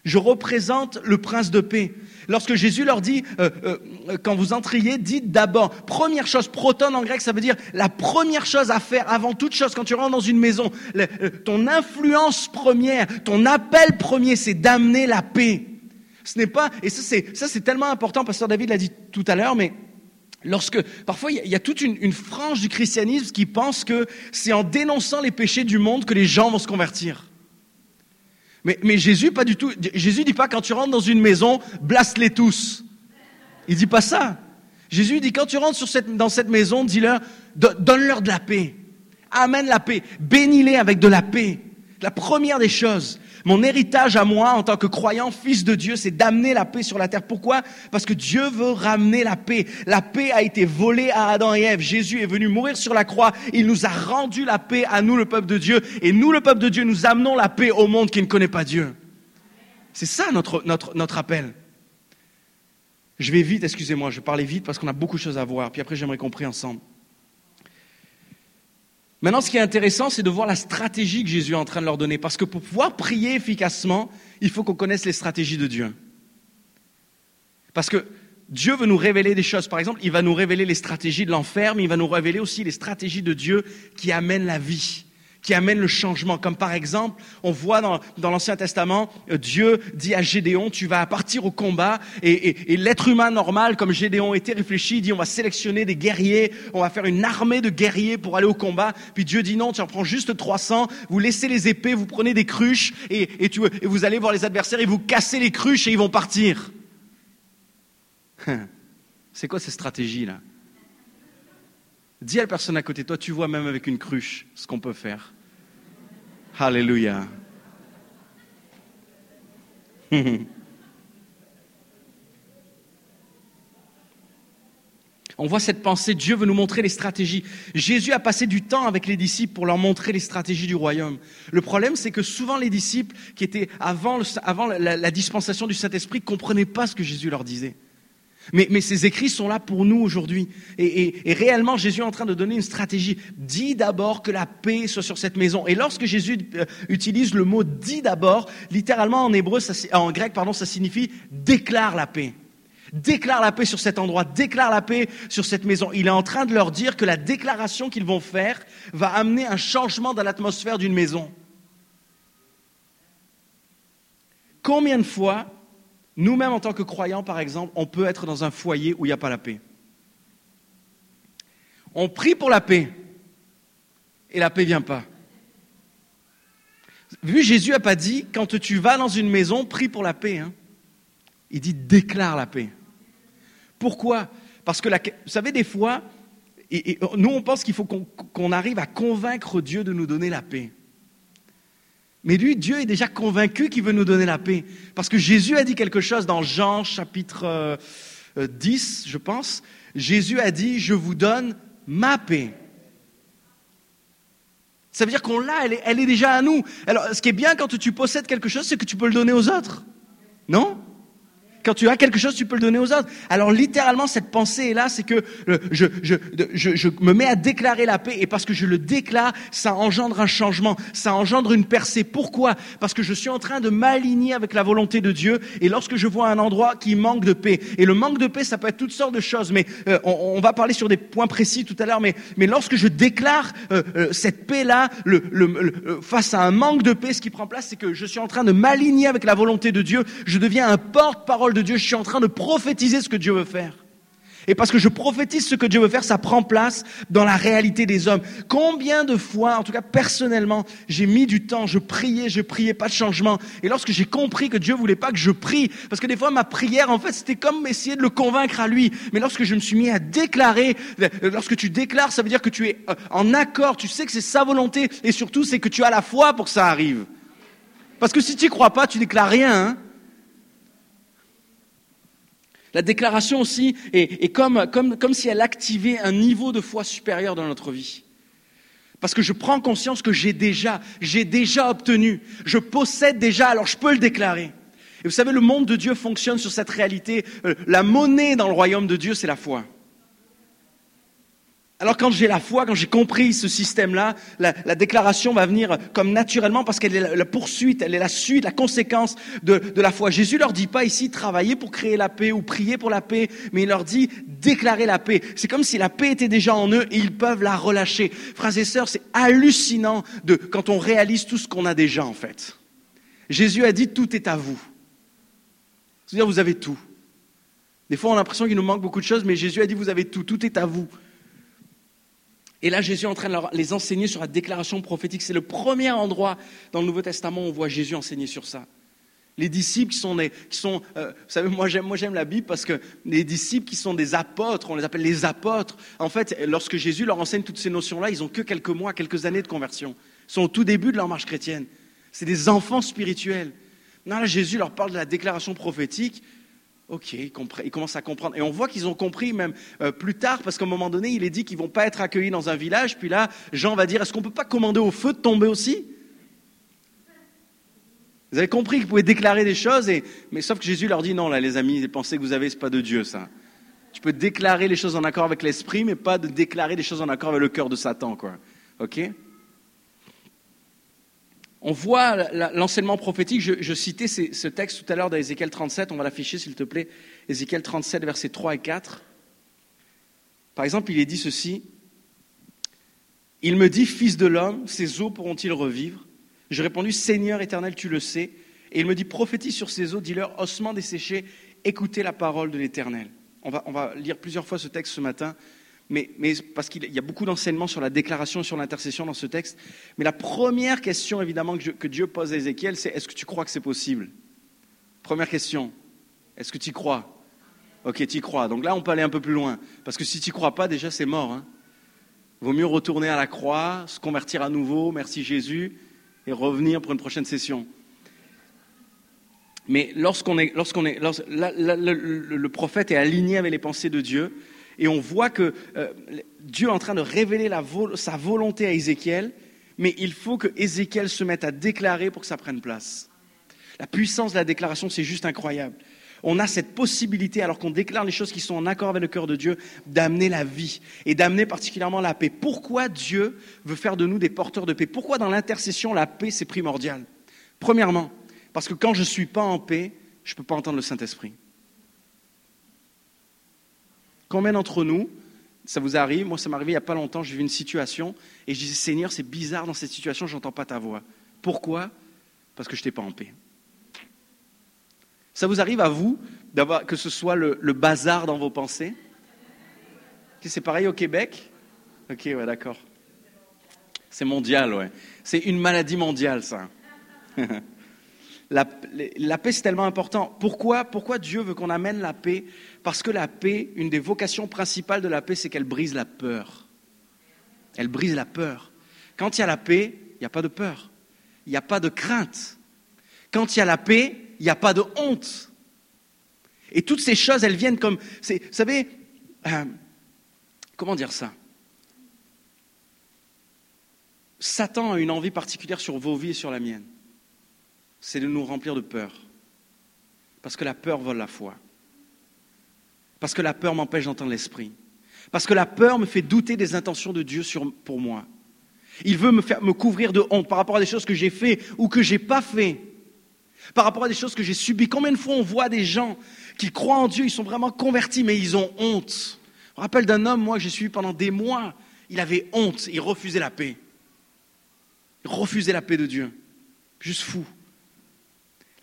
Je représente le prince de paix. Lorsque Jésus leur dit, euh, euh, quand vous entriez, dites d'abord, première chose, proton en grec, ça veut dire la première chose à faire avant toute chose quand tu rentres dans une maison. Euh, ton influence première, ton appel premier, c'est d'amener la paix. Ce n'est pas, et ça c'est, ça c'est tellement important, pasteur David l'a dit tout à l'heure, mais lorsque, parfois il y, a toute une, une frange du christianisme qui pense que c'est en dénonçant les péchés du monde que les gens vont se convertir. Mais, Jésus, pas du tout. Jésus dit pas quand tu rentres dans une maison, blaste-les tous. Il dit pas ça. Jésus dit quand tu rentres dans cette maison, dis-leur, donne-leur de la paix. Amène la paix. Bénis-les avec de la paix. La première des choses. Mon héritage à moi, en tant que croyant, fils de Dieu, c'est d'amener la paix sur la terre. Pourquoi? Parce que Dieu veut ramener la paix. La paix a été volée à Adam et Ève. Jésus est venu mourir sur la croix. Il nous a rendu la paix à nous, le peuple de Dieu. Et nous, le peuple de Dieu, nous amenons la paix au monde qui ne connaît pas Dieu. C'est ça notre, appel. Je vais vite, excusez-moi, je vais vite parce qu'on a beaucoup de choses à voir. Puis après, j'aimerais qu'on ensemble. Maintenant, ce qui est intéressant, c'est de voir la stratégie que Jésus est en train de leur donner. Parce que pour pouvoir prier efficacement, il faut qu'on connaisse les stratégies de Dieu. Parce que Dieu veut nous révéler des choses. Par exemple, il va nous révéler les stratégies de l'enfer, mais il va nous révéler aussi les stratégies de Dieu qui amènent la vie, qui amènent le changement. Comme par exemple, on voit dans, l'Ancien Testament, euh, Dieu dit à Gédéon, tu vas partir au combat, et, l'être humain normal, comme Gédéon était réfléchi, dit, on va sélectionner des guerriers, on va faire une armée de guerriers pour aller au combat. Puis Dieu dit non, tu en prends juste 300, vous laissez les épées, vous prenez des cruches, et, et, vous allez voir les adversaires, et vous cassez les cruches, et ils vont partir. C'est quoi ces stratégies-là Dis à la personne à côté de toi, tu vois même avec une cruche ce qu'on peut faire. Alléluia. On voit cette pensée, Dieu veut nous montrer les stratégies. Jésus a passé du temps avec les disciples pour leur montrer les stratégies du royaume. Le problème, c'est que souvent les disciples qui étaient avant, avant la, la dispensation du Saint-Esprit comprenaient pas ce que Jésus leur disait. Mais, ces écrits sont là pour nous aujourd'hui. Et, réellement, Jésus est en train de donner une stratégie. Dis d'abord que la paix soit sur cette maison. Et lorsque Jésus euh, utilise le mot dis d'abord, littéralement en hébreu, en grec, pardon, ça signifie déclare la paix. Déclare la paix sur cet endroit, déclare la paix sur cette maison. Il est en train de leur dire que la déclaration qu'ils vont faire va amener un changement dans l'atmosphère d'une maison. Combien de fois, nous-mêmes en tant que croyants, par exemple, on peut être dans un foyer où il n'y a pas la paix On prie pour la paix et la paix ne vient pas. Vu Jésus n'a pas dit, quand tu vas dans une maison, prie pour la paix. hein. Il dit, déclare la paix. Pourquoi? Parce que, la- vous savez, des fois, nous, on pense qu'il faut qu'on arrive à convaincre Dieu de nous donner la paix. Mais lui, Dieu est déjà convaincu qu'il veut nous donner la paix. Parce que Jésus a dit quelque chose dans Jean chapitre euh, euh, 10, je pense. Jésus a dit, je vous donne ma paix. Ça veut dire qu'on l'a, elle est, elle est déjà à nous. Alors, ce qui est bien quand tu possèdes quelque chose, c'est que tu peux le donner aux autres. Non? Quand tu as quelque chose, tu peux le donner aux autres. Alors littéralement, cette pensée est là, c'est que je, me mets à déclarer la paix, et parce que je le déclare, ça engendre un changement, ça engendre une percée. Pourquoi? Parce que je suis en train de m'aligner avec la volonté de Dieu, et lorsque je vois un endroit qui manque de paix, et le manque de paix, ça peut être toutes sortes de choses, mais euh, on, va parler sur des points précis tout à l'heure, mais, lorsque je déclare euh, euh, cette paix-là, face à un manque de paix, ce qui prend place, c'est que je suis en train de m'aligner avec la volonté de Dieu, je deviens un porte-parole de Dieu, je suis en train de prophétiser ce que Dieu veut faire. Et parce que je prophétise ce que Dieu veut faire, ça prend place dans la réalité des hommes. Combien de fois, en tout cas personnellement, j'ai mis du temps, je priais, je priais, pas de changement. Et lorsque j'ai compris que Dieu voulait pas que je prie, parce que des fois ma prière, en fait, c'était comme essayer de le convaincre à lui. Mais lorsque je me suis mis à déclarer, lorsque tu déclares, ça veut dire que tu es euh, en accord, tu sais que c'est sa volonté, et surtout c'est que tu as la foi pour que ça arrive. Parce que si tu crois pas, tu déclares rien. Hein la déclaration aussi est, comme, comme si elle activait un niveau de foi supérieur dans notre vie. Parce que je prends conscience que j'ai déjà, j'ai déjà obtenu, je possède déjà, alors je peux le déclarer. Et vous savez, le monde de Dieu fonctionne sur cette réalité. Euh, La monnaie dans le royaume de Dieu, c'est la foi. Alors quand j'ai la foi, quand j'ai compris ce système-là, la, la déclaration va venir comme naturellement parce qu'elle est la, la poursuite, elle est la suite, la conséquence de, de la foi. Jésus leur dit pas ici travailler pour créer la paix ou prier pour la paix, mais il leur dit déclarer la paix. C'est comme si la paix était déjà en eux et ils peuvent la relâcher. Frères et sœurs, c'est hallucinant de, quand on réalise tout ce qu'on a déjà en fait. Jésus a dit tout est à vous. C'est-à-dire vous avez tout. Des fois on a l'impression qu'il nous manque beaucoup de choses, mais Jésus a dit vous avez tout, tout est à vous. Et là, Jésus est en train de les enseigner sur la déclaration prophétique. C'est le premier endroit dans le Nouveau Testament où on voit Jésus enseigner sur ça. Les disciples qui sont, des, qui sont euh, vous savez, moi j'aime, moi j'aime la Bible parce que les disciples qui sont des apôtres, on les appelle les apôtres. En fait, lorsque Jésus leur enseigne toutes ces notions-là, ils ont que quelques mois, quelques années de conversion. Ils sont au tout début de leur marche chrétienne. C'est des enfants spirituels. Non, là, Jésus leur parle de la déclaration prophétique. Ok, ils, commencent à comprendre. Et on voit qu'ils ont compris même euh, plus tard, parce qu'à un moment donné, il est dit qu'ils vont pas être accueillis dans un village. Puis là, Jean va dire, est-ce qu'on peut pas commander au feu de tomber aussi? Vous avez compris qu'ils pouvaient déclarer des choses, mais sauf que Jésus leur dit, non, là, les amis, les pensées que vous avez, c'est pas de Dieu, ça. Tu peux déclarer les choses en accord avec l'esprit, mais pas de déclarer des choses en accord avec le cœur de Satan, quoi. OK? On voit l'enseignement prophétique. Je, citais ce texte tout à l'heure d'Ézéchiel 37. On va l'afficher, s'il te plaît. Ézéchiel 37, versets 3 et 4. Par exemple, il est dit ceci. Il me dit, Fils de l'homme, ces eaux pourront-ils revivre? J'ai répondu, Seigneur éternel, tu le sais. Et il me dit, prophétise sur ces eaux, dis-leur, ossements desséchés, écoutez la parole de l'éternel. On va lire plusieurs fois ce texte ce matin, mais, parce qu'il y a beaucoup d'enseignements sur la déclaration sur l'intercession dans ce texte. Mais la première question, évidemment, que, Dieu pose à Ézéchiel, c'est est-ce que tu crois que c'est possible? Première question. Est-ce que tu y crois? Ok, tu y crois. Donc là, on peut aller un peu plus loin. Parce que si tu y crois pas, déjà, c'est mort. Hein. Vaut mieux retourner à la croix, se convertir à nouveau, merci Jésus, et revenir pour une prochaine session. Mais lorsqu'on est, lorsqu'on est, le prophète est aligné avec les pensées de Dieu, et on voit que euh, Dieu est en train de révéler sa volonté à Ézéchiel, mais il faut que Ézéchiel se mette à déclarer pour que ça prenne place. La puissance de la déclaration, c'est juste incroyable. On a cette possibilité, alors qu'on déclare les choses qui sont en accord avec le cœur de Dieu, d'amener la vie et d'amener particulièrement la paix. Pourquoi Dieu veut faire de nous des porteurs de paix? Pourquoi dans l'intercession, la paix, c'est primordial? Premièrement, parce que quand je ne suis pas en paix, je ne peux pas entendre le Saint-Esprit. Combien d'entre nous, ça vous arrive, moi ça m'est arrivé il n'y a pas longtemps, j'ai vu une situation et je disais Seigneur, c'est bizarre dans cette situation, je n'entends pas ta voix. Pourquoi? Parce que je n'étais pas en paix. Ça vous arrive à vous que ce soit le, bazar dans vos pensées? C'est pareil au Québec? Ok, ouais, d'accord. C'est mondial, ouais. C'est une maladie mondiale, ça. La, la paix, c'est tellement important. Pourquoi, pourquoi Dieu veut qu'on amène la paix Parce que la paix, une des vocations principales de la paix, c'est qu'elle brise la peur. Elle brise la peur. Quand il y a la paix, il n'y a pas de peur. Il n'y a pas de crainte. Quand il y a la paix, il n'y a pas de honte. Et toutes ces choses, elles viennent comme... Vous savez, euh, comment dire ça? Satan a une envie particulière sur vos vies et sur la mienne c'est de nous remplir de peur. Parce que la peur vole la foi. Parce que la peur m'empêche d'entendre l'esprit. Parce que la peur me fait douter des intentions de Dieu pour moi. Il veut me, faire, me couvrir de honte par rapport à des choses que j'ai fait ou que j'ai pas fait. Par rapport à des choses que j'ai subies. Combien de fois on voit des gens qui croient en Dieu, ils sont vraiment convertis, mais ils ont honte. Je me rappelle d'un homme, moi, j'ai suivi pendant des mois. Il avait honte, il refusait la paix. Il refusait la paix de Dieu. Juste fou.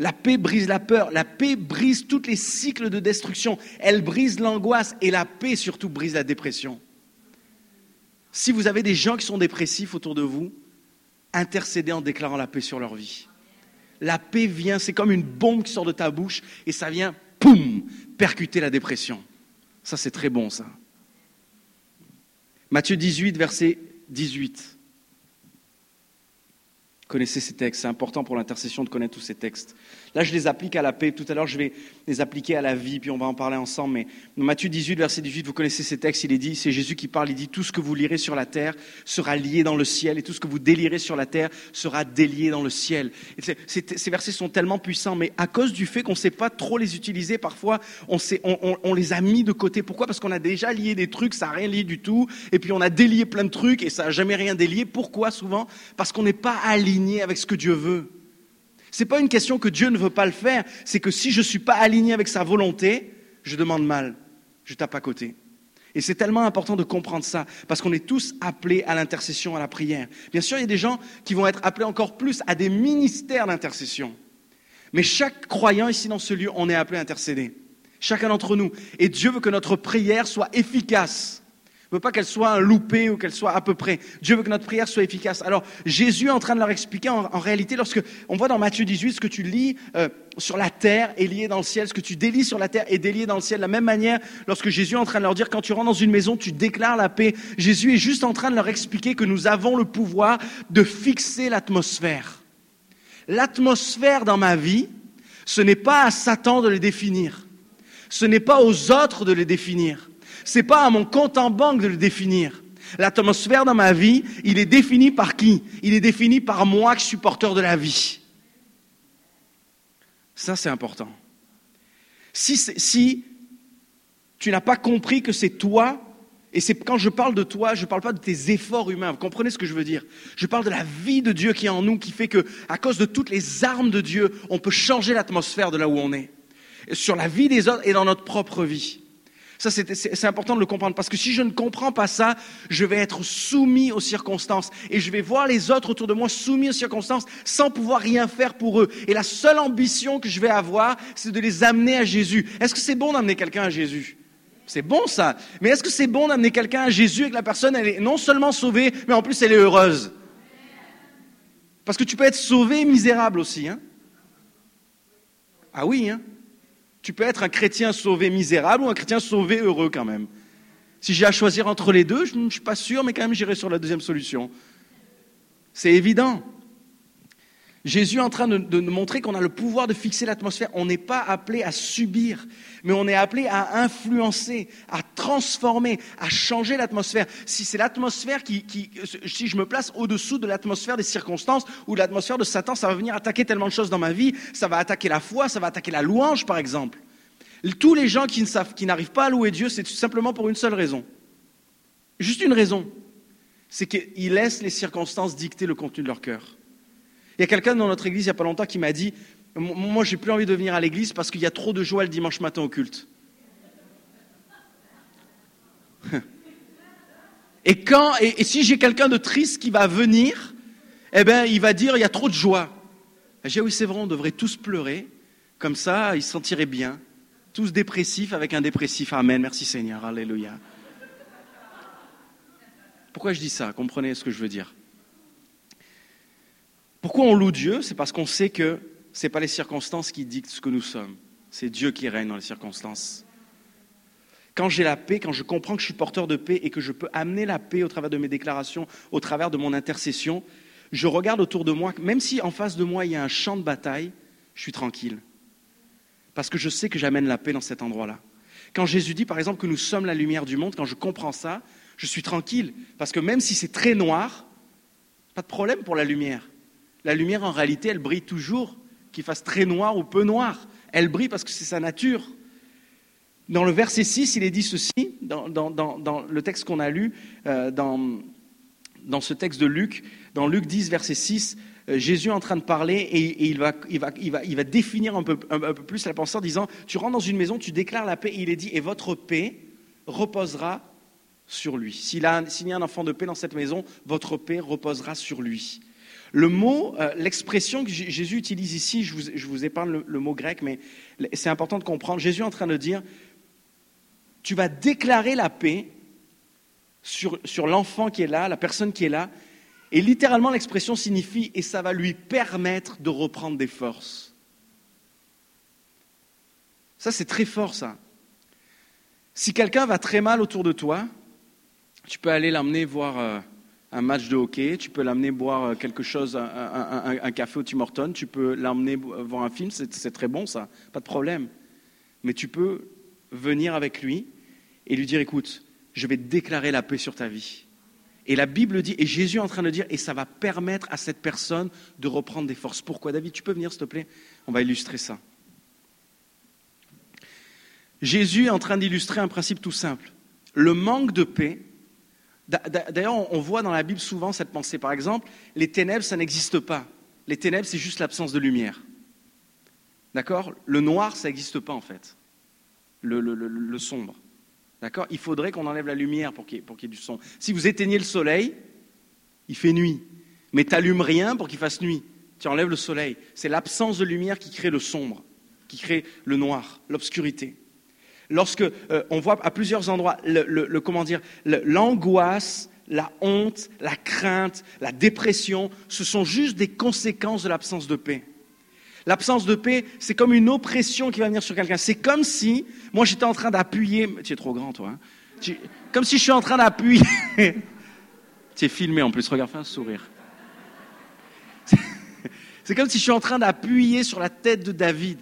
La paix brise la peur, la paix brise tous les cycles de destruction, elle brise l'angoisse et la paix surtout brise la dépression. Si vous avez des gens qui sont dépressifs autour de vous, intercédez en déclarant la paix sur leur vie. La paix vient, c'est comme une bombe qui sort de ta bouche et ça vient, poum, percuter la dépression. Ça, c'est très bon, ça. Matthieu 18, verset 18. Connaissez ces textes, c'est important pour l'intercession de connaître tous ces textes. Là, je les applique à la paix. Tout à l'heure, je vais les appliquer à la vie, puis on va en parler ensemble. Mais dans Matthieu 18, verset 18, vous connaissez ces textes, il est dit, c'est Jésus qui parle, il dit, tout ce que vous lirez sur la terre sera lié dans le ciel, et tout ce que vous délirez sur la terre sera délié dans le ciel. Ces versets sont tellement puissants, mais à cause du fait qu'on ne sait pas trop les utiliser, parfois, on- on les a mis de côté. Pourquoi? Parce qu'on a déjà lié des trucs, ça n'a rien lié du tout, et puis on a délié plein de trucs, et ça n'a jamais rien délié. Pourquoi souvent? Parce qu'on n'est pas aligné avec ce que Dieu veut. Ce n'est pas une question que Dieu ne veut pas le faire, c'est que si je ne suis pas aligné avec sa volonté, je demande mal, je tape à côté. Et c'est tellement important de comprendre ça, parce qu'on est tous appelés à l'intercession, à la prière. Bien sûr, il y a des gens qui vont être appelés encore plus à des ministères d'intercession. Mais chaque croyant ici dans ce lieu, on est appelé à intercéder. Chacun d'entre nous. Et Dieu veut que notre prière soit efficace. Ne veut pas qu'elle soit un loupé ou qu'elle soit à peu près. Dieu veut que notre prière soit efficace. Alors, Jésus est en train de leur expliquer, en, en réalité, lorsque on voit dans Matthieu 18, ce que tu lis euh, sur la terre est lié dans le ciel, ce que tu délies sur la terre est délié dans le ciel. De la même manière, lorsque Jésus est en train de leur dire, quand tu rentres dans une maison, tu déclares la paix. Jésus est juste en train de leur expliquer que nous avons le pouvoir de fixer l'atmosphère. L'atmosphère dans ma vie, ce n'est pas à Satan de le définir. Ce n'est pas aux autres de le définir. Ce n'est pas à mon compte en banque de le définir. L'atmosphère dans ma vie, il est défini par qui? Il est défini par moi qui suis porteur de la vie. Ça, c'est important. Si, si tu n'as pas compris que c'est toi Et c'est quand je parle de toi, je ne parle pas de tes efforts humains. Vous comprenez ce que je veux dire? Je parle de la vie de Dieu qui est en nous, qui fait que, à cause de toutes les armes de Dieu, on peut changer l'atmosphère de là où on est, sur la vie des autres et dans notre propre vie. Ça, c'est important de le comprendre parce que si je ne comprends pas ça, je vais être soumis aux circonstances et je vais voir les autres autour de moi soumis aux circonstances sans pouvoir rien faire pour eux. Et la seule ambition que je vais avoir, c'est de les amener à Jésus. Est-ce que c'est bon d'amener quelqu'un à Jésus? C'est bon ça. Mais est-ce que c'est bon d'amener quelqu'un à Jésus et que la personne, elle est non seulement sauvée, mais en plus elle est heureuse? Parce que tu peux être sauvé misérable aussi. Hein? Ah oui, hein? Tu peux être un chrétien sauvé misérable ou un chrétien sauvé heureux quand même. Si j'ai à choisir entre les deux, je ne suis pas sûr, mais quand même j'irai sur la deuxième solution. C'est évident. Jésus est en train de, nous montrer qu'on a le pouvoir de fixer l'atmosphère. On n'est pas appelé à subir, mais on est appelé à influencer, à transformer, à changer l'atmosphère. Si c'est l'atmosphère qui, si je me place au-dessous de l'atmosphère des circonstances ou de l'atmosphère de Satan, ça va venir attaquer tellement de choses dans ma vie. Ça va attaquer la foi, ça va attaquer la louange, par exemple. Tous les gens qui, ne savent, qui n'arrivent pas à louer Dieu, c'est tout simplement pour une seule raison. Juste une raison. C'est qu'ils laissent les circonstances dicter le contenu de leur cœur. Il y a quelqu'un dans notre église il n'y a pas longtemps qui m'a dit Moi, j'ai plus envie de venir à l'église parce qu'il y a trop de joie le dimanche matin au culte. Et, quand, et, si j'ai quelqu'un de triste qui va venir, eh ben, il va dire il y a trop de joie. J'ai dit oui, c'est vrai, on devrait tous pleurer. Comme ça, ils se sentiraient bien. Tous dépressifs avec un dépressif. Amen. Merci Seigneur. Alléluia. Pourquoi je dis ça? Comprenez ce que je veux dire. Pourquoi on loue Dieu? C'est parce qu'on sait que ce n'est pas les circonstances qui dictent ce que nous sommes. C'est Dieu qui règne dans les circonstances. Quand j'ai la paix, quand je comprends que je suis porteur de paix et que je peux amener la paix au travers de mes déclarations, au travers de mon intercession, je regarde autour de moi, même si en face de moi il y a un champ de bataille, je suis tranquille. Parce que je sais que j'amène la paix dans cet endroit-là. Quand Jésus dit par exemple que nous sommes la lumière du monde, quand je comprends ça, je suis tranquille. Parce que même si c'est très noir, pas de problème pour la lumière. La lumière, en réalité, elle brille toujours, qu'il fasse très noir ou peu noir. Elle brille parce que c'est sa nature. Dans le verset 6, il est dit ceci, dans, le texte qu'on a lu, euh, dans, ce texte de Luc, dans Luc 10, verset 6, euh, Jésus est en train de parler et, il, va, définir un peu, plus la pensée en disant, tu rentres dans une maison, tu déclares la paix, et il est dit, et votre paix reposera sur lui. S'il y a un enfant de paix dans cette maison, votre paix reposera sur lui. Le mot, euh, l'expression que Jésus utilise ici, je vous, épargne le, mot grec, mais c'est important de comprendre. Jésus est en train de dire, tu vas déclarer la paix sur, sur l'enfant qui est là, la personne qui est là, et littéralement l'expression signifie, et ça va lui permettre de reprendre des forces. Ça, c'est très fort, ça. Si quelqu'un va très mal autour de toi, tu peux aller l'emmener voir... Euh, un match de hockey, tu peux l'amener boire euh, quelque chose, un, café au Tim Hortons, tu peux l'emmener voir un film, c'est très bon ça, pas de problème. Mais tu peux venir avec lui et lui dire, écoute, je vais déclarer la paix sur ta vie. Et la Bible dit, et Jésus est en train de dire, et ça va permettre à cette personne de reprendre des forces. Pourquoi David, tu peux venir s'il te plaît? On va illustrer ça. Jésus est en train d'illustrer un principe tout simple. Le manque de paix D'ailleurs, on voit dans la Bible souvent cette pensée. Par exemple, les ténèbres, ça n'existe pas. Les ténèbres, c'est juste l'absence de lumière. D'accord? Le noir, ça n'existe pas en fait. Le, sombre. D'accord? Il faudrait qu'on enlève la lumière pour qu'il y, ait du son. Si vous éteignez le soleil, il fait nuit. Mais tu n'allumes rien pour qu'il fasse nuit. Tu enlèves le soleil. C'est l'absence de lumière qui crée le sombre, qui crée le noir, l'obscurité lorsque euh, on voit à plusieurs endroits le, comment dire l'angoisse, la honte, la crainte, la dépression, ce sont juste des conséquences de l'absence de paix. L'absence de paix, c'est comme une oppression qui va venir sur quelqu'un. C'est comme si, moi j'étais en train d'appuyer, tu es trop grand toi, hein. comme si je suis en train d'appuyer. tu es filmé en plus, regarde, fais un sourire. C'est comme si je suis en train d'appuyer sur la tête de David.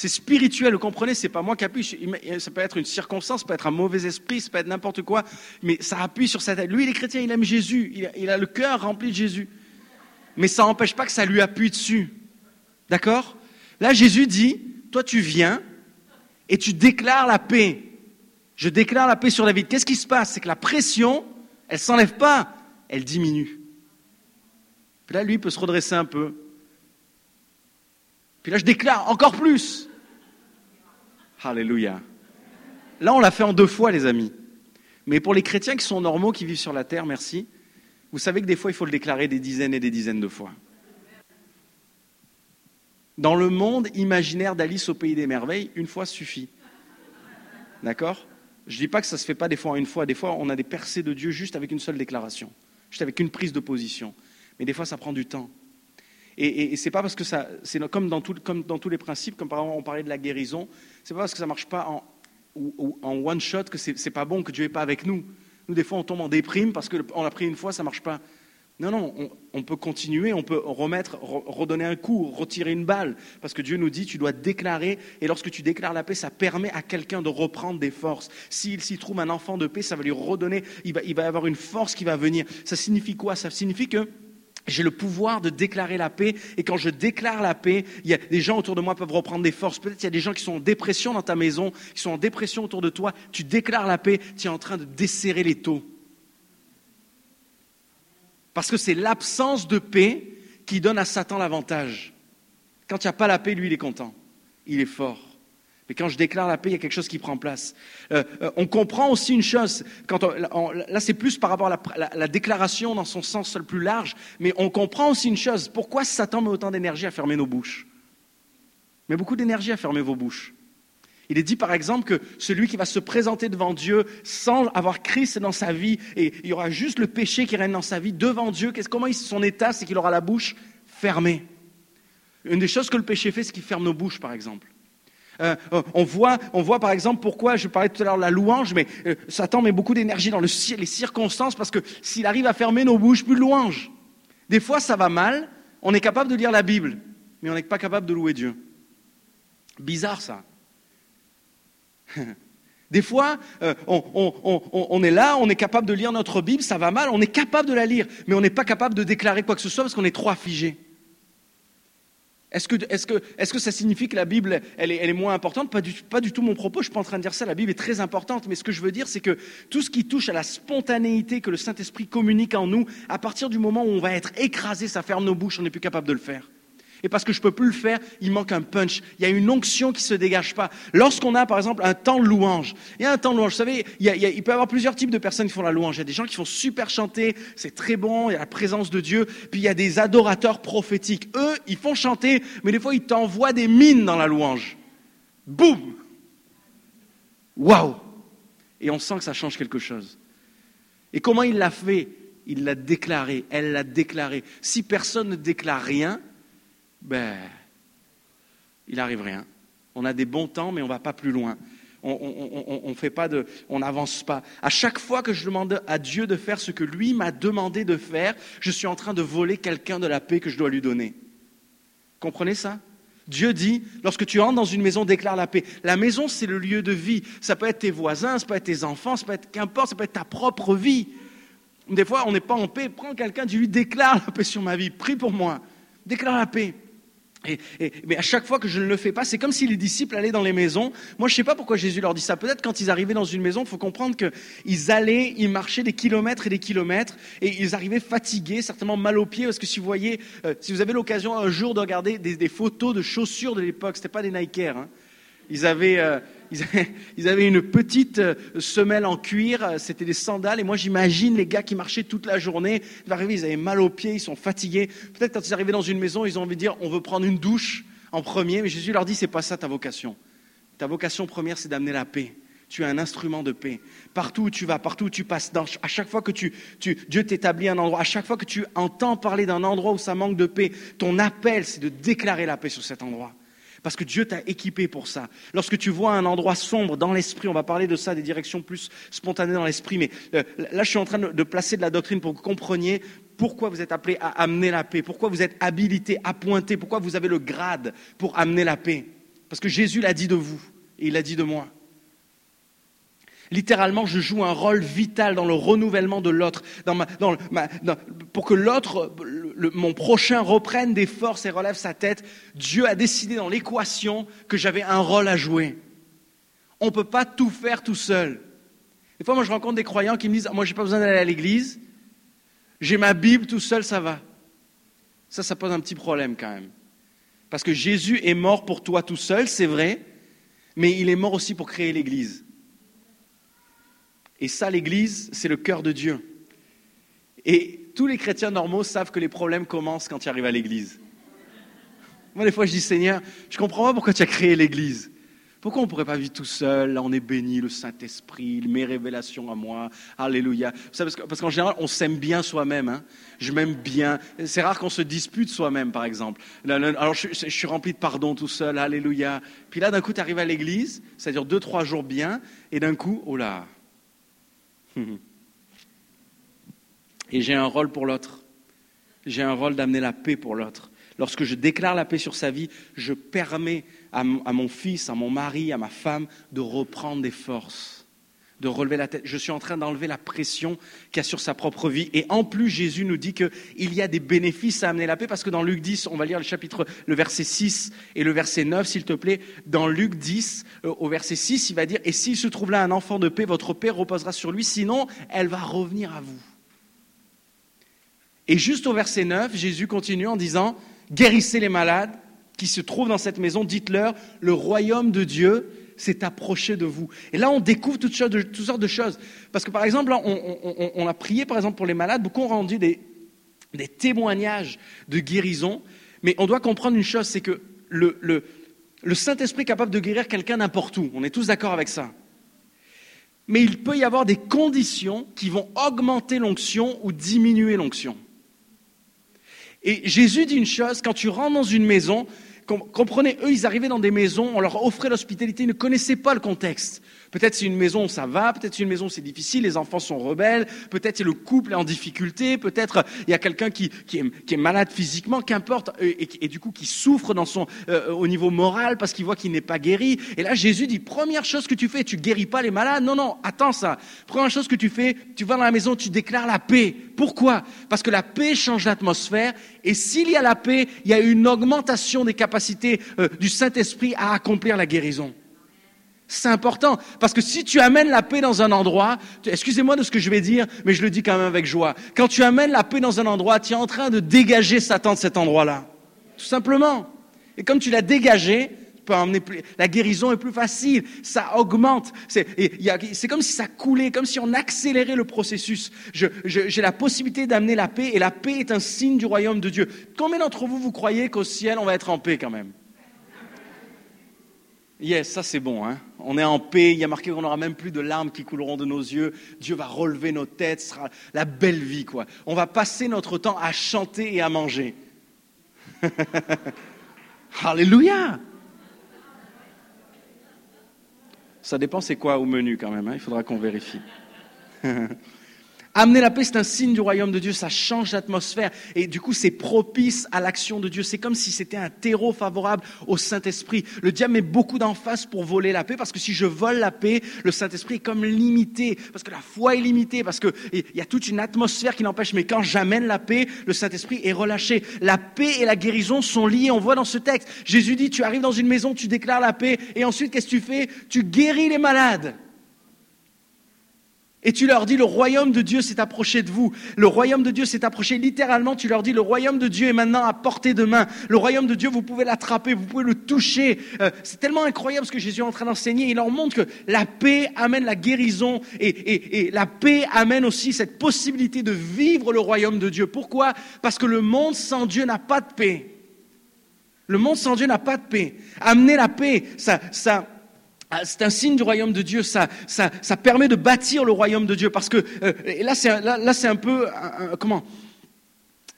C'est spirituel, vous comprenez C'est pas moi qui appuie. Ça peut être une circonstance, ça peut être un mauvais esprit, ça peut être n'importe quoi, mais ça appuie sur sa tête. Lui, il est chrétien, il aime Jésus, il a, le cœur rempli de Jésus. Mais ça n'empêche pas que ça lui appuie dessus. D'accord? Là, Jésus dit, toi tu viens et tu déclares la paix. Je déclare la paix sur David. Qu'est-ce qui se passe? C'est que la pression, elle s'enlève pas, elle diminue. Puis là, lui, il peut se redresser un peu. Puis là, je déclare encore plus. Alléluia. Là, on l'a fait en deux fois, les amis. Mais pour les chrétiens qui sont normaux, qui vivent sur la terre, merci, vous savez que des fois, il faut le déclarer des dizaines et des dizaines de fois. Dans le monde imaginaire d'Alice au pays des merveilles, une fois suffit. D'accord? Je ne dis pas que ça ne se fait pas des fois en une fois. Des fois, on a des percées de Dieu juste avec une seule déclaration, juste avec une prise de position. Mais des fois, ça prend du temps. Et, et, c'est pas parce que ça, c'est comme comme dans tous les principes, comme par exemple on parlait de la guérison, c'est pas parce que ça marche pas en, one shot que c'est, pas bon que Dieu n'est pas avec nous. Nous des fois on tombe en déprime parce qu'on l'a pris une fois, ça marche pas. Non, non, on, on, peut continuer, on peut remettre, redonner un coup, retirer une balle, parce que Dieu nous dit, tu dois déclarer, et lorsque tu déclares la paix, ça permet à quelqu'un de reprendre des forces. S'il s'y trouve un enfant de paix, ça va lui redonner, il va, il va avoir une force qui va venir. Ça signifie quoi? Ça signifie que j'ai le pouvoir de déclarer la paix. Et quand je déclare la paix, il des gens autour de moi peuvent reprendre des forces. Peut-être il y a des gens qui sont en dépression dans ta maison, qui sont en dépression autour de toi. Tu déclares la paix, tu es en train de desserrer les taux. Parce que c'est l'absence de paix qui donne à Satan l'avantage. Quand il n'y a pas la paix, lui, il est content. Il est fort. Mais quand je déclare la paix, il y a quelque chose qui prend place. Euh, euh, on comprend aussi une chose, quand là c'est plus par rapport à la, déclaration dans son sens le plus large, mais on comprend aussi une chose, pourquoi Satan met autant d'énergie à fermer nos bouches? Met beaucoup d'énergie à fermer vos bouches. Il est dit par exemple que celui qui va se présenter devant Dieu sans avoir Christ dans sa vie, et il y aura juste le péché qui règne dans sa vie devant Dieu, comment son état C'est qu'il aura la bouche fermée. Une des choses que le péché fait, c'est qu'il ferme nos bouches, par exemple. Euh, euh, on, voit, par exemple pourquoi, je parlais tout à l'heure de la louange, mais euh, Satan met beaucoup d'énergie dans le, les circonstances parce que s'il arrive à fermer nos bouches, plus de louange. Des fois, ça va mal, on est capable de lire la Bible, mais on n'est pas capable de louer Dieu. Bizarre ça. Des fois, on, on, est là, on est capable de lire notre Bible, ça va mal, on est capable de la lire, mais on n'est pas capable de déclarer quoi que ce soit parce qu'on est trop affligé. Est-ce que, est ça signifie que la Bible, elle est, elle est moins importante? Pas du, pas du, tout mon propos, je ne suis pas en train de dire ça, la Bible est très importante, mais ce que je veux dire, c'est que tout ce qui touche à la spontanéité que le Saint-Esprit communique en nous, à partir du moment où on va être écrasé, ça ferme nos bouches, on n'est plus capable de le faire. Et parce que je ne peux plus le faire, il manque un punch. Il y a une onction qui ne se dégage pas. Lorsqu'on a, par exemple, un temps de louange, il y a un temps de louange. Vous savez, il, il, peut y avoir plusieurs types de personnes qui font la louange. Il y a des gens qui font super chanter, c'est très bon, il y a la présence de Dieu. Puis il y a des adorateurs prophétiques. Eux, ils font chanter, mais des fois, ils t'envoient des mines dans la louange. Boum Waouh Et on sent que ça change quelque chose. Et comment il l'a fait? Il l'a déclaré, elle l'a déclaré. Si personne ne déclare rien, ben, il n'arrive rien. On a des bons temps, mais on ne va pas plus loin. On fait pas n'avance pas. À chaque fois que je demande à Dieu de faire ce que lui m'a demandé de faire, je suis en train de voler quelqu'un de la paix que je dois lui donner. Comprenez ça? Dieu dit, lorsque tu entres dans une maison, déclare la paix. La maison, c'est le lieu de vie. Ça peut être tes voisins, ça peut être tes enfants, ça peut être qu'importe, ça peut être ta propre vie. Des fois, on n'est pas en paix. Prends quelqu'un, dis lui déclare la paix sur ma vie. Prie pour moi. Déclare la paix. Et, mais à chaque fois que je ne le fais pas, c'est comme si les disciples allaient dans les maisons. Moi, je ne sais pas pourquoi Jésus leur dit ça. Peut-être quand ils arrivaient dans une maison, il faut comprendre qu'ils allaient, ils marchaient des kilomètres et des kilomètres, et ils arrivaient fatigués, certainement mal aux pieds, parce que si vous voyez, euh, si vous avez l'occasion un jour de regarder des, photos de chaussures de l'époque, c'était pas des Nike hein. Ils avaient, euh, ils avaient une petite euh, semelle en cuir, euh, c'était des sandales, et moi j'imagine les gars qui marchaient toute la journée, ils arriver, ils avaient mal aux pieds, ils sont fatigués. Peut-être quand ils arrivaient dans une maison, ils ont envie de dire on veut prendre une douche en premier, mais Jésus leur dit c'est pas ça ta vocation. Ta vocation première, c'est d'amener la paix. Tu es un instrument de paix. Partout où tu vas, partout où tu passes, à chaque fois que Dieu t'établit un endroit, à chaque fois que tu entends parler d'un endroit où ça manque de paix, ton appel, c'est de déclarer la paix sur cet endroit. Parce que Dieu t'a équipé pour ça. Lorsque tu vois un endroit sombre dans l'esprit, on va parler de ça, des directions plus spontanées dans l'esprit, mais euh, là je suis en train de, placer de la doctrine pour que vous compreniez pourquoi vous êtes appelé à amener la paix, pourquoi vous êtes habilité, appointé, pourquoi vous avez le grade pour amener la paix. Parce que Jésus l'a dit de vous et il l'a dit de moi. Littéralement, je joue un rôle vital dans le renouvellement de l'autre, pour que l'autre, mon prochain, reprenne des forces et relève sa tête. Dieu a décidé dans l'équation que j'avais un rôle à jouer. On ne peut pas tout faire tout seul. Des fois, moi, je rencontre des croyants qui me disent Moi, j'ai pas besoin d'aller à l'église, j'ai ma Bible tout seul, ça va. Ça, ça pose un petit problème quand même. Parce que Jésus est mort pour toi tout seul, c'est vrai, mais il est mort aussi pour créer l'église. Et ça, l'église, c'est le cœur de Dieu. Et tous les chrétiens normaux savent que les problèmes commencent quand tu arrives à l'église. Moi, des fois, je dis Seigneur, je comprends pas pourquoi tu as créé l'église. Pourquoi on ne pourrait pas vivre tout seul? Là, on est béni, le Saint-Esprit, mes révélations à moi. Alléluia. Parce qu'en général, on s'aime bien soi-même. Hein. Je m'aime bien. C'est rare qu'on se dispute soi-même, par exemple. Alors, je, je, suis rempli de pardon tout seul. Alléluia. Puis là, d'un coup, tu arrives à l'église, ça dure deux, trois jours bien, et d'un coup, oh là. Et j'ai un rôle pour l'autre. J'ai un rôle d'amener la paix pour l'autre. Lorsque je déclare la paix sur sa vie, je permets à, mon fils, à mon mari, à ma femme de reprendre des forces, de relever la tête. Je suis en train d'enlever la pression qu'il y a sur sa propre vie. Et en plus, Jésus nous dit qu'il y a des bénéfices à amener la paix, parce que dans Luc 10, on va lire le chapitre, le verset 6 et le verset 9, s'il te plaît. Dans Luc 10, euh, au verset 6, il va dire, et s'il se trouve là un enfant de paix, votre paix reposera sur lui, sinon elle va revenir à vous. Et juste au verset 9, Jésus continue en disant, guérissez les malades, qui se trouvent dans cette maison, dites-leur, le royaume de Dieu s'est approché de vous. Et là, on découvre toutes, sortes de, choses. Parce que, par exemple, on, a prié, par exemple, pour les malades, beaucoup ont rendu des, témoignages de guérison, mais on doit comprendre une chose, c'est que le, le Saint-Esprit est capable de guérir quelqu'un n'importe où. On est tous d'accord avec ça. Mais il peut y avoir des conditions qui vont augmenter l'onction ou diminuer l'onction. Et Jésus dit une chose, quand tu rentres dans une maison, Comprenez, eux, ils arrivaient dans des maisons, on leur offrait l'hospitalité, ils ne connaissaient pas le contexte. Peut-être c'est une maison ça va, peut-être c'est une maison c'est difficile, les enfants sont rebelles, peut-être le couple est en difficulté, peut-être il y a quelqu'un qui, qui, est, malade physiquement, qu'importe, et, du coup qui souffre dans son, euh, au niveau moral parce qu'il voit qu'il n'est pas guéri. Et là, Jésus dit, première chose que tu fais, tu guéris pas les malades. Non, non, attends ça. Première chose que tu fais, tu vas dans la maison, tu déclares la paix. Pourquoi? Parce que la paix change l'atmosphère, et s'il y a la paix, il y a une augmentation des capacités euh, du Saint-Esprit à accomplir la guérison. C'est important. Parce que si tu amènes la paix dans un endroit, excusez-moi de ce que je vais dire, mais je le dis quand même avec joie. Quand tu amènes la paix dans un endroit, tu es en train de dégager Satan de cet endroit-là. Tout simplement. Et comme tu l'as dégagé, tu peux emmener plus, la guérison est plus facile, ça augmente. C'est, comme si ça coulait, comme si on accélérait le processus. j'ai la possibilité d'amener la paix, et la paix est un signe du royaume de Dieu. Combien d'entre vous, vous croyez qu'au ciel, on va être en paix quand même? Yes, ça c'est bon. Hein on est en paix. Il y a marqué qu'on n'aura même plus de larmes qui couleront de nos yeux. Dieu va relever nos têtes. Ce sera la belle vie, quoi. On va passer notre temps à chanter et à manger. Alléluia. Ça dépend c'est quoi au menu quand même. Hein. Il faudra qu'on vérifie. Amener la paix, c'est un signe du royaume de Dieu, ça change l'atmosphère et du coup c'est propice à l'action de Dieu. C'est comme si c'était un terreau favorable au Saint-Esprit. Le diable met beaucoup d'emphase pour voler la paix parce que si je vole la paix, le Saint-Esprit est comme limité, parce que la foi est limitée, parce qu'il y a toute une atmosphère qui l'empêche. Mais quand j'amène la paix, le Saint-Esprit est relâché. La paix et la guérison sont liées, on voit dans ce texte. Jésus dit, tu arrives dans une maison, tu déclares la paix et ensuite qu'est-ce que tu fais? Tu guéris les malades. Et tu leur dis, le royaume de Dieu s'est approché de vous. Le royaume de Dieu s'est approché littéralement. Tu leur dis, le royaume de Dieu est maintenant à portée de main. Le royaume de Dieu, vous pouvez l'attraper, vous pouvez le toucher. Euh, c'est tellement incroyable ce que Jésus est en train d'enseigner. Il leur montre que la paix amène la guérison et, et, et la paix amène aussi cette possibilité de vivre le royaume de Dieu. Pourquoi? Parce que le monde sans Dieu n'a pas de paix. Le monde sans Dieu n'a pas de paix. Amener la paix, ça, ça, c'est un signe du royaume de Dieu, ça, ça, ça, permet de bâtir le royaume de Dieu. Parce que euh, et là, c'est un peu comment?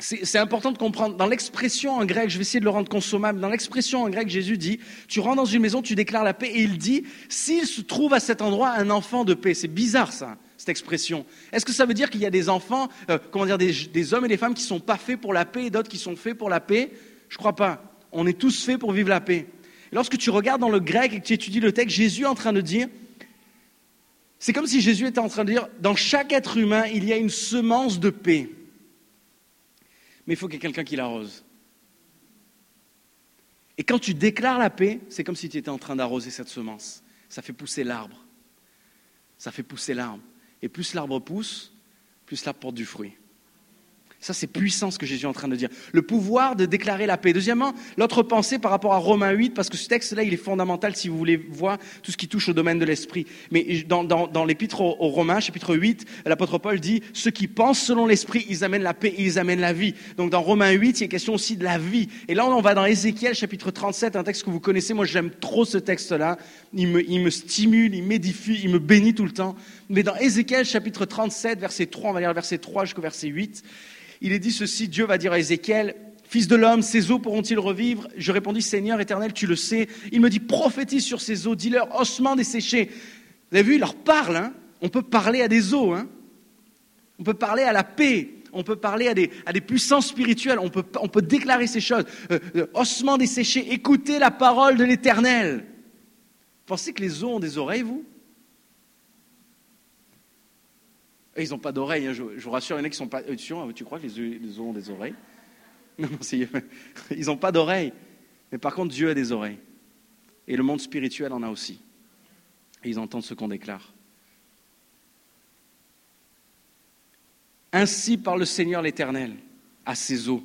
C'est important de comprendre. Dans l'expression en grec, je vais essayer de le rendre consommable. Dans l'expression en grec, Jésus dit tu rentres dans une maison, tu déclares la paix, et il dit s'il se trouve à cet endroit un enfant de paix. C'est bizarre ça, cette expression. Est-ce que ça veut dire qu'il y a des enfants, euh, comment dire, des, des, hommes et des femmes qui sont pas faits pour la paix et d'autres qui sont faits pour la paix? Je crois pas. On est tous faits pour vivre la paix lorsque tu regardes dans le grec et que tu étudies le texte, Jésus est en train de dire, c'est comme si Jésus était en train de dire, dans chaque être humain, il y a une semence de paix. Mais il faut qu'il y ait quelqu'un qui l'arrose. Et quand tu déclares la paix, c'est comme si tu étais en train d'arroser cette semence. Ça fait pousser l'arbre. Ça fait pousser l'arbre. Et plus l'arbre pousse, plus l'arbre porte du fruit. Ça, c'est puissant ce que Jésus est en train de dire. Le pouvoir de déclarer la paix. Deuxièmement, l'autre pensée par rapport à Romains 8, parce que ce texte-là, il est fondamental si vous voulez voir tout ce qui touche au domaine de l'esprit. Mais dans, dans, l'épître aux, Romains, chapitre 8, l'apôtre Paul dit, ceux qui pensent selon l'esprit, ils amènent la paix et ils amènent la vie. Donc dans Romains 8, il est question aussi de la vie. Et là, on va dans Ézéchiel, chapitre 37, un texte que vous connaissez. Moi, j'aime trop ce texte-là. Il me, il me stimule, il m'édifie, il me bénit tout le temps. Mais dans Ézéchiel, chapitre 37, verset 3, on va lire verset 3 jusqu'au verset 8 il est dit ceci, Dieu va dire à Ézéchiel, Fils de l'homme, ces eaux pourront-ils revivre? Je répondis, Seigneur éternel, tu le sais. Il me dit, prophétise sur ces eaux, dis-leur, ossements desséchés. Vous avez vu, il leur parle. Hein on peut parler à des eaux. Hein on peut parler à la paix. On peut parler à des, puissances spirituelles. On peut, déclarer ces choses. Euh, euh, ossements desséchés, écoutez la parole de l'éternel. Pensez que les eaux ont des oreilles, vous? Ils n'ont pas d'oreilles, hein, je, vous rassure, il y en a qui sont pas. Euh, tu crois que les, ont des oreilles? Non, ils n'ont pas d'oreilles. Mais par contre, Dieu a des oreilles. Et le monde spirituel en a aussi. Et ils entendent ce qu'on déclare. Ainsi parle le Seigneur l'Éternel à ses eaux.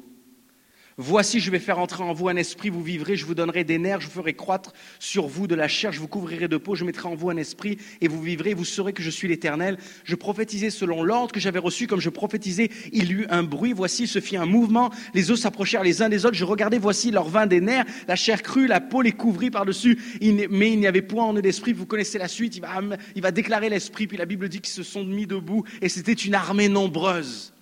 Voici, je vais faire entrer en vous un esprit, vous vivrez, je vous donnerai des nerfs, je vous ferai croître sur vous de la chair, je vous couvrirai de peau, je mettrai en vous un esprit, et vous vivrez, vous saurez que je suis l'Éternel. Je prophétisais selon l'ordre que j'avais reçu, comme je prophétisais, il y eut un bruit, voici, il se fit un mouvement, les os s'approchèrent les uns des autres, je regardais, voici, leur vin des nerfs, la chair crue, la peau les couvrit par-dessus, mais il n'y avait point en eux d'esprit, vous connaissez la suite, il il va déclarer l'esprit, puis la Bible dit qu'ils se sont mis debout, et c'était une armée nombreuse.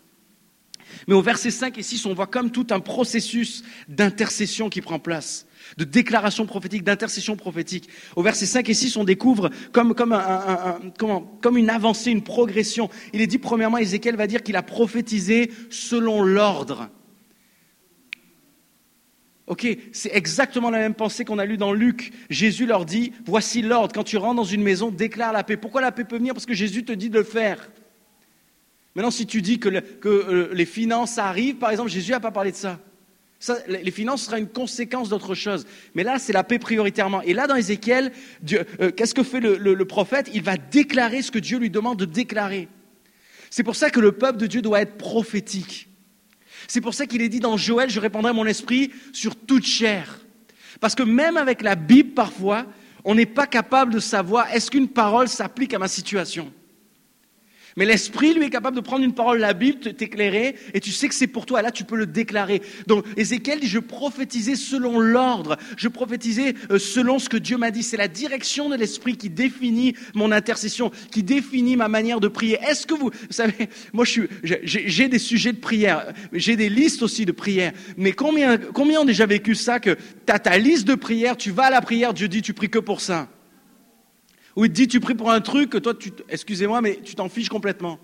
Mais au verset 5 et 6, on voit comme tout un processus d'intercession qui prend place, de déclaration prophétique, d'intercession prophétique. Au verset 5 et 6, on découvre comme, comme, un, une avancée, une progression. Il est dit, premièrement, Ézéchiel va dire qu'il a prophétisé selon l'ordre. Ok, c'est exactement la même pensée qu'on a lue dans Luc. Jésus leur dit, voici l'ordre. Quand tu rentres dans une maison, déclare la paix. Pourquoi la paix peut venir? Parce que Jésus te dit de le faire. Maintenant, si tu dis que, euh, les finances arrivent, par exemple, Jésus n'a pas parlé de ça. Les finances sera une conséquence d'autre chose. Mais là, c'est la paix prioritairement. Et là, dans Ézéchiel, euh, qu'est-ce que fait le prophète? Il va déclarer ce que Dieu lui demande de déclarer. C'est pour ça que le peuple de Dieu doit être prophétique. C'est pour ça qu'il est dit dans Joël, je répandrai mon esprit sur toute chair. Parce que même avec la Bible, parfois, on n'est pas capable de savoir est-ce qu'une parole s'applique à ma situation? Mais l'Esprit, lui, est capable de prendre une parole de la Bible, t'éclairer, et tu sais que c'est pour toi. Là, tu peux le déclarer. Donc, Ézéchiel dit, je prophétisais selon l'ordre. Je prophétisais euh, selon ce que Dieu m'a dit. C'est la direction de l'Esprit qui définit mon intercession, qui définit ma manière de prier. Est-ce que vous, vous savez, moi, j'ai des sujets de prière. J'ai des listes aussi de prière. Mais combien, combien ont déjà vécu ça que tu as ta liste de prière, tu vas à la prière, Dieu dit, tu pries que pour ça? Ou il te dit, tu pries pour un truc que toi, tu, excusez-moi, mais tu t'en fiches complètement.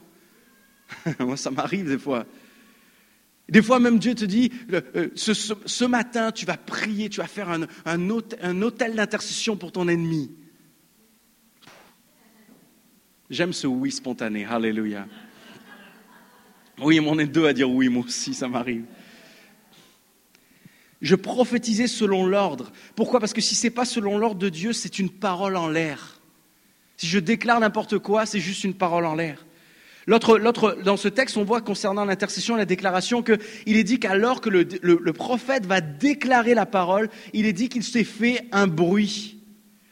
Moi, ça m'arrive des fois. Des fois, même Dieu te dit, euh, ce, ce, matin, tu vas prier, tu vas faire un, un hôtel d'intercession pour ton ennemi. J'aime ce oui spontané. Alléluia. Oui, on est deux à dire oui, moi aussi, ça m'arrive. Je prophétisais selon l'ordre. Pourquoi? Parce que si ce n'est pas selon l'ordre de Dieu, c'est une parole en l'air. Si je déclare n'importe quoi, c'est juste une parole en l'air. L'autre, dans ce texte, on voit concernant l'intercession et la déclaration qu'il est dit qu'alors que le, prophète va déclarer la parole, il est dit qu'il s'est fait un bruit.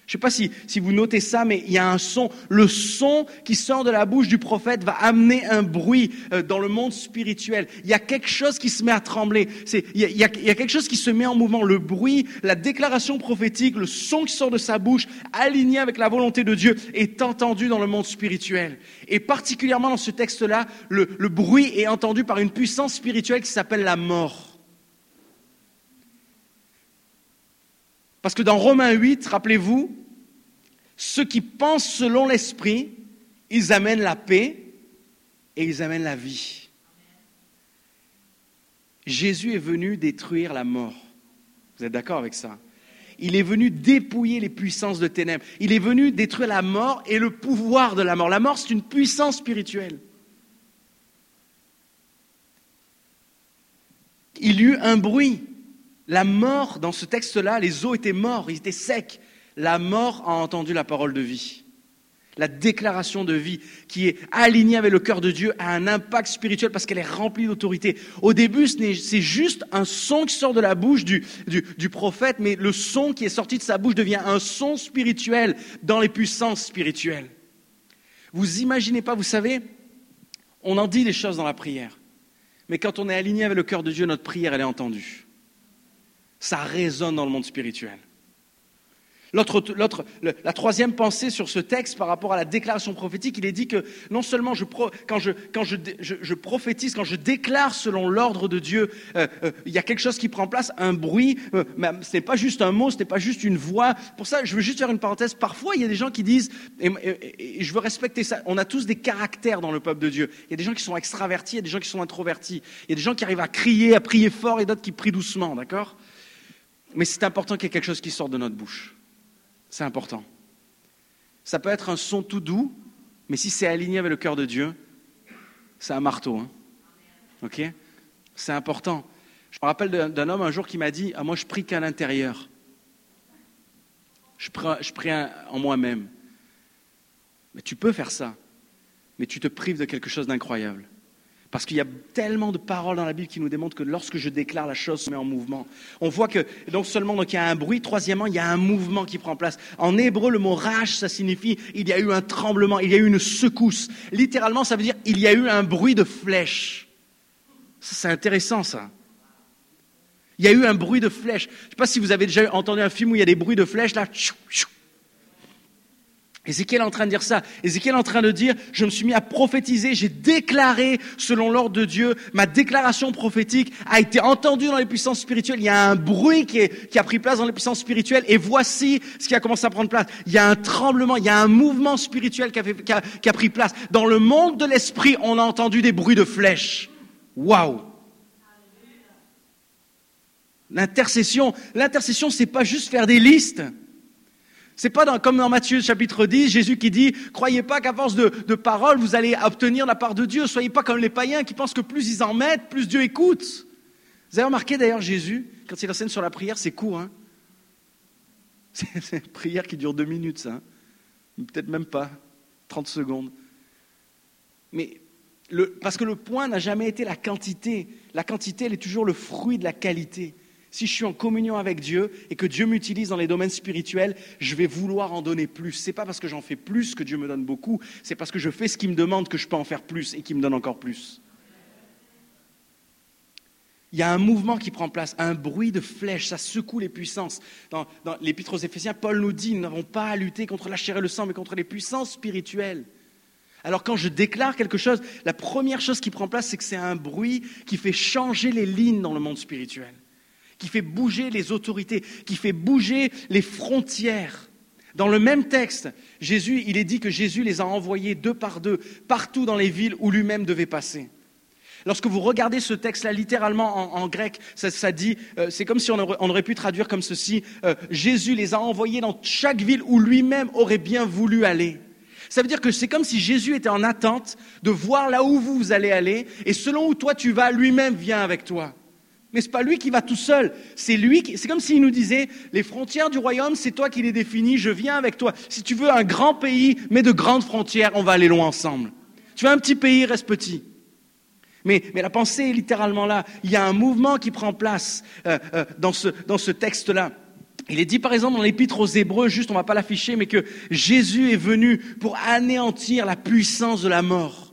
Je ne sais pas si, si vous notez ça, mais il y a un son. Le son qui sort de la bouche du prophète va amener un bruit euh, dans le monde spirituel. Il y a quelque chose qui se met à trembler. C'est, il, y a, il, y a, quelque chose qui se met en mouvement. Le bruit, la déclaration prophétique, le son qui sort de sa bouche, aligné avec la volonté de Dieu, est entendu dans le monde spirituel. Et particulièrement dans ce texte-là, le, le bruit est entendu par une puissance spirituelle qui s'appelle la mort. Parce que dans Romains 8, rappelez-vous, ceux qui pensent selon l'esprit, ils amènent la paix et ils amènent la vie. Jésus est venu détruire la mort. Vous êtes d'accord avec ça? Il est venu dépouiller les puissances de ténèbres. Il est venu détruire la mort et le pouvoir de la mort. La mort, c'est une puissance spirituelle. Il y eut un bruit. La mort, dans ce texte-là, les eaux étaient morts, ils étaient secs. La mort a entendu la parole de vie. la déclaration de vie qui est alignée avec le cœur de Dieu a un impact spirituel parce qu'elle est remplie d'autorité. Au début, c'est juste un son qui sort de la bouche du, prophète, mais le son qui est sorti de sa bouche devient un son spirituel dans les puissances spirituelles. Vous imaginez pas, vous savez, on en dit des choses dans la prière, mais quand on est aligné avec le cœur de Dieu, notre prière, elle est entendue. Ça résonne dans le monde spirituel. La troisième pensée sur ce texte par rapport à la déclaration prophétique, il est dit que non seulement quand, je, prophétise, quand je déclare selon l'ordre de Dieu, euh, euh, il y a quelque chose qui prend place, un bruit. Euh, ce n'est pas juste un mot, ce n'est pas juste une voix. Pour ça, je veux juste faire une parenthèse. Parfois, il y a des gens qui disent, et, et, je veux respecter ça. On a tous des caractères dans le peuple de Dieu. Il y a des gens qui sont extravertis, il y a des gens qui sont introvertis. Il y a des gens qui arrivent à crier, à prier fort, et d'autres qui prient doucement, d'accord? Mais c'est important qu'il y ait quelque chose qui sorte de notre bouche. C'est important. Ça peut être un son tout doux, mais si c'est aligné avec le cœur de Dieu, c'est un marteau. Hein. C'est important. Je me rappelle d'un homme un jour qui m'a dit ah, Moi, je prie qu'à l'intérieur. Je prie, je prie en moi-même. Mais tu peux faire ça, mais tu te prives de quelque chose d'incroyable. Parce qu'il y a tellement de paroles dans la Bible qui nous démontrent que lorsque je déclare, la chose se met en mouvement. On voit que non seulement donc, il y a un bruit, troisièmement, il y a un mouvement qui prend place. En hébreu, le mot rage, ça signifie il y a eu un tremblement, il y a eu une secousse. Littéralement, ça veut dire il y a eu un bruit de flèche. C'est intéressant ça. Il y a eu un bruit de flèche. Je ne sais pas si vous avez déjà entendu un film où il y a des bruits de flèches là. Ézéchiel est en train de dire ça. Ézéchiel est en train de dire, je me suis mis à prophétiser, j'ai déclaré selon l'ordre de Dieu, ma déclaration prophétique a été entendue dans les puissances spirituelles. Il y a un bruit qui, qui a pris place dans les puissances spirituelles et voici ce qui a commencé à prendre place. Il y a un tremblement, il y a un mouvement spirituel qui a, qui a, qui a pris place. Dans le monde de l'esprit, on a entendu des bruits de flèches. Waouh! L'intercession, l'intercession, c'est pas juste faire des listes. C'est pas comme dans Matthieu chapitre 10, Jésus qui dit, croyez pas qu'à force de, paroles, vous allez obtenir la part de Dieu. Soyez pas comme les païens qui pensent que plus ils en mettent, plus Dieu écoute. Vous avez remarqué d'ailleurs Jésus, quand il enseigne sur la prière, c'est court. Hein c'est une prière qui dure deux minutes. Hein. Peut-être même pas, 30 secondes. Mais parce que le point n'a jamais été la quantité. La quantité, elle est toujours le fruit de la qualité si je suis en communion avec Dieu et que Dieu m'utilise dans les domaines spirituels, je vais vouloir en donner plus. Ce n'est pas parce que j'en fais plus que Dieu me donne beaucoup, c'est parce que je fais ce qu'il me demande que je peux en faire plus et qu'il me donne encore plus. Il y a un mouvement qui prend place, un bruit de flèche, ça secoue les puissances. Dans, dans l'Épître aux Éphésiens, Paul nous dit, nous n'avons pas à lutter contre la chair et le sang, mais contre les puissances spirituelles. Alors quand je déclare quelque chose, la première chose qui prend place, c'est que c'est un bruit qui fait changer les lignes dans le monde spirituel qui fait bouger les autorités, qui fait bouger les frontières. Dans le même texte, Jésus, il est dit que Jésus les a envoyés deux par deux partout dans les villes où lui-même devait passer. Lorsque vous regardez ce texte-là littéralement en, grec, ça, dit, euh, c'est comme si on aurait, pu traduire comme ceci, euh, Jésus les a envoyés dans chaque ville où lui-même aurait bien voulu aller. Ça veut dire que c'est comme si Jésus était en attente de voir là où vous allez aller, et selon où toi tu vas, lui-même vient avec toi. Mais c'est pas lui qui va tout seul. C'est lui qui, c'est comme s'il nous disait, les frontières du royaume, c'est toi qui les définis, je viens avec toi. Si tu veux un grand pays, mais de grandes frontières, on va aller loin ensemble. Tu veux un petit pays, reste petit. Mais, mais la pensée est littéralement là. Il y a un mouvement qui prend place euh, euh, dans ce, dans ce texte-là. Il est dit par exemple dans l'épître aux Hébreux, juste on ne va pas l'afficher, mais que Jésus est venu pour anéantir la puissance de la mort.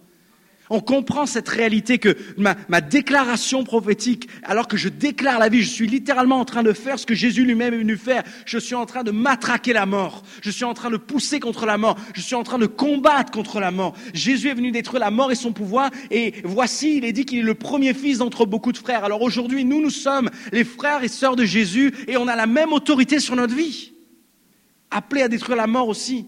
On comprend cette réalité que ma, déclaration prophétique, alors que je déclare la vie, je suis littéralement en train de faire ce que Jésus lui-même est venu faire. Je suis en train de matraquer la mort. Je suis en train de pousser contre la mort. Je suis en train de combattre contre la mort. Jésus est venu détruire la mort et son pouvoir. Et voici, il est dit qu'il est le premier fils d'entre beaucoup de frères. Alors aujourd'hui, nous, nous sommes les frères et sœurs de Jésus et on a la même autorité sur notre vie. Appelés à détruire la mort aussi.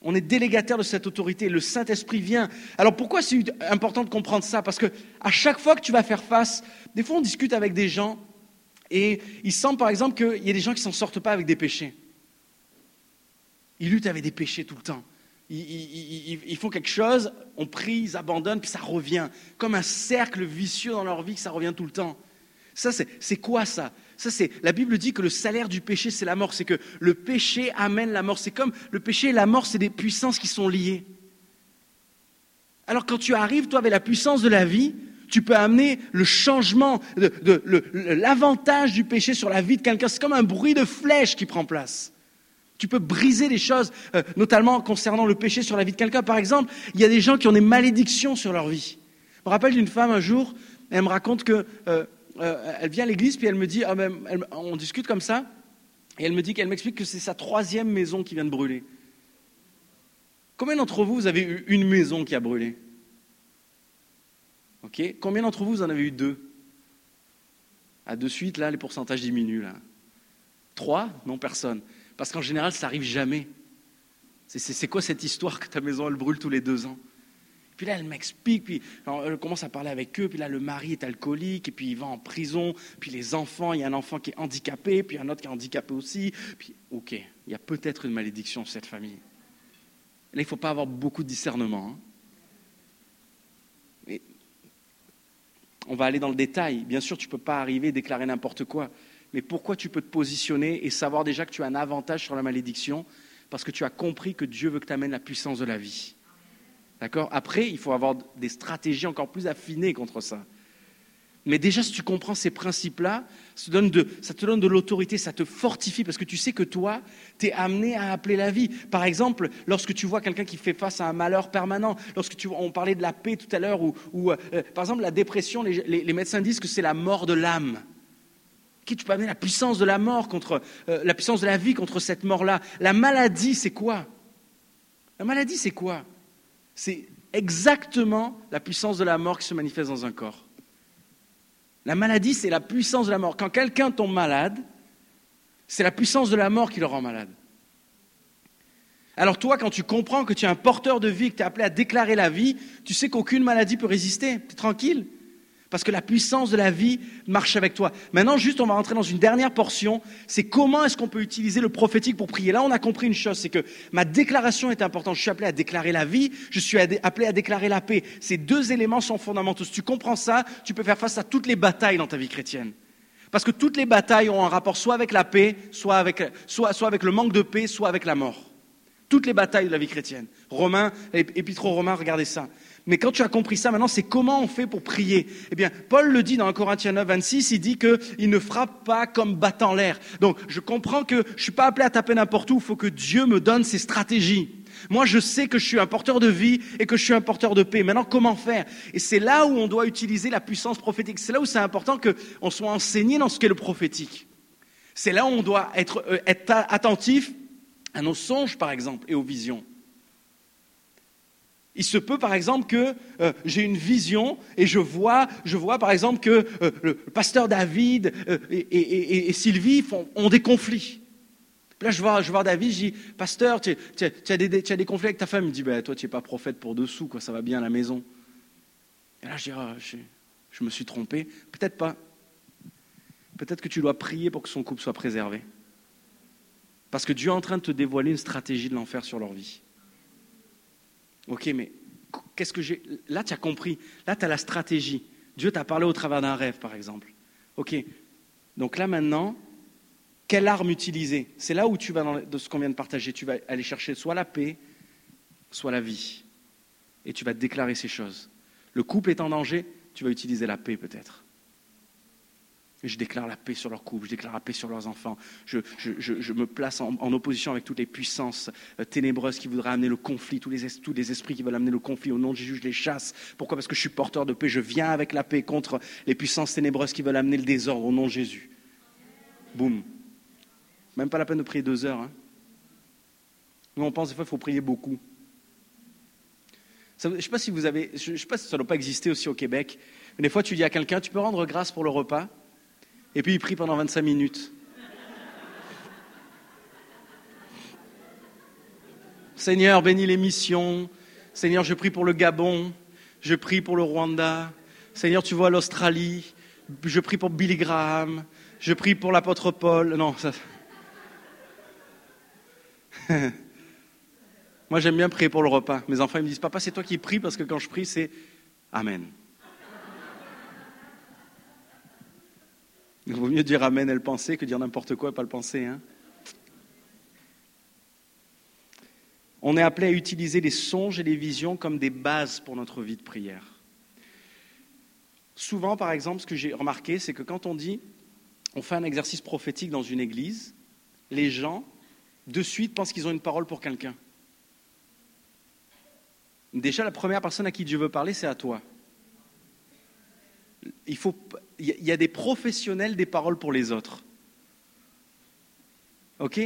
On est délégataire de cette autorité. Le Saint-Esprit vient. Alors pourquoi c'est important de comprendre ça? Parce que à chaque fois que tu vas faire face, des fois on discute avec des gens et il semble par exemple qu'il y a des gens qui s'en sortent pas avec des péchés. Ils luttent avec des péchés tout le temps. Ils, font quelque chose, on prie, ils abandonnent, puis ça revient. Comme un cercle vicieux dans leur vie, que ça revient tout le temps. Ça, c'est quoi ça? Ça, c'est la Bible dit que le salaire du péché, c'est la mort. C'est que le péché amène la mort. C'est comme le péché et la mort, c'est des puissances qui sont liées. Alors quand tu arrives, toi, avec la puissance de la vie, tu peux amener le changement, l'avantage du péché sur la vie de quelqu'un. C'est comme un bruit de flèche qui prend place. Tu peux briser les choses, euh, notamment concernant le péché sur la vie de quelqu'un. Par exemple, il y a des gens qui ont des malédictions sur leur vie. Je me rappelle d'une femme un jour, elle me raconte que euh, euh, elle vient à l'église, puis elle me dit, ah on discute comme ça, et elle me dit qu'elle m'explique que c'est sa troisième maison qui vient de brûler. Combien d'entre vous, avez eu une maison qui a brûlé? Ok Combien d'entre vous, en avez eu deux? À de suite, là, les pourcentages diminuent. Là. Trois? Non, personne. Parce qu'en général, ça n'arrive jamais. C'est quoi cette histoire que ta maison, elle brûle tous les deux ans? Puis là, elle m'explique, puis elle commence à parler avec eux, puis là, le mari est alcoolique, et puis il va en prison, puis les enfants, il y a un enfant qui est handicapé, puis un autre qui est handicapé aussi. Puis, ok, il y a peut-être une malédiction sur cette famille. Là, il ne faut pas avoir beaucoup de discernement. Hein. on va aller dans le détail. Bien sûr, tu ne peux pas arriver et déclarer n'importe quoi. Mais pourquoi tu peux te positionner et savoir déjà que tu as un avantage sur la malédiction? Parce que tu as compris que Dieu veut que tu amènes la puissance de la vie. D'accord? Après, il faut avoir des stratégies encore plus affinées contre ça. Mais déjà, si tu comprends ces principes-là, ça te donne de, l'autorité, ça te fortifie, parce que tu sais que toi, tu es amené à appeler la vie. Par exemple, lorsque tu vois quelqu'un qui fait face à un malheur permanent, lorsque tu, on parlait de la paix tout à l'heure, ou, euh, par exemple la dépression, les, médecins disent que c'est la mort de l'âme. Tu peux amener la puissance de la mort contre euh, la puissance de la vie contre cette mort-là? La maladie, c'est quoi? La maladie, c'est quoi? C'est exactement la puissance de la mort qui se manifeste dans un corps. La maladie, c'est la puissance de la mort. Quand quelqu'un tombe malade, c'est la puissance de la mort qui le rend malade. Alors toi, quand tu comprends que tu es un porteur de vie, que tu es appelé à déclarer la vie, tu sais qu'aucune maladie peut résister. Tu es tranquille. Parce que la puissance de la vie marche avec toi. Maintenant, juste, on va rentrer dans une dernière portion. C'est comment est-ce qu'on peut utiliser le prophétique pour prier. Là, on a compris une chose, c'est que ma déclaration est importante. Je suis appelé à déclarer la vie, je suis appelé à déclarer la paix. Ces deux éléments sont fondamentaux. Si tu comprends ça, tu peux faire face à toutes les batailles dans ta vie chrétienne. Parce que toutes les batailles ont un rapport soit avec la paix, soit avec, soit, soit avec le manque de paix, soit avec la mort. Toutes les batailles de la vie chrétienne. Romains, épître aux Romains, regardez ça. Mais quand tu as compris ça, maintenant, c'est comment on fait pour prier Eh bien, Paul le dit dans 1 Corinthiens 9, 26, il dit qu'il ne frappe pas comme battant l'air. Donc, je comprends que je ne suis pas appelé à taper n'importe où, il faut que Dieu me donne ses stratégies. Moi, je sais que je suis un porteur de vie et que je suis un porteur de paix. Maintenant, comment faire? Et c'est là où on doit utiliser la puissance prophétique. C'est là où c'est important qu'on soit enseigné dans ce qu'est le prophétique. C'est là où on doit être, euh, être attentif à nos songes, par exemple, et aux visions. Il se peut, par exemple, que euh, j'ai une vision et je vois, par exemple, que euh, le pasteur David euh, et, Sylvie ont des conflits. là, je vois, je vois David, je dis, pasteur, tu, as, des, conflits avec ta femme. Il me dit, ben, toi, tu n'es pas prophète pour dessous, quoi, ça va bien à la maison. Et là, je dis, ah, je me suis trompé. Peut-être pas. Peut-être que tu dois prier pour que son couple soit préservé. Parce que Dieu est en train de te dévoiler une stratégie de l'enfer sur leur vie. Ok, mais qu'est-ce que j'ai. Là, tu as compris. Là, tu as la stratégie. Dieu t'a parlé au travers d'un rêve, par exemple. Ok. Donc là, maintenant, quelle arme utiliser? C'est là où tu vas, dans de ce qu'on vient de partager, tu vas aller chercher soit la paix, soit la vie. Et tu vas déclarer ces choses. Le couple est en danger, tu vas utiliser la paix peut-être. Je déclare la paix sur leur couple, je déclare la paix sur leurs enfants. Je, me place en, opposition avec toutes les puissances euh, ténébreuses qui voudraient amener le conflit, tous les, tous les esprits qui veulent amener le conflit. Au nom de Jésus, je les chasse. Pourquoi? Parce que je suis porteur de paix. Je viens avec la paix contre les puissances ténébreuses qui veulent amener le désordre. Au nom de Jésus. Boum. Même pas la peine de prier deux heures. Hein. Nous, on pense des fois qu'il faut prier beaucoup. je ne sais pas si vous avez, je sais pas si ça ne doit pas exister aussi au Québec. Mais des fois, tu dis à quelqu'un, tu peux rendre grâce pour le repas? Et puis il prie pendant 25 minutes. Seigneur, bénis les missions. Seigneur, je prie pour le Gabon. Je prie pour le Rwanda. Seigneur, tu vois l'Australie. Je prie pour Billy Graham. Je prie pour l'apôtre Paul. Non, ça. Moi, j'aime bien prier pour le repas. Mes enfants ils me disent Papa, c'est toi qui pries parce que quand je prie, c'est Amen. Il vaut mieux dire Amen et le penser que dire n'importe quoi et pas le penser. Hein On est appelé à utiliser les songes et les visions comme des bases pour notre vie de prière. Souvent, par exemple, ce que j'ai remarqué, c'est que quand on dit on fait un exercice prophétique dans une église, les gens, de suite, pensent qu'ils ont une parole pour quelqu'un. Déjà, la première personne à qui Dieu veut parler, c'est à toi. Il, faut, il y a des professionnels des paroles pour les autres. OK?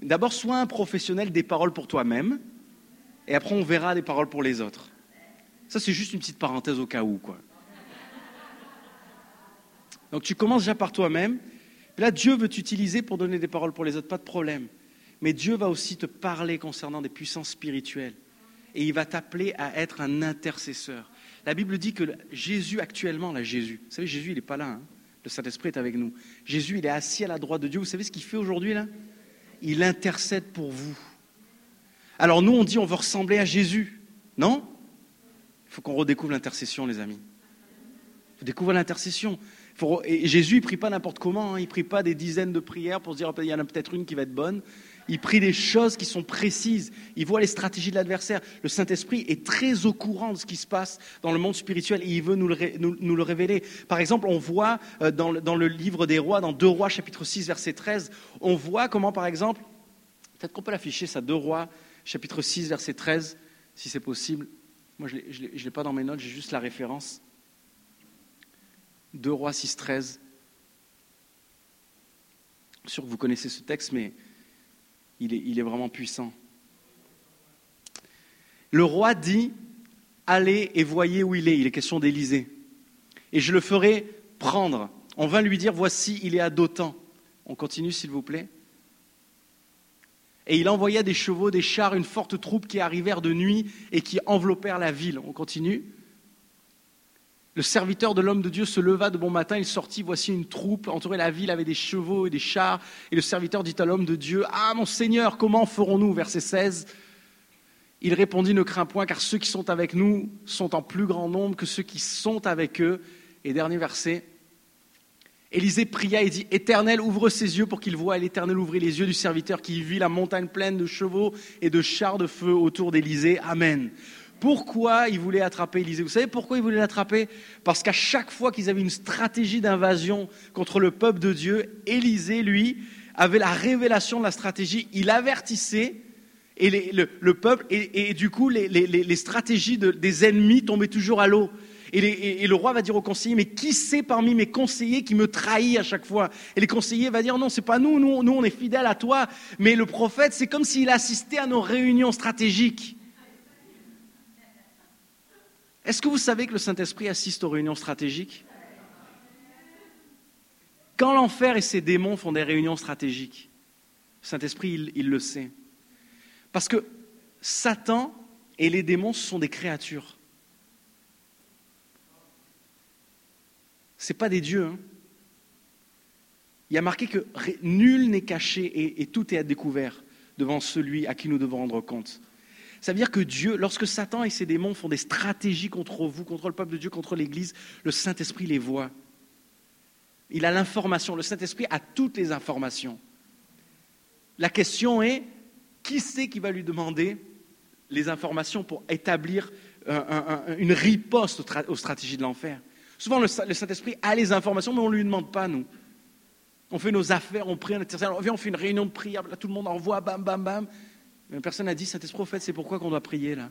D'abord, sois un professionnel des paroles pour toi-même, et après, on verra des paroles pour les autres. Ça, c'est juste une petite parenthèse au cas où, quoi. Donc, tu commences déjà par toi-même. Là, Dieu veut t'utiliser pour donner des paroles pour les autres, pas de problème. Mais Dieu va aussi te parler concernant des puissances spirituelles. Et il va t'appeler à être un intercesseur. La Bible dit que Jésus, actuellement, là, Jésus, vous savez, Jésus, il n'est pas là. Hein. le Saint-Esprit est avec nous. Jésus, il est assis à la droite de Dieu. Vous savez ce qu'il fait aujourd'hui, là? Il intercède pour vous. Alors nous, on dit on veut ressembler à Jésus. Non? Il faut qu'on redécouvre l'intercession, les amis. Il faut découvrir l'intercession. Et Jésus, il prie pas n'importe comment. Hein. Il prie pas des dizaines de prières pour se dire, il y en a peut-être une qui va être bonne. Il prie des choses qui sont précises. Il voit les stratégies de l'adversaire. Le Saint-Esprit est très au courant de ce qui se passe dans le monde spirituel et il veut nous le, révéler. Par exemple, on voit euh, dans le, livre des rois, dans 2 rois chapitre 6 verset 13, on voit comment par exemple, peut-être qu'on peut l'afficher ça, 2 rois chapitre 6 verset 13, si c'est possible. Moi je ne l'ai pas dans mes notes, j'ai juste la référence. 2 rois 6, 13. Je suis sûr que vous connaissez ce texte, mais il est, vraiment puissant. Le roi dit, allez et voyez où il est. Il est question d'Élysée. Et je le ferai prendre. On vint lui dire, voici, il est à Dothan. On continue, s'il vous plaît. Et il envoya des chevaux, des chars, une forte troupe qui arrivèrent de nuit et qui enveloppèrent la ville. On continue. Le serviteur de l'homme de Dieu se leva de bon matin, il sortit, voici une troupe, entourait la ville avec des chevaux et des chars. Et le serviteur dit à l'homme de Dieu, Ah mon Seigneur, comment ferons-nous? Verset 16. Il répondit, Ne crains point, car ceux qui sont avec nous sont en plus grand nombre que ceux qui sont avec eux. Et dernier verset, Élisée pria et dit, Éternel, ouvre ses yeux pour qu'il voie. Et l'Éternel ouvrit les yeux du serviteur qui vit la montagne pleine de chevaux et de chars de feu autour d'Élisée. Amen. Pourquoi ils voulaient attraper Élisée Vous savez pourquoi ils voulaient l'attraper? Parce qu'à chaque fois qu'ils avaient une stratégie d'invasion contre le peuple de Dieu, Élisée, lui, avait la révélation de la stratégie. Il avertissait et le, peuple, et, du coup, les, stratégies des ennemis tombaient toujours à l'eau. Et, le roi va dire aux conseillers, mais qui c'est parmi mes conseillers qui me trahit à chaque fois? Et les conseillers vont dire, non, c'est pas nous, nous, nous on est fidèles à toi. Mais le prophète, c'est comme s'il assistait à nos réunions stratégiques. Est-ce que vous savez que le Saint-Esprit assiste aux réunions stratégiques? Quand l'enfer et ses démons font des réunions stratégiques, le Saint-Esprit, il, le sait. Parce que Satan et les démons, sont des créatures. Ce pas des dieux. Hein. Il y a marqué que nul n'est caché et tout est à découvert devant celui à qui nous devons rendre compte. Ça veut dire que Dieu, lorsque Satan et ses démons font des stratégies contre vous, contre le peuple de Dieu, contre l'Église, le Saint-Esprit les voit. Il a l'information. Le Saint-Esprit a toutes les informations. La question est, qui c'est qui va lui demander les informations pour établir une riposte aux stratégies de l'enfer? Souvent, le Saint-Esprit a les informations, mais on ne lui demande pas, nous. On fait nos affaires, on prie, on, fait une réunion de prière, là, tout le monde envoie, bam, bam, bam. Personne n'a dit, Saint-Esprit, fait, c'est pourquoi qu'on doit prier là.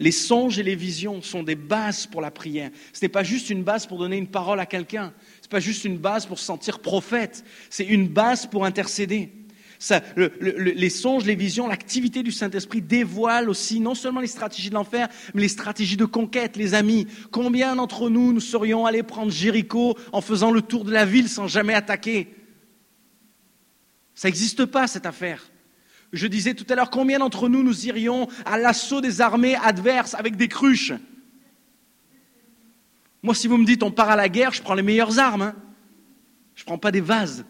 Les songes et les visions sont des bases pour la prière. Ce n'est pas juste une base pour donner une parole à quelqu'un. Ce n'est pas juste une base pour se sentir prophète. C'est une base pour intercéder. les songes, les visions, l'activité du Saint-Esprit dévoilent aussi non seulement les stratégies de l'enfer, mais les stratégies de conquête, les amis. Combien d'entre nous, nous serions allés prendre Jéricho en faisant le tour de la ville sans jamais attaquer? Ça n'existe pas, cette affaire. Je disais tout à l'heure, combien d'entre nous nous irions à l'assaut des armées adverses avec des cruches? Moi, si vous me dites on part à la guerre, je prends les meilleures armes. Hein. Je ne prends pas des vases.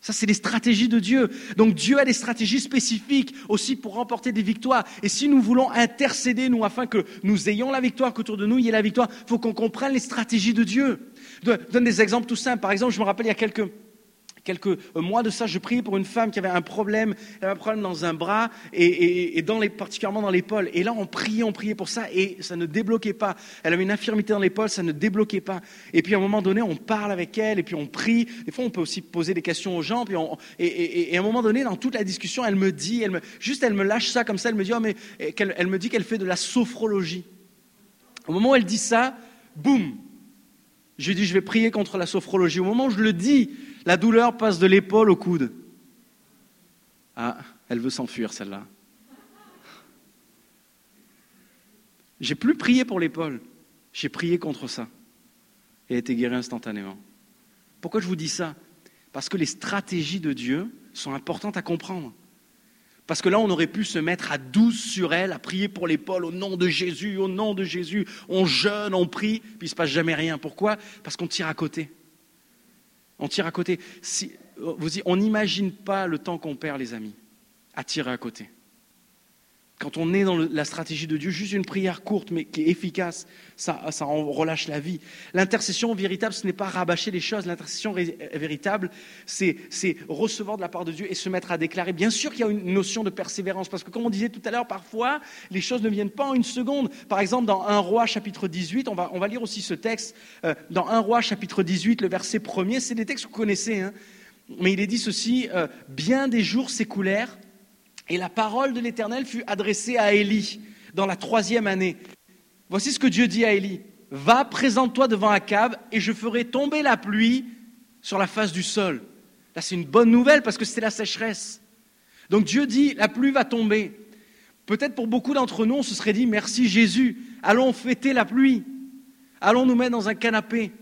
Ça, c'est les stratégies de Dieu. Donc Dieu a des stratégies spécifiques aussi pour remporter des victoires. Et si nous voulons intercéder, nous, afin que nous ayons la victoire, qu'autour de nous, il y ait la victoire, il faut qu'on comprenne les stratégies de Dieu. Je donne des exemples tout simples. Par exemple, je me rappelle il y a quelques, quelques euh, mois de ça, je priais pour une femme qui avait un problème, avait un problème dans un bras et, particulièrement dans l'épaule. Et là, on priait, on priait pour ça et ça ne débloquait pas. Elle avait une infirmité dans l'épaule, ça ne débloquait pas. Et puis à un moment donné, on parle avec elle et puis on prie. Des fois, on peut aussi poser des questions aux gens. Et, à un moment donné, dans toute la discussion, elle me dit, juste elle me lâche ça comme ça, elle me dit, oh, mais elle me dit qu'elle fait de la sophrologie. Au moment où elle dit ça, boum, je lui dis, je vais prier contre la sophrologie. Au moment où je le dis, la douleur passe de l'épaule au coude. Ah, elle veut s'enfuir, celle-là. J'ai plus prié pour l'épaule, j'ai prié contre ça. Et a été guérie instantanément. Pourquoi je vous dis ça? Parce que les stratégies de Dieu sont importantes à comprendre. Parce que là, on aurait pu se mettre à douze sur elle, à prier pour l'épaule au nom de Jésus, au nom de Jésus. On jeûne, on prie, puis il ne se passe jamais rien. Pourquoi? Parce qu'on tire à côté. On tire à côté. Vous on n'imagine pas le temps qu'on perd, les amis, à tirer à côté. Quand on est dans la stratégie de Dieu, juste une prière courte mais qui est efficace, ça, en relâche la vie. L'intercession véritable, ce n'est pas rabâcher les choses. L'intercession véritable, c'est recevoir de la part de Dieu et se mettre à déclarer. Bien sûr qu'il y a une notion de persévérance, parce que comme on disait tout à l'heure, parfois, les choses ne viennent pas en une seconde. Par exemple, dans 1 roi chapitre 18, on va, on va lire aussi ce texte, euh, dans 1 roi chapitre 18, le verset premier, c'est des textes que vous connaissez, hein, mais il est dit ceci, euh, bien des jours s'écoulèrent et la parole de l'Éternel fut adressée à Élie dans la troisième année. Voici ce que Dieu dit à Élie. Va, présente-toi devant Akab, et je ferai tomber la pluie sur la face du sol. Là, c'est une bonne nouvelle parce que c'est la sécheresse. Donc Dieu dit, la pluie va tomber. Peut-être pour beaucoup d'entre nous, on se serait dit, merci Jésus, allons fêter la pluie. Allons nous mettre dans un canapé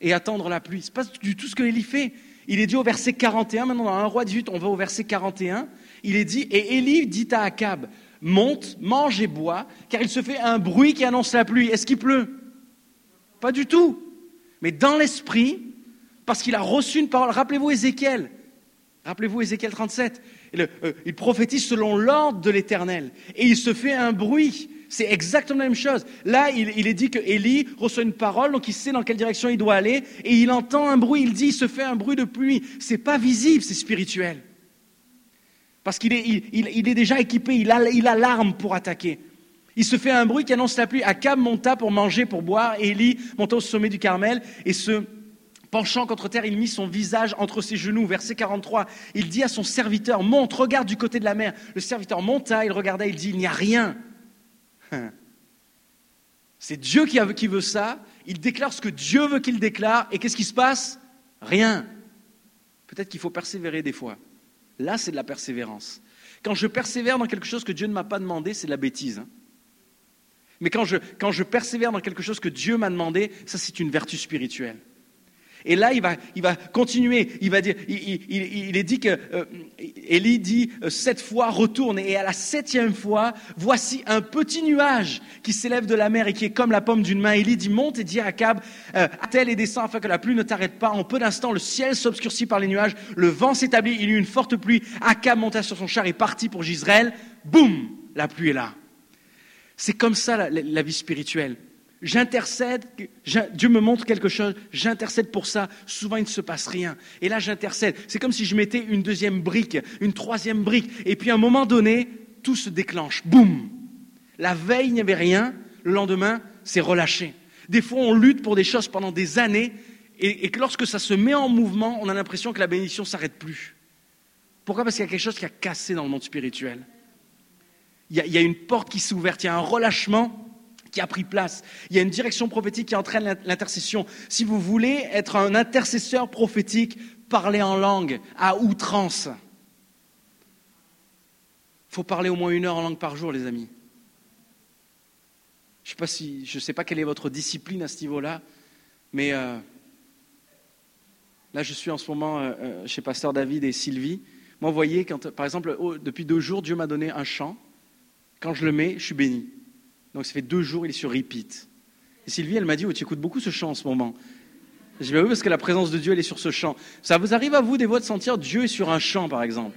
et attendre la pluie. Ce n'est pas du tout ce que Élie fait. Il est dit au verset 41, maintenant dans 1 roi 18, on va au verset 41 il est dit, et Élie dit à Akab, monte, mange et bois, car il se fait un bruit qui annonce la pluie. Est-ce qu'il pleut? Pas du tout. Mais dans l'esprit, parce qu'il a reçu une parole, rappelez-vous Ézéchiel, rappelez-vous Ézéchiel 37, euh, il prophétise selon l'ordre de l'Éternel, et il se fait un bruit. C'est exactement la même chose. Là, il, est dit que Élie reçoit une parole, donc il sait dans quelle direction il doit aller, et il entend un bruit. Il dit, il se fait un bruit de pluie. C'est pas visible, c'est spirituel. Parce qu'il est, il, est, déjà équipé, il a, l'arme pour attaquer. Il se fait un bruit qui annonce la pluie. Akab monta pour manger, pour boire. Élie monta au sommet du Carmel et se penchant contre terre, il mit son visage entre ses genoux. Verset 43, il dit à son serviteur, monte, regarde du côté de la mer. Le serviteur monta, il regarda, il dit, il n'y a rien. C'est Dieu qui, qui veut ça. Il déclare ce que Dieu veut qu'il déclare. Et qu'est-ce qui se passe? Rien. Peut-être qu'il faut persévérer des fois. Là, c'est de la persévérance. Quand je persévère dans quelque chose que Dieu ne m'a pas demandé, c'est de la bêtise. Hein. Mais quand je, quand je persévère dans quelque chose que Dieu m'a demandé, ça, c'est une vertu spirituelle. Et là, il va, il va continuer. Il est dit que euh, dit euh, sept fois retourne. Et à la septième fois, voici un petit nuage qui s'élève de la mer et qui est comme la pomme d'une main. Élie dit monte et dit à Akab, euh, attelle et descend afin que la pluie ne t'arrête pas. En peu d'instants, le ciel s'obscurcit par les nuages, le vent s'établit, il y eut une forte pluie. Akab monta sur son char et partit pour Gisraël. Boum, la pluie est là. C'est comme ça la vie spirituelle. J'intercède, Dieu me montre quelque chose, j'intercède pour ça, souvent il ne se passe rien. Et là j'intercède. C'est comme si je mettais une deuxième brique, une troisième brique, et puis à un moment donné, tout se déclenche. Boum La veille, il n'y avait rien, le lendemain, c'est relâché. Des fois, on lutte pour des choses pendant des années, et, que lorsque ça se met en mouvement, on a l'impression que la bénédiction ne s'arrête plus. Pourquoi? Parce qu'il y a quelque chose qui a cassé dans le monde spirituel. Il y a, il y a une porte qui s'est ouverte, il y a un relâchement qui a pris place. Il y a une direction prophétique qui entraîne l'intercession. Si vous voulez être un intercesseur prophétique, parlez en langue à outrance. Il faut parler au moins une heure en langue par jour, les amis. Je ne sais, pas quelle est votre discipline à ce niveau-là, mais euh, là, je suis en ce moment euh, euh, chez Pasteur David et Sylvie. Moi, vous voyez, quand, par exemple, depuis deux jours, Dieu m'a donné un chant. Quand je le mets, je suis béni. Donc ça fait deux jours, il est sur repeat. Et Sylvie, elle m'a dit, oh, tu écoutes beaucoup ce chant en ce moment. Je dis, bah oui, parce que la présence de Dieu, elle est sur ce champ. Ça vous arrive à vous, des fois, de sentir Dieu est sur un champ, par exemple?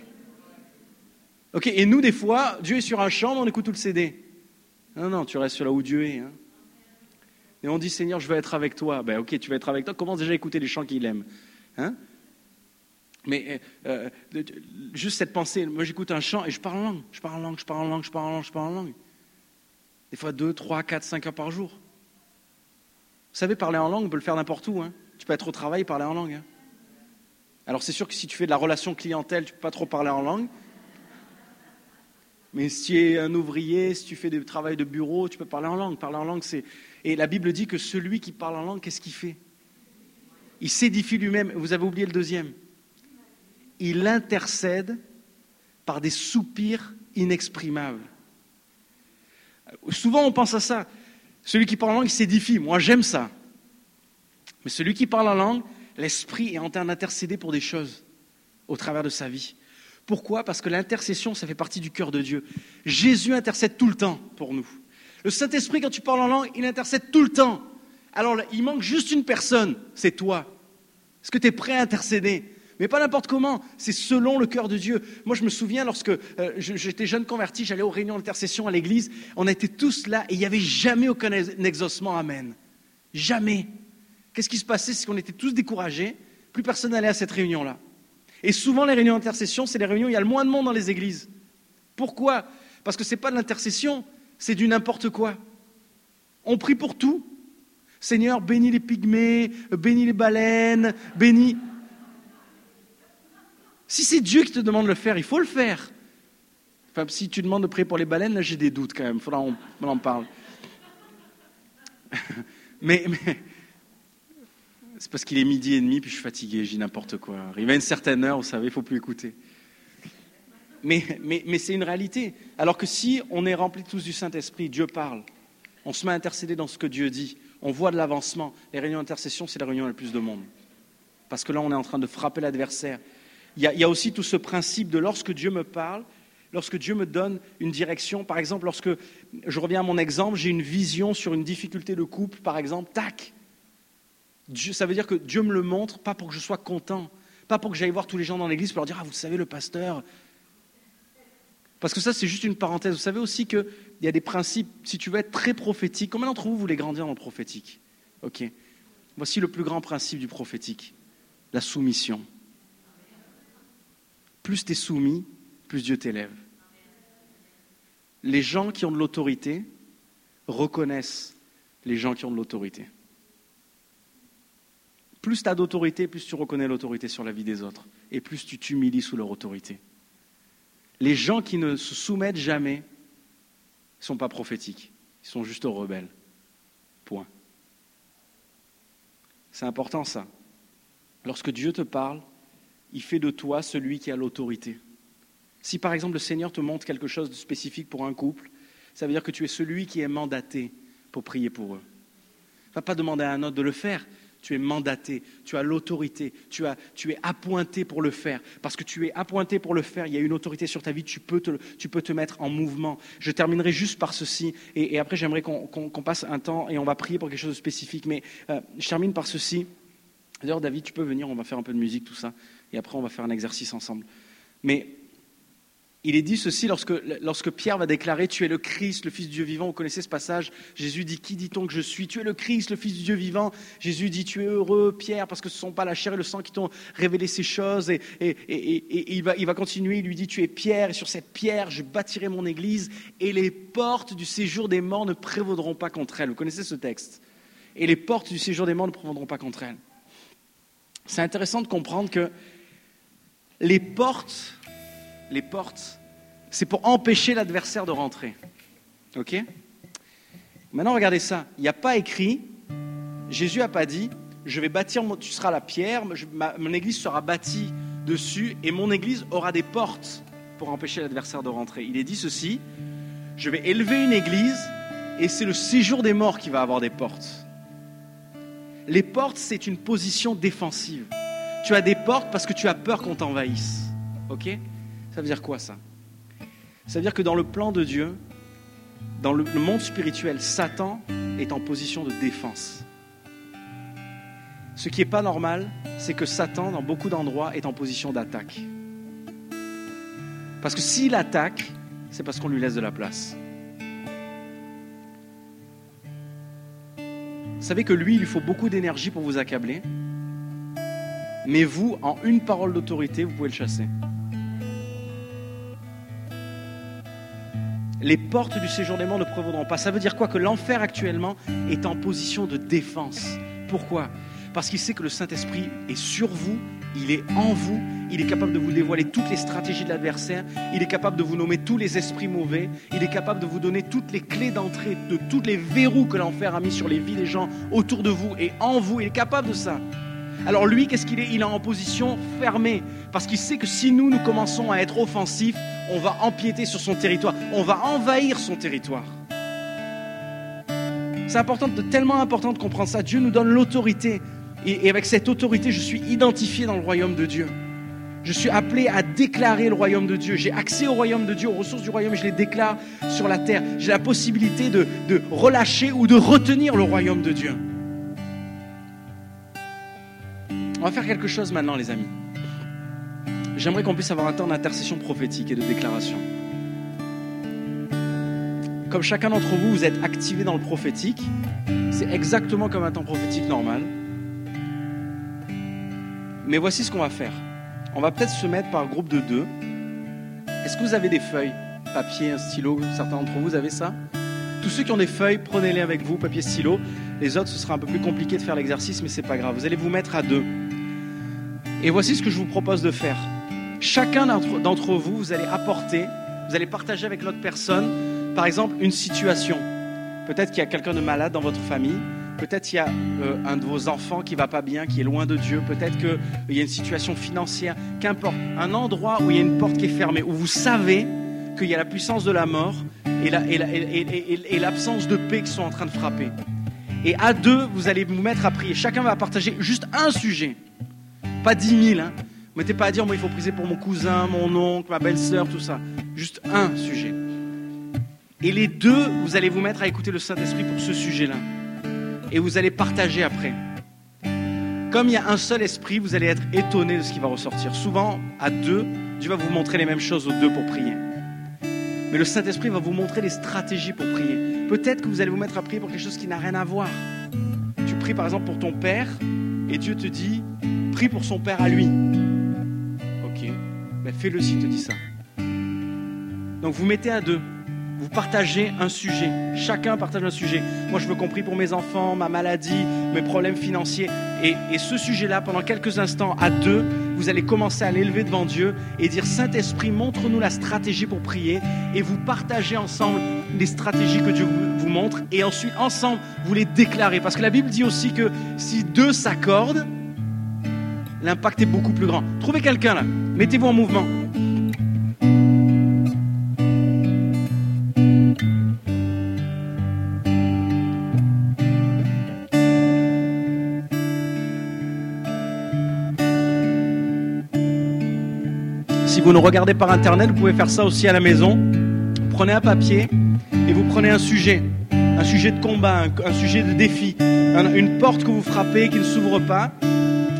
Ok, et nous, des fois, Dieu est sur un champ, mais on écoute tout le CD. Non, non, tu restes là où Dieu est. Hein. Et on dit, Seigneur, je veux être avec toi. Ben ok, tu veux être avec toi. Commence déjà à écouter les chants qu'il aime. Hein mais euh, euh, juste cette pensée, moi j'écoute un chant et je parle en langue, je parle en langue, je parle en langue, je parle en langue, je parle en langue. Des fois deux, trois, quatre, cinq heures par jour. Vous savez, parler en langue, on peut le faire n'importe où. Hein. Tu peux être au travail, parler en langue. Hein. Alors c'est sûr que si tu fais de la relation clientèle, tu ne peux pas trop parler en langue. Mais si tu es un ouvrier, si tu fais du travail de bureau, tu peux parler en langue. Parler en langue, c'est. Et la Bible dit que celui qui parle en langue, qu'est-ce qu'il fait? Il s'édifie lui-même. Vous avez oublié le deuxième il intercède par des soupirs inexprimables. Souvent, on pense à ça. Celui qui parle en langue, s'édifie. Moi, j'aime ça. Mais celui qui parle en langue, l'esprit est en train d'intercéder pour des choses au travers de sa vie. Pourquoi? Parce que l'intercession, ça fait partie du cœur de Dieu. Jésus intercède tout le temps pour nous. Le Saint-Esprit, quand tu parles en langue, il intercède tout le temps. Alors, il manque juste une personne, c'est toi. Est-ce que tu es prêt à intercéder? Mais pas n'importe comment, c'est selon le cœur de Dieu. Moi, je me souviens, lorsque euh, j'étais jeune converti, j'allais aux réunions d'intercession à l'église, on était tous là et il n'y avait jamais aucun exaucement, amen. Jamais. Qu'est-ce qui se passait? C'est qu'on était tous découragés, plus personne n'allait à cette réunion-là. Et souvent, les réunions d'intercession, c'est les réunions où il y a le moins de monde dans les églises. Pourquoi? Parce que ce n'est pas de l'intercession, c'est du n'importe quoi. On prie pour tout. Seigneur, bénis les pygmées, bénis les baleines, bénis. Si c'est Dieu qui te demande de le faire, il faut le faire. Enfin, si tu demandes de prier pour les baleines, là j'ai des doutes quand même, il faudra qu'on en parle. mais, c'est parce qu'il est midi et demi, puis je suis fatigué, j'ai n'importe quoi. Arrivé à une certaine heure, vous savez, il faut plus écouter. Mais, mais, c'est une réalité. Alors que si on est rempli tous du Saint-Esprit, Dieu parle, on se met à intercéder dans ce que Dieu dit, on voit de l'avancement. Les réunions d'intercession, c'est la réunion la plus de monde. Parce que là, on est en train de frapper l'adversaire il y, a, aussi tout ce principe de lorsque Dieu me parle, lorsque Dieu me donne une direction, par exemple, lorsque, je reviens à mon exemple, j'ai une vision sur une difficulté de couple, par exemple, tac. ça veut dire que Dieu me le montre, pas pour que je sois content, pas pour que j'aille voir tous les gens dans l'église pour leur dire, ah, vous savez, le pasteur. Parce que ça, c'est juste une parenthèse. Vous savez aussi qu'il y a des principes, si tu veux être très prophétique, combien d'entre vous voulez grandir dans le prophétique? Ok. Voici le plus grand principe du prophétique, la soumission plus tu es soumis, plus Dieu t'élève. Les gens qui ont de l'autorité reconnaissent les gens qui ont de l'autorité. Plus tu as d'autorité, plus tu reconnais l'autorité sur la vie des autres, et plus tu t'humilies sous leur autorité. Les gens qui ne se soumettent jamais ne sont pas prophétiques, ils sont juste rebelles. Point. C'est important ça. Lorsque Dieu te parle, il fait de toi celui qui a l'autorité. Si par exemple le Seigneur te montre quelque chose de spécifique pour un couple, ça veut dire que tu es celui qui est mandaté pour prier pour eux. Va pas demander à un autre de le faire. Tu es mandaté, tu as l'autorité, tu, tu es appointé pour le faire. Parce que tu es appointé pour le faire, il y a une autorité sur ta vie, tu peux te, tu peux te mettre en mouvement. Je terminerai juste par ceci, et, après j'aimerais qu'on passe un temps et on va prier pour quelque chose de spécifique. Mais euh, je termine par ceci. D'ailleurs, David, tu peux venir, on va faire un peu de musique, tout ça et après on va faire un exercice ensemble. Mais il est dit ceci lorsque, lorsque, Pierre va déclarer Tu es le Christ, le Fils du Dieu vivant. Vous connaissez ce passage Jésus dit Qui dit-on que je suis? Tu es le Christ, le Fils du Dieu vivant. Jésus dit Tu es heureux, Pierre, parce que ce ne sont pas la chair et le sang qui t'ont révélé ces choses. Et, il, va, il va continuer Il lui dit Tu es Pierre, et sur cette pierre, je bâtirai mon église, et les portes du séjour des morts ne prévaudront pas contre elle. Vous connaissez ce texte Et les portes du séjour des morts ne prévaudront pas contre elle. C'est intéressant de comprendre que les portes, les portes, c'est pour empêcher l'adversaire de rentrer. OK? Maintenant, regardez ça. Il n'y a pas écrit, Jésus n'a pas dit, je vais bâtir, tu seras la pierre, mon église sera bâtie dessus et mon église aura des portes pour empêcher l'adversaire de rentrer. Il est dit ceci, je vais élever une église et c'est le séjour des morts qui va avoir des portes. Les portes, c'est une position défensive. Tu as des portes parce que tu as peur qu'on t'envahisse. Ok? Ça veut dire quoi ça? Ça veut dire que dans le plan de Dieu, dans le monde spirituel, Satan est en position de défense. Ce qui n'est pas normal, c'est que Satan, dans beaucoup d'endroits, est en position d'attaque. Parce que s'il attaque, c'est parce qu'on lui laisse de la place. Vous savez que lui, il lui faut beaucoup d'énergie pour vous accabler. Mais vous, en une parole d'autorité, vous pouvez le chasser. Les portes du séjour des morts ne prévaudront pas. Ça veut dire quoi? Que l'enfer actuellement est en position de défense. Pourquoi? Parce qu'il sait que le Saint-Esprit est sur vous, il est en vous, il est capable de vous dévoiler toutes les stratégies de l'adversaire, il est capable de vous nommer tous les esprits mauvais, il est capable de vous donner toutes les clés d'entrée de tous les verrous que l'enfer a mis sur les vies des gens autour de vous et en vous, il est capable de ça. Alors lui, qu'est-ce qu'il est? Il est en position fermée, parce qu'il sait que si nous, nous commençons à être offensifs, on va empiéter sur son territoire, on va envahir son territoire. C'est important, tellement important de comprendre ça. Dieu nous donne l'autorité. Et, avec cette autorité, je suis identifié dans le royaume de Dieu. Je suis appelé à déclarer le royaume de Dieu. J'ai accès au royaume de Dieu, aux ressources du royaume, je les déclare sur la terre. J'ai la possibilité de, de relâcher ou de retenir le royaume de Dieu. On va faire quelque chose maintenant, les amis. J'aimerais qu'on puisse avoir un temps d'intercession prophétique et de déclaration. Comme chacun d'entre vous, vous êtes activé dans le prophétique. C'est exactement comme un temps prophétique normal. Mais voici ce qu'on va faire. On va peut-être se mettre par groupe de deux. Est-ce que vous avez des feuilles, papier, stylo? Certains d'entre vous, vous avez ça? Tous ceux qui ont des feuilles, prenez-les avec vous, papier, stylo. Les autres, ce sera un peu plus compliqué de faire l'exercice, mais c'est pas grave. Vous allez vous mettre à deux. Et voici ce que je vous propose de faire. Chacun d'entre vous, vous allez apporter, vous allez partager avec l'autre personne, par exemple, une situation. Peut-être qu'il y a quelqu'un de malade dans votre famille. Peut-être qu'il y a euh, un de vos enfants qui va pas bien, qui est loin de Dieu. Peut-être qu'il y a une situation financière. Qu'importe. Un endroit où il y a une porte qui est fermée, où vous savez qu'il y a la puissance de la mort et l'absence de paix qui sont en train de frapper. Et à deux, vous allez vous mettre à prier. Chacun va partager juste un sujet. Pas dix mille. Hein. Mettez pas à dire, moi, il faut prier pour mon cousin, mon oncle, ma belle-sœur, tout ça. Juste un sujet. Et les deux, vous allez vous mettre à écouter le Saint-Esprit pour ce sujet-là. Et vous allez partager après. Comme il y a un seul esprit, vous allez être étonné de ce qui va ressortir. Souvent, à deux, Dieu va vous montrer les mêmes choses aux deux pour prier. Mais le Saint-Esprit va vous montrer les stratégies pour prier. Peut-être que vous allez vous mettre à prier pour quelque chose qui n'a rien à voir. Tu pries par exemple pour ton père et Dieu te dit, prie pour son père à lui. Ok, ben fais-le s'il te dit ça. Donc vous mettez à deux vous partagez un sujet. Chacun partage un sujet. Moi, je veux compris pour mes enfants, ma maladie, mes problèmes financiers. Et, et ce sujet-là, pendant quelques instants, à deux, vous allez commencer à l'élever devant Dieu et dire Saint-Esprit, montre-nous la stratégie pour prier. Et vous partagez ensemble les stratégies que Dieu vous, montre. Et ensuite, ensemble, vous les déclarez. Parce que la Bible dit aussi que si deux s'accordent, l'impact est beaucoup plus grand. Trouvez quelqu'un là. Mettez-vous en mouvement. vous nous regardez par Internet, vous pouvez faire ça aussi à la maison. Prenez un papier et vous prenez un sujet, un sujet de combat, un, sujet de défi, une porte que vous frappez qui ne s'ouvre pas.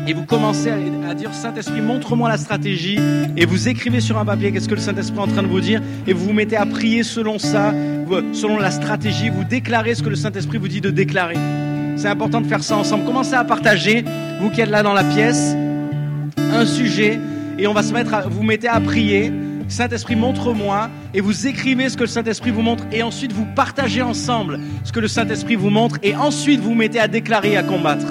Et vous commencez à, dire Saint-Esprit, montre-moi la stratégie. Et vous écrivez sur un papier qu'est-ce que le Saint-Esprit est en train de vous dire. Et vous vous mettez à prier selon ça, selon la stratégie. Vous déclarez ce que le Saint-Esprit vous dit de déclarer. C'est important de faire ça ensemble. Commencez à partager, vous qui êtes là dans la pièce, un sujet et on va se mettre vous mettez à prier. Saint-Esprit, montre-moi. Et vous écrivez ce que le Saint-Esprit vous montre. Et ensuite, vous partagez ensemble ce que le Saint-Esprit vous montre. Et ensuite, vous mettez à déclarer, à combattre.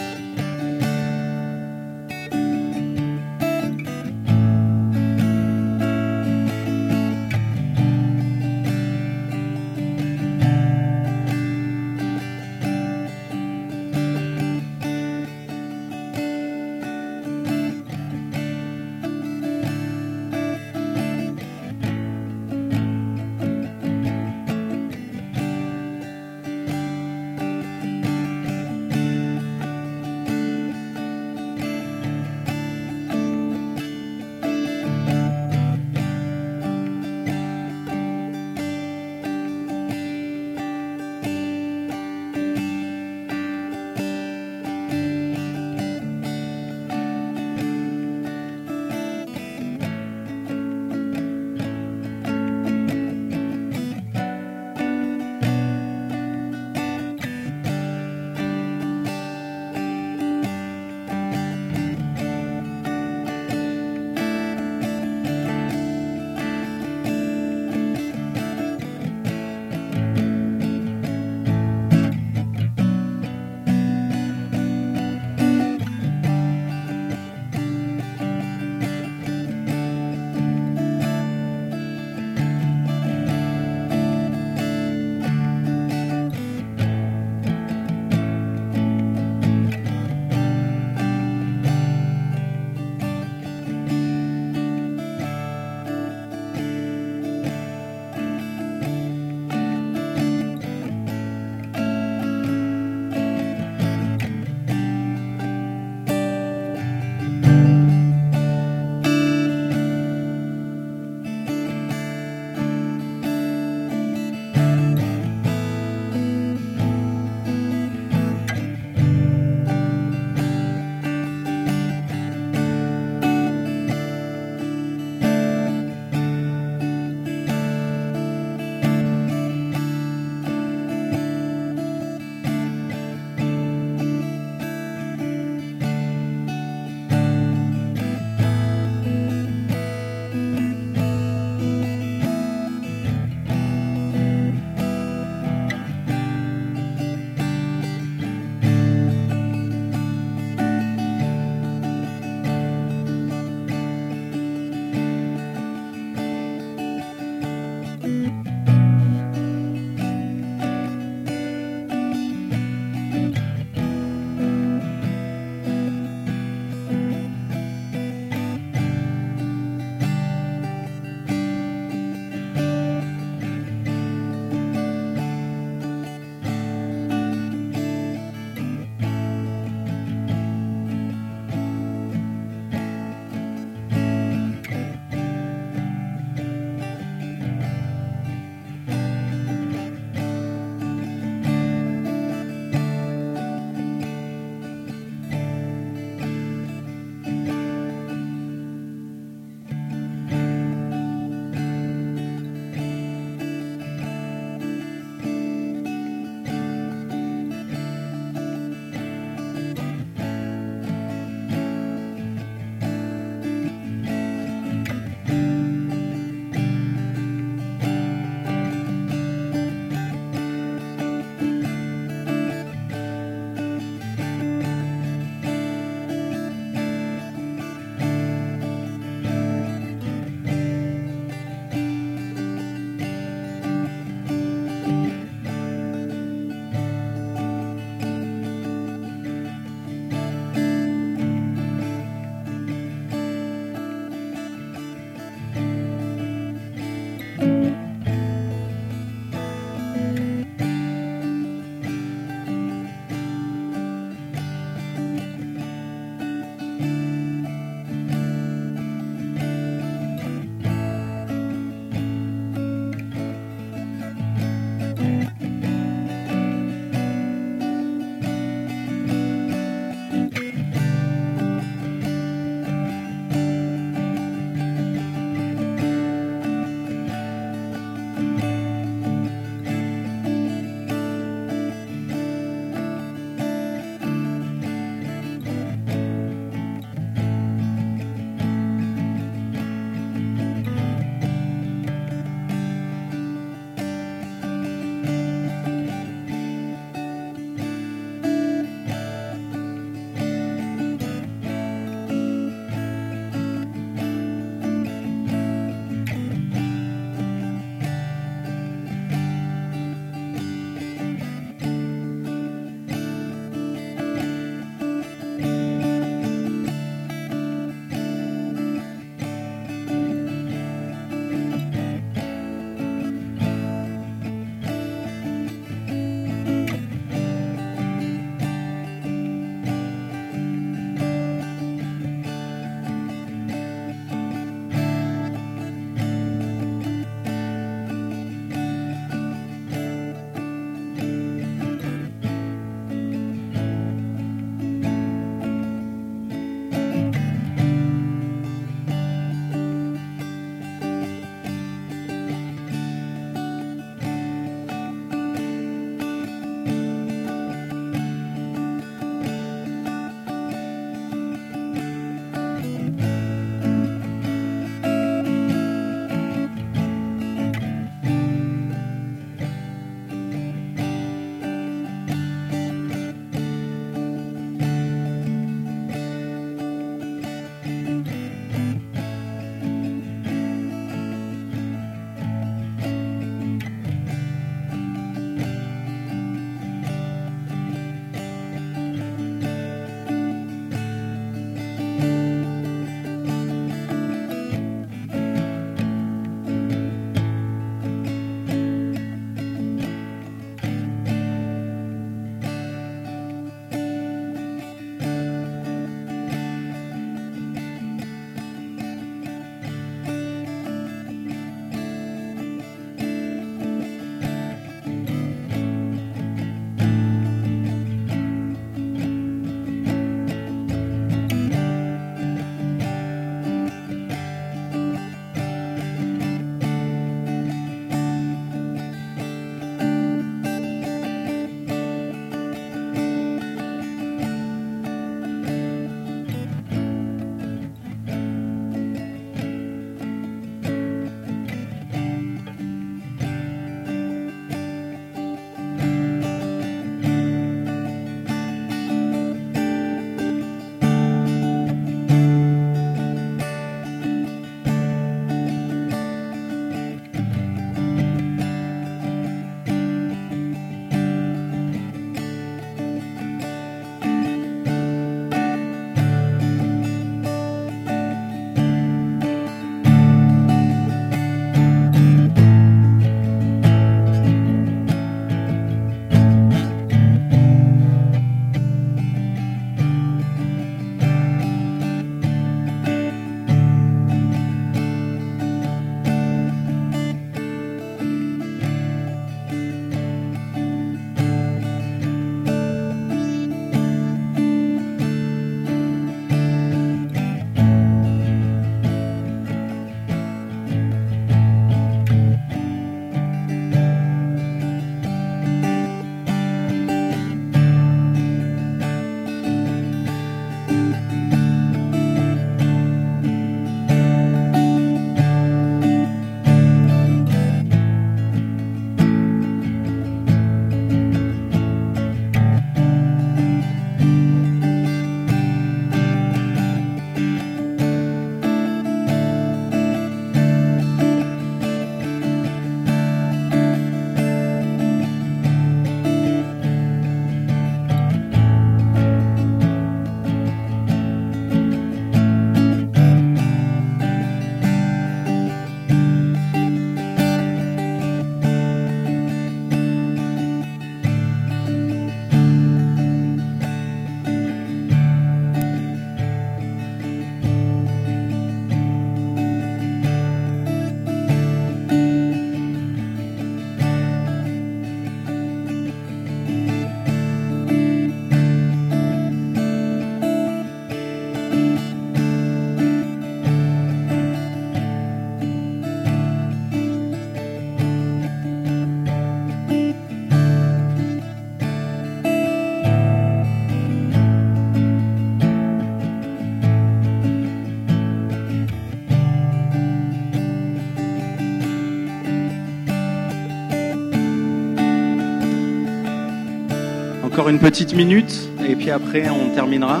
Une petite minute et puis après on terminera.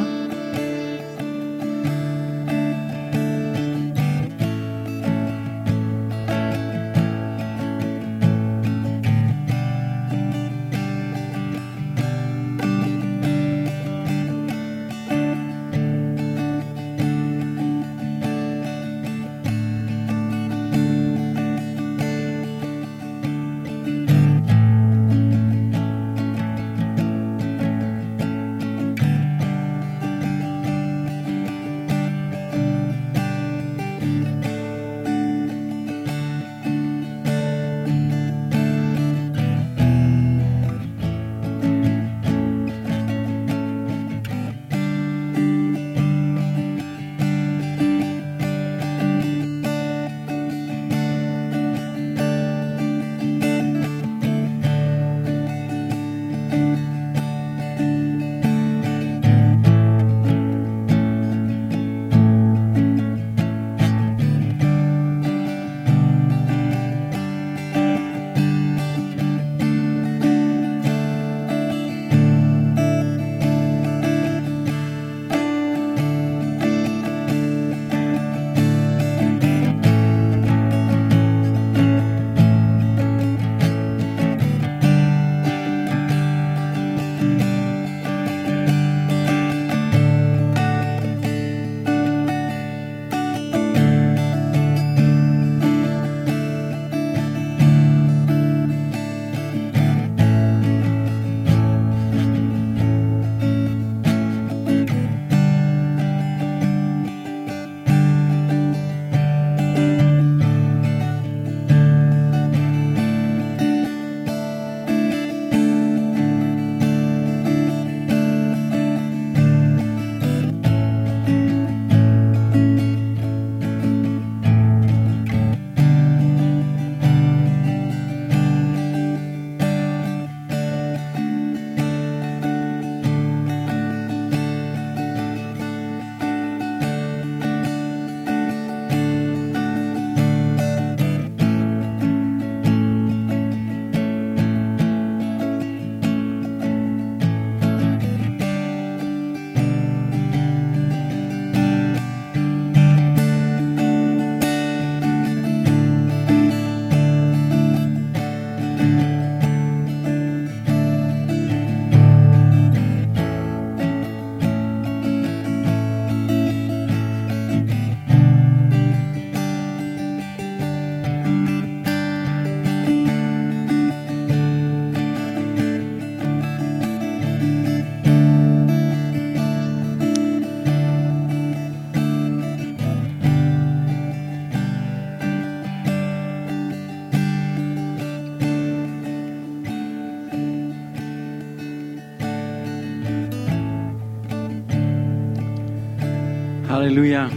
Alléluia.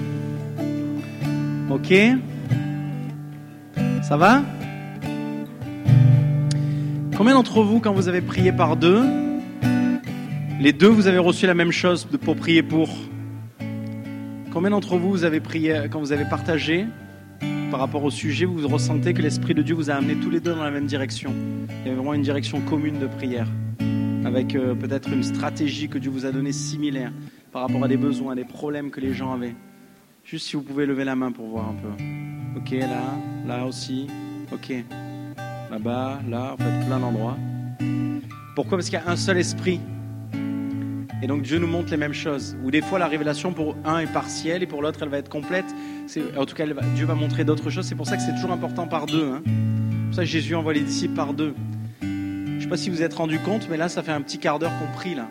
Ok? Ça va? Combien d'entre vous, quand vous avez prié par deux, les deux, vous avez reçu la même chose pour prier pour? Combien d'entre vous, vous avez prié, quand vous avez partagé par rapport au sujet, vous ressentez que l'Esprit de Dieu vous a amené tous les deux dans la même direction? Il y a vraiment une direction commune de prière, avec euh, peut-être une stratégie que Dieu vous a donnée similaire par rapport à des besoins, des problèmes que les gens avaient. Juste si vous pouvez lever la main pour voir un peu. Ok, là, là aussi. Ok. Là-bas, là, en fait, plein d'endroits. Pourquoi? Parce qu'il y a un seul esprit. Et donc Dieu nous montre les mêmes choses. Ou des fois la révélation pour un est partielle et pour l'autre elle va être complète. En tout cas, Dieu va montrer d'autres choses. C'est pour ça que c'est toujours important par deux. Hein. C'est pour ça que Jésus envoie les disciples par deux. Je ne sais pas si vous êtes rendu compte, mais là ça fait un petit quart d'heure qu'on prie là.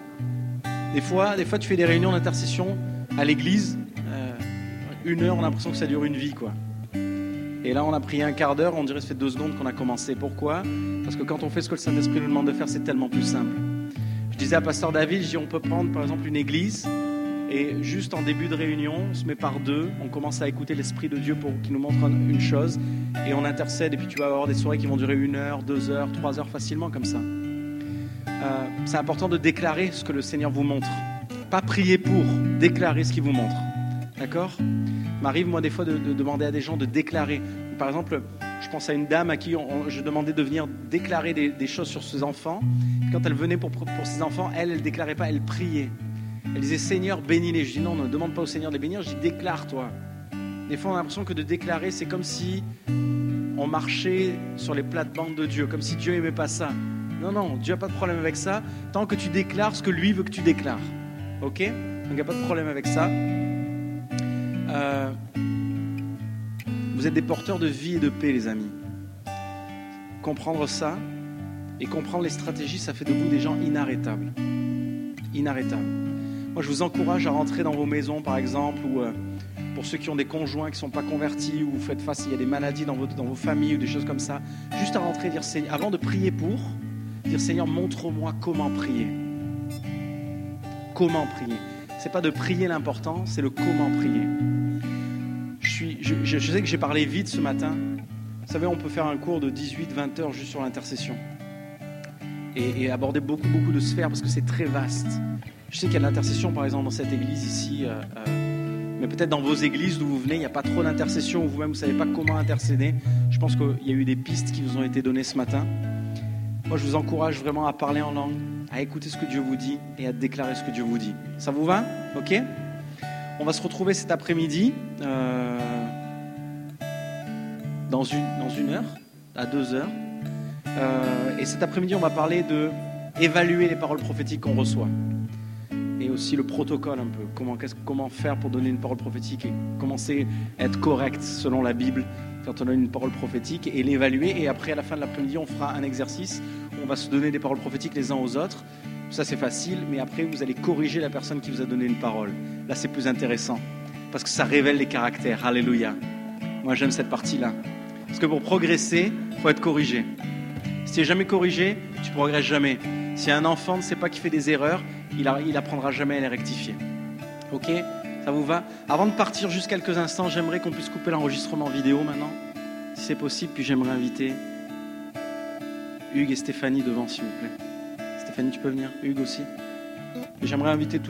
Des fois, des fois tu fais des réunions d'intercession à l'église. Euh, une heure, on a l'impression que ça dure une vie, quoi. Et là, on a pris un quart d'heure, on dirait que ça fait deux secondes qu'on a commencé. Pourquoi? Parce que quand on fait ce que le Saint-Esprit nous demande de faire, c'est tellement plus simple disais à Pasteur David, je dis, on peut prendre par exemple une église et juste en début de réunion, on se met par deux, on commence à écouter l'Esprit de Dieu pour qu'il nous montre une chose et on intercède et puis tu vas avoir des soirées qui vont durer une heure, deux heures, trois heures facilement comme ça. Euh, c'est important de déclarer ce que le Seigneur vous montre. Pas prier pour, déclarer ce qu'il vous montre. D'accord? M'arrive moi des fois de, demander à des gens de déclarer. Par exemple, je pense à une dame à qui je demandais de venir déclarer des, choses sur ses enfants. Quand elle venait pour, pour ses enfants, elle, elle déclarait pas, elle priait. Elle disait Seigneur, bénis-les. Je dis non, ne demande pas au Seigneur de les bénir, je dis déclare-toi. Des fois, on a l'impression que de déclarer, c'est comme si on marchait sur les plates-bandes de Dieu, comme si Dieu aimait pas ça. Non, non, Dieu n'a pas de problème avec ça, tant que tu déclares ce que lui veut que tu déclares. Ok? Donc il n'y a pas de problème avec ça. Euh, vous êtes des porteurs de vie et de paix, les amis. Comprendre ça et comprendre les stratégies, ça fait de vous des gens inarrêtables. Inarrêtables. Moi, je vous encourage à rentrer dans vos maisons, par exemple, ou euh, pour ceux qui ont des conjoints qui ne sont pas convertis, ou vous faites face, il y a des maladies dans vos, dans vos familles ou des choses comme ça, juste à rentrer et dire, Seigneur, avant de prier pour, dire Seigneur, montre-moi comment prier. Comment prier. C'est pas de prier l'important, c'est le comment prier. Je, suis, je, sais que j'ai parlé vite ce matin. Vous savez, on peut faire un cours de 18-20 heures juste sur l'intercession. Et, aborder beaucoup, beaucoup de sphères parce que c'est très vaste. Je sais qu'il y a l'intercession, par exemple, dans cette église ici. euh, euh, mais peut-être dans vos églises d'où vous venez, il n'y a pas trop d'intercession, ou vous-même, vous ne savez pas comment intercéder. Je pense qu'il y a eu des pistes qui vous ont été données ce matin. Moi, je vous encourage vraiment à parler en langue, à écouter ce que Dieu vous dit et à déclarer ce que Dieu vous dit. Ça vous va? Ok? On va se retrouver cet après-midi euh, dans, une, dans une heure, à deux heures. Euh, et cet après-midi, on va parler de évaluer les paroles prophétiques qu'on reçoit. Et aussi le protocole un peu. Comment, comment faire pour donner une parole prophétique et commencer à être correct selon la Bible quand on donne une parole prophétique et l'évaluer. Et après, à la fin de l'après-midi, on fera un exercice où on va se donner des paroles prophétiques les uns aux autres. Ça, c'est facile, mais après, vous allez corriger la personne qui vous a donné une parole. Là, c'est plus intéressant parce que ça révèle les caractères. Alléluia. Moi, j'aime cette partie-là. Parce que pour progresser, il faut être corrigé. Si tu n'es jamais corrigé, tu progresses jamais. Si un enfant ne sait pas qu'il fait des erreurs, il, a- il apprendra jamais à les rectifier. Ok? Ça vous va Avant de partir, juste quelques instants, j'aimerais qu'on puisse couper l'enregistrement vidéo maintenant, si c'est possible. Puis j'aimerais inviter Hugues et Stéphanie devant, s'il vous plaît. Stéphanie, tu peux venir Hugues aussi J'aimerais inviter toutes